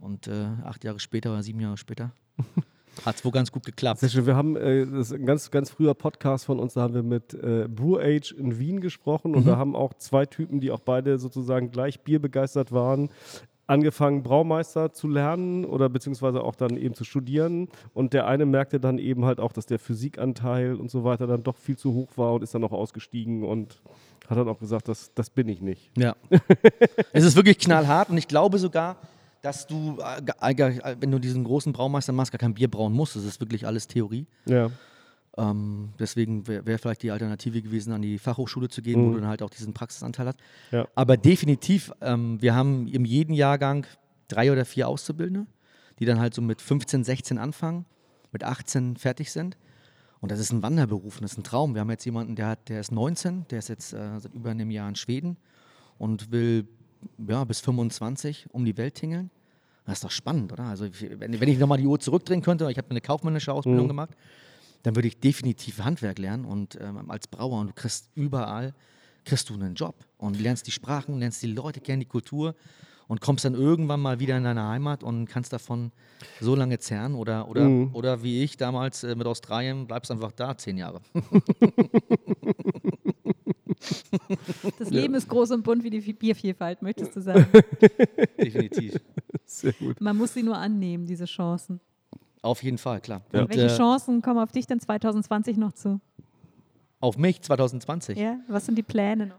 Und äh, acht Jahre später oder sieben Jahre später (laughs) hat es wohl ganz gut geklappt. Sehr schön. Wir haben, äh, das ist ein ganz, ganz früher Podcast von uns, da haben wir mit äh, Brew Age in Wien gesprochen und da haben auch zwei Typen, die auch beide sozusagen gleich bierbegeistert waren, angefangen Braumeister zu lernen oder beziehungsweise auch dann eben zu studieren und der eine merkte dann eben halt auch, dass der Physikanteil und so weiter dann doch viel zu hoch war und ist dann auch ausgestiegen und hat dann auch gesagt, das, das bin ich nicht. Ja. (laughs) es ist wirklich knallhart und ich glaube sogar, dass du, äh, wenn du diesen großen Braumeister machst, gar kein Bier brauen musst. Das ist wirklich alles Theorie. Ja. Ähm, deswegen wäre wär vielleicht die Alternative gewesen, an die Fachhochschule zu gehen, wo du dann halt auch diesen Praxisanteil hast. Ja. Aber definitiv, ähm, wir haben in jedem Jahrgang drei oder vier Auszubildende, die dann halt so mit 15, 16 anfangen, mit 18 fertig sind. Und das ist ein Wanderberuf, und das ist ein Traum. Wir haben jetzt jemanden, der, hat, der ist 19, der ist jetzt äh, seit über einem Jahr in Schweden und will ja, bis 25 um die Welt tingeln. Das ist doch spannend, oder? Also wenn, wenn ich nochmal die Uhr zurückdrehen könnte, ich habe eine kaufmännische Ausbildung gemacht, dann würde ich definitiv Handwerk lernen und ähm, als Brauer und du kriegst überall, kriegst du einen Job und lernst die Sprachen, lernst die Leute kennen, die Kultur und kommst dann irgendwann mal wieder in deine Heimat und kannst davon so lange zerren oder, oder, oder wie ich damals äh, mit Australien, bleibst einfach da zehn Jahre. (laughs) Das Leben ist groß und bunt wie die Biervielfalt, möchtest du sagen. definitiv. Sehr gut. Man muss sie nur annehmen, diese Chancen. Auf jeden Fall, klar. Ja. Und, Welche äh, Chancen kommen auf dich denn 2020 noch zu? auf mich 2020. Ja? Was sind die Pläne noch?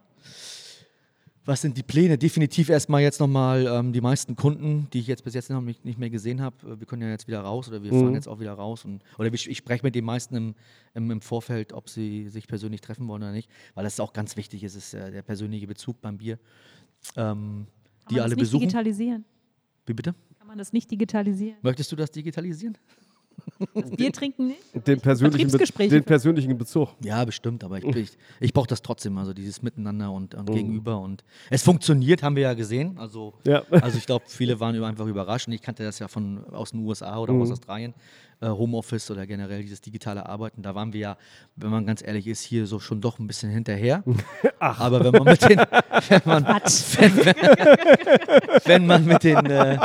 Was sind die Pläne? Definitiv erstmal jetzt nochmal ähm, die meisten Kunden, die ich jetzt bis jetzt noch nicht, nicht mehr gesehen habe. äh, Wir können ja jetzt wieder raus oder wir fahren jetzt auch wieder raus. Und, oder ich, ich spreche mit den meisten im, im, im Vorfeld, ob sie sich persönlich treffen wollen oder nicht, weil das auch ganz wichtig ist, ist äh, der persönliche Bezug beim Bier. Ähm, Kann die man alle das nicht besuchen. digitalisieren? Wie bitte? Kann man das nicht digitalisieren? Möchtest du das digitalisieren? (laughs) Das Bier trinken nicht? Den persönlichen, Be den persönlichen Bezug. Ja, bestimmt, aber ich, (laughs) ich, ich brauche das trotzdem, also dieses Miteinander und, und Gegenüber. Und es funktioniert, haben wir ja gesehen. Also, Ja. also ich glaube, viele waren einfach überrascht. Und ich kannte das ja von aus den USA oder Mhm. aus Australien, Homeoffice oder generell dieses digitale Arbeiten. Da waren wir ja, wenn man ganz ehrlich ist, hier so schon doch ein bisschen hinterher. (laughs) Aber wenn man mit den, (laughs) wenn man, wenn, (laughs) wenn man mit den, äh,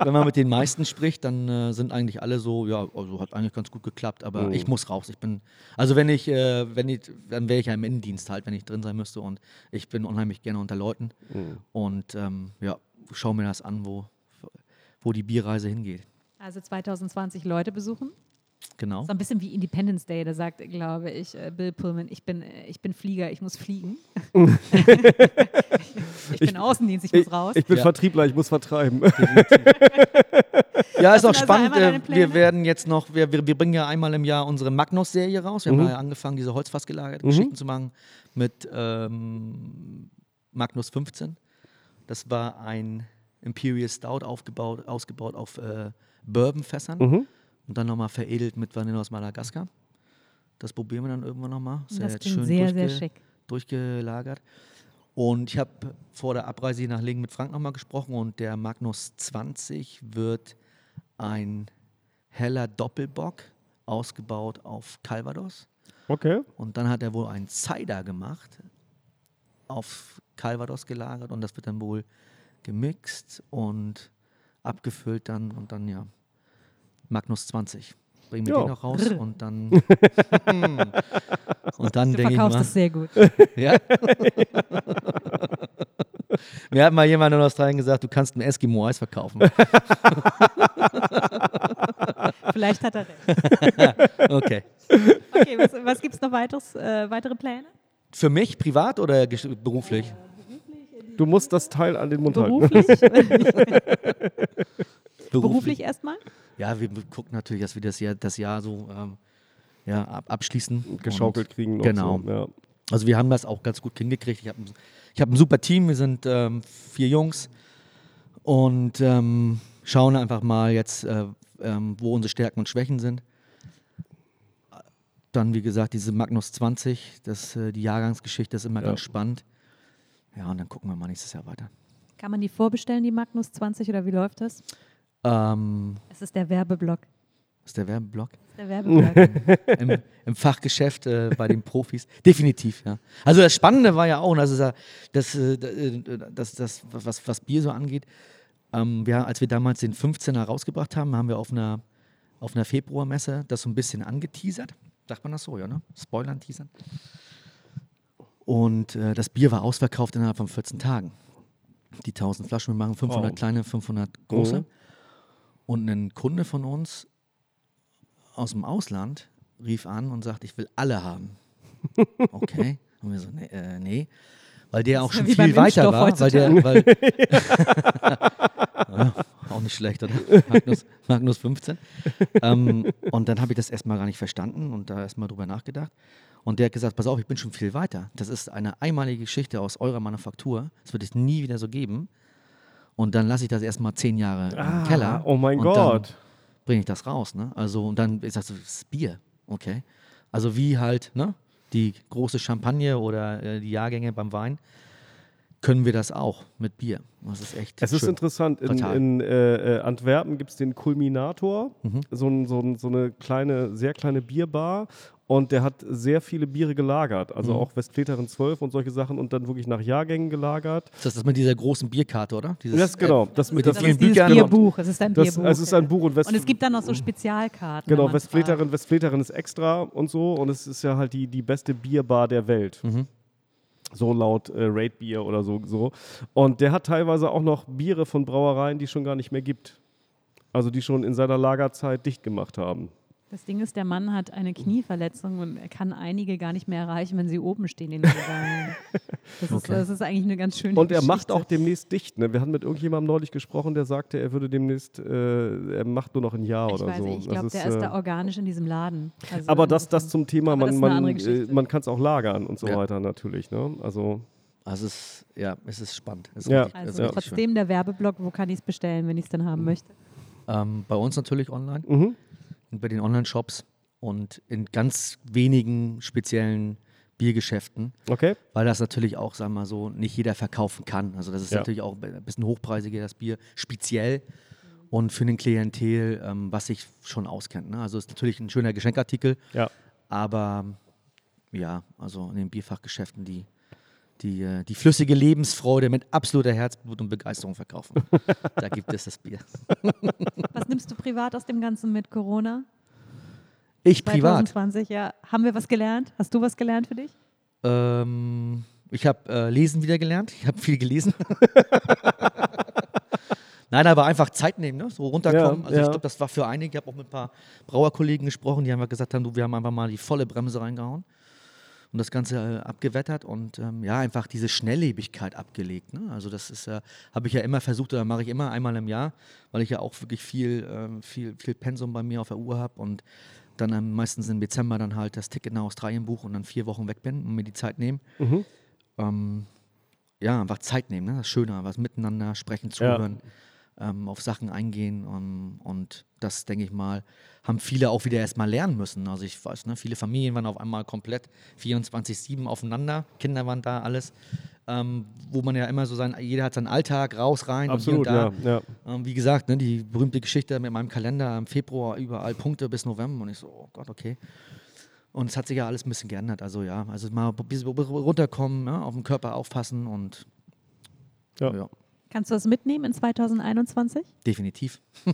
wenn man mit den meisten spricht, dann äh, sind eigentlich alle so, ja, also hat eigentlich ganz gut geklappt, aber Mhm. ich muss raus. Ich bin, also wenn ich, äh, wenn ich, dann wäre ich ja im Innendienst halt, wenn ich drin sein müsste und ich bin unheimlich gerne unter Leuten Mhm. und ähm, ja, schau mir das an, wo, wo die Bierreise hingeht. Also 2020 Leute besuchen. Genau. So ein bisschen wie Independence Day, da sagt, glaube ich, äh, Bill Pullman, ich bin, äh, ich bin Flieger, ich muss fliegen. (laughs) ich bin Außendienst, ich muss Ich, raus. ich bin Ja. Vertriebler, ich muss vertreiben. Ja, ist auch also spannend. Wir werden jetzt noch, wir, wir, wir bringen ja einmal im Jahr unsere Magnus-Serie raus. Wir Mhm. haben ja angefangen, diese Holzfass gelagerte Geschichten zu machen mit ähm, Magnus 15. Das war ein Imperial Stout aufgebaut, ausgebaut auf äh, Bourbonfässern Mhm. und dann nochmal veredelt mit Vanille aus Madagaskar. Das probieren wir dann irgendwann nochmal. Ist ja das jetzt schön sehr, sehr durchge- schick. durchgelagert. Und ich habe vor der Abreise hier nach Lingen mit Frank nochmal gesprochen und der Magnus 20 wird ein heller Doppelbock, ausgebaut auf Calvados. Okay. Und dann hat er wohl einen Cider gemacht, auf Calvados gelagert und das wird dann wohl gemixt und abgefüllt dann und dann ja Magnus 20. Bringen wir Ja. den noch raus und dann (laughs) (laughs) und dann Du denke ich verkaufst mal, das sehr gut. (laughs) ja. Mir hat mal jemand in Australien gesagt, du kannst ein Eskimo Eis verkaufen. Vielleicht hat er recht. Okay. Okay, was, was gibt es noch weiteres, äh, weitere Pläne? Für mich privat oder beruflich? Du musst das Teil an den Mund halten. Beruflich? (laughs) Beruflich erstmal? Ja, wir gucken natürlich, dass wir das Jahr, das Jahr so ähm, ja, ab, abschließen. Geschaukelt Und- kriegen. Noch Genau. So. Ja. Also wir haben das auch ganz gut hingekriegt. Ich habe ein, ich hab ein super Team, wir sind ähm, vier Jungs und ähm, schauen einfach mal jetzt, äh, ähm, wo unsere Stärken und Schwächen sind. Dann, wie gesagt, diese Magnus 20, das, äh, die Jahrgangsgeschichte ist immer Ja. ganz spannend. Ja, und dann gucken wir mal nächstes Jahr weiter. Kann man die vorbestellen, die Magnus 20, oder wie läuft das? Ähm, Es ist der Werbeblock. ist der Werbeblock? Das ist der Werbeblock. (laughs) Im, im Fachgeschäft äh, bei den Profis. Definitiv, ja. Also das Spannende war ja auch, und das ja das, äh, das, das was, was Bier so angeht, ähm, wir, als wir damals den 15er rausgebracht haben, haben wir auf einer, auf einer Februarmesse das so ein bisschen angeteasert. Sagt man das so, ja, ne? Spoilern, teasern. Und äh, das Bier war ausverkauft innerhalb von 14 Tagen. Die 1000 Flaschen, wir machen 500 Wow. kleine, 500 große. Mhm. Und ein Kunde von uns aus dem Ausland rief an und sagt, ich will alle haben. (laughs) Okay. Und wir so, nee, äh, nee. Weil der auch schon viel weiter Impfstoff war. Weil der, weil (laughs) auch nicht schlecht, oder? Magnus, Magnus 15. ähm, und dann habe ich das erstmal gar nicht verstanden und da erstmal drüber nachgedacht. Und der hat gesagt, pass auf, ich bin schon viel weiter. Das ist eine einmalige Geschichte aus eurer Manufaktur. Das wird es nie wieder so geben. Und dann lasse ich das erstmal zehn Jahre im Keller. Oh mein Gott. Bringe ich das raus. Ne? Also, und dann ist das das ist Bier. Okay. Also, wie halt, ne? Die große Champagne oder äh, die Jahrgänge beim Wein. können wir das auch mit Bier. Das ist echt Es ist schön. interessant, in, in äh, äh, Antwerpen gibt es den Kulminator, Mhm. so, ein, so, ein, so eine kleine, sehr kleine Bierbar und der hat sehr viele Biere gelagert, Mhm. also auch Westfleterin 12 und solche Sachen und dann wirklich nach Jahrgängen gelagert. Das ist das mit dieser großen Bierkarte, oder? Dieses, Das genau, das mit den das, Das vielen Büchern Bierbuch. Es ist ein das, Bierbuch. also es ist ein Buch und West und es gibt dann noch so Spezialkarten. Genau, Westfleterin, Westfleterin ist extra und so und es ist ja halt die, die beste Bierbar der Welt. Mhm. So laut äh, Raid Bier oder so, so. Und der hat teilweise auch noch Biere von Brauereien, die es schon gar nicht mehr gibt. Also die schon in seiner Lagerzeit dicht gemacht haben. Das Ding ist, der Mann hat eine Knieverletzung und er kann einige gar nicht mehr erreichen, wenn sie oben stehen in den. Das, ist, das ist eigentlich eine ganz schöne Und er Geschichte. macht auch demnächst dicht. Ne? Wir hatten mit irgendjemandem neulich gesprochen, der sagte, er würde demnächst, äh, er macht nur noch ein Jahr Ich oder weiß so. ich glaube, ist, der ist äh, da organisch in diesem Laden. Also aber das, das zum Thema, man, ist man, äh, man kann es auch lagern und so Ja. weiter natürlich. Ne? Also Also es ist, ja, es ist spannend. Es ist Ja. richtig, ist Also richtig trotzdem der Werbeblock, wo kann ich es bestellen, wenn ich es dann haben möchte? schön. Ähm, bei uns natürlich online, mhm. Und bei den Online-Shops und in ganz wenigen speziellen Biergeschäften, okay. weil das natürlich auch, sagen wir mal so, nicht jeder verkaufen kann. Also das ist Ja. natürlich auch ein bisschen hochpreisiger, das Bier, speziell und für den Klientel, ähm, was sich schon auskennt. Ne? Also ist natürlich ein schöner Geschenkartikel, Ja. aber ja, also in den Bierfachgeschäften, die die, äh, die flüssige Lebensfreude mit absoluter Herzblut und Begeisterung verkaufen. (laughs) da gibt es das Bier. Was nimmst du privat aus dem Ganzen mit Corona? Ich privat. 2020, ja. Haben wir was gelernt? Hast du was gelernt für dich? Ähm, ich habe äh, Lesen wieder gelernt. Ich habe viel gelesen. (laughs) Nein, aber einfach Zeit nehmen, ne? so runterkommen. Ja, also ich ja. glaube, das war für einige. Ich habe auch mit ein paar Brauerkollegen gesprochen, die einfach gesagt haben, du, wir haben einfach mal die volle Bremse reingehauen und das Ganze äh, abgewettert und ähm, ja, einfach diese Schnelllebigkeit abgelegt. Ne? Also das ist, äh, habe ich ja immer versucht oder mache ich immer einmal im Jahr, weil ich ja auch wirklich viel, ähm, viel, viel Pensum bei mir auf der Uhr habe und dann ähm, meistens im Dezember dann halt das Ticket nach Australien buche und dann vier Wochen weg bin und mir die Zeit nehmen. Mhm. Ähm, ja, einfach Zeit nehmen, ne? das ist schöner, was miteinander sprechen, Ja. Ähm, auf Sachen eingehen ähm, und das, denke ich mal, haben viele auch wieder erstmal lernen müssen. Also ich weiß, ne, viele Familien waren auf einmal komplett 24-7 aufeinander, Kinder waren da, alles. Ähm, wo man ja immer so sein, jeder hat seinen Alltag raus, rein Absolut, und hier und da. ja. ja. Ähm, wie gesagt, ne, die berühmte Geschichte mit meinem Kalender im Februar überall Punkte bis November und ich so, oh Gott, okay. Und es hat sich ja alles ein bisschen geändert. Also ja, also mal ein bisschen runterkommen, ja, auf den Körper aufpassen und Ja. ja, Kannst du das mitnehmen in 2021? definitiv. (laughs)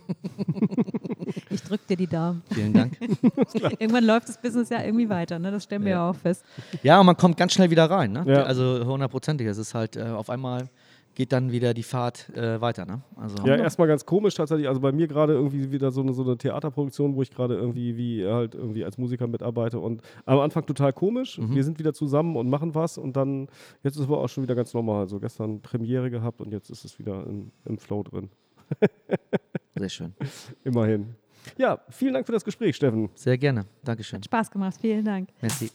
Ich drücke dir die Daumen. Vielen Dank. (laughs) Irgendwann läuft das Business ja irgendwie weiter, ne? das stellen wir ja. Ja. auch fest. ja, und man kommt ganz schnell wieder rein. Ne? Ja. Also hundertprozentig. Es ist halt äh, auf einmal geht dann wieder die Fahrt äh, weiter. Ne? Also, Ja, erstmal ganz komisch tatsächlich. Also bei mir gerade irgendwie wieder so eine, so eine Theaterproduktion, wo ich gerade irgendwie wie halt irgendwie als Musiker mitarbeite und am Anfang total komisch. Mhm. Wir sind wieder zusammen und machen was und dann jetzt ist es aber auch schon wieder ganz normal. Also gestern Premiere gehabt und jetzt ist es wieder im, im Flow drin. (laughs) Sehr schön. Immerhin. Ja, vielen Dank für das Gespräch, Steffen. Sehr gerne. Dankeschön. Hat Spaß gemacht, vielen Dank. Merci.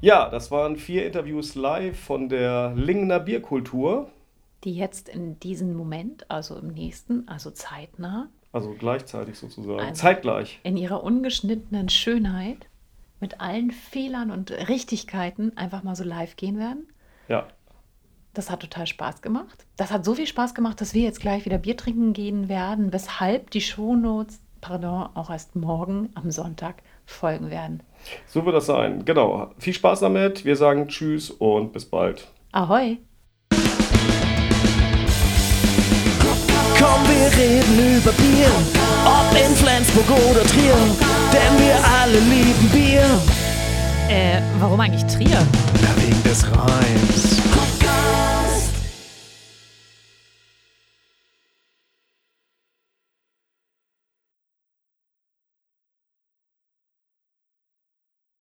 Ja, das waren vier Interviews live von der Lingener Bierkultur. die jetzt in diesem Moment, also im nächsten, also zeitnah, Also gleichzeitig sozusagen. Also- Zeitgleich. in ihrer ungeschnittenen Schönheit mit allen Fehlern und Richtigkeiten einfach mal so live gehen werden. Ja. Das hat total Spaß gemacht. Das hat so viel Spaß gemacht, dass wir jetzt gleich wieder Bier trinken gehen werden, weshalb die Shownotes, pardon, auch erst morgen am Sonntag folgen werden. So wird das sein. Genau. Viel Spaß damit. Wir sagen Tschüss und bis bald. Ahoi! Komm, wir reden über Bier, ob in Flensburg oder Trier, denn wir alle lieben Bier. Äh, warum eigentlich Trier? Na, wegen des Reims.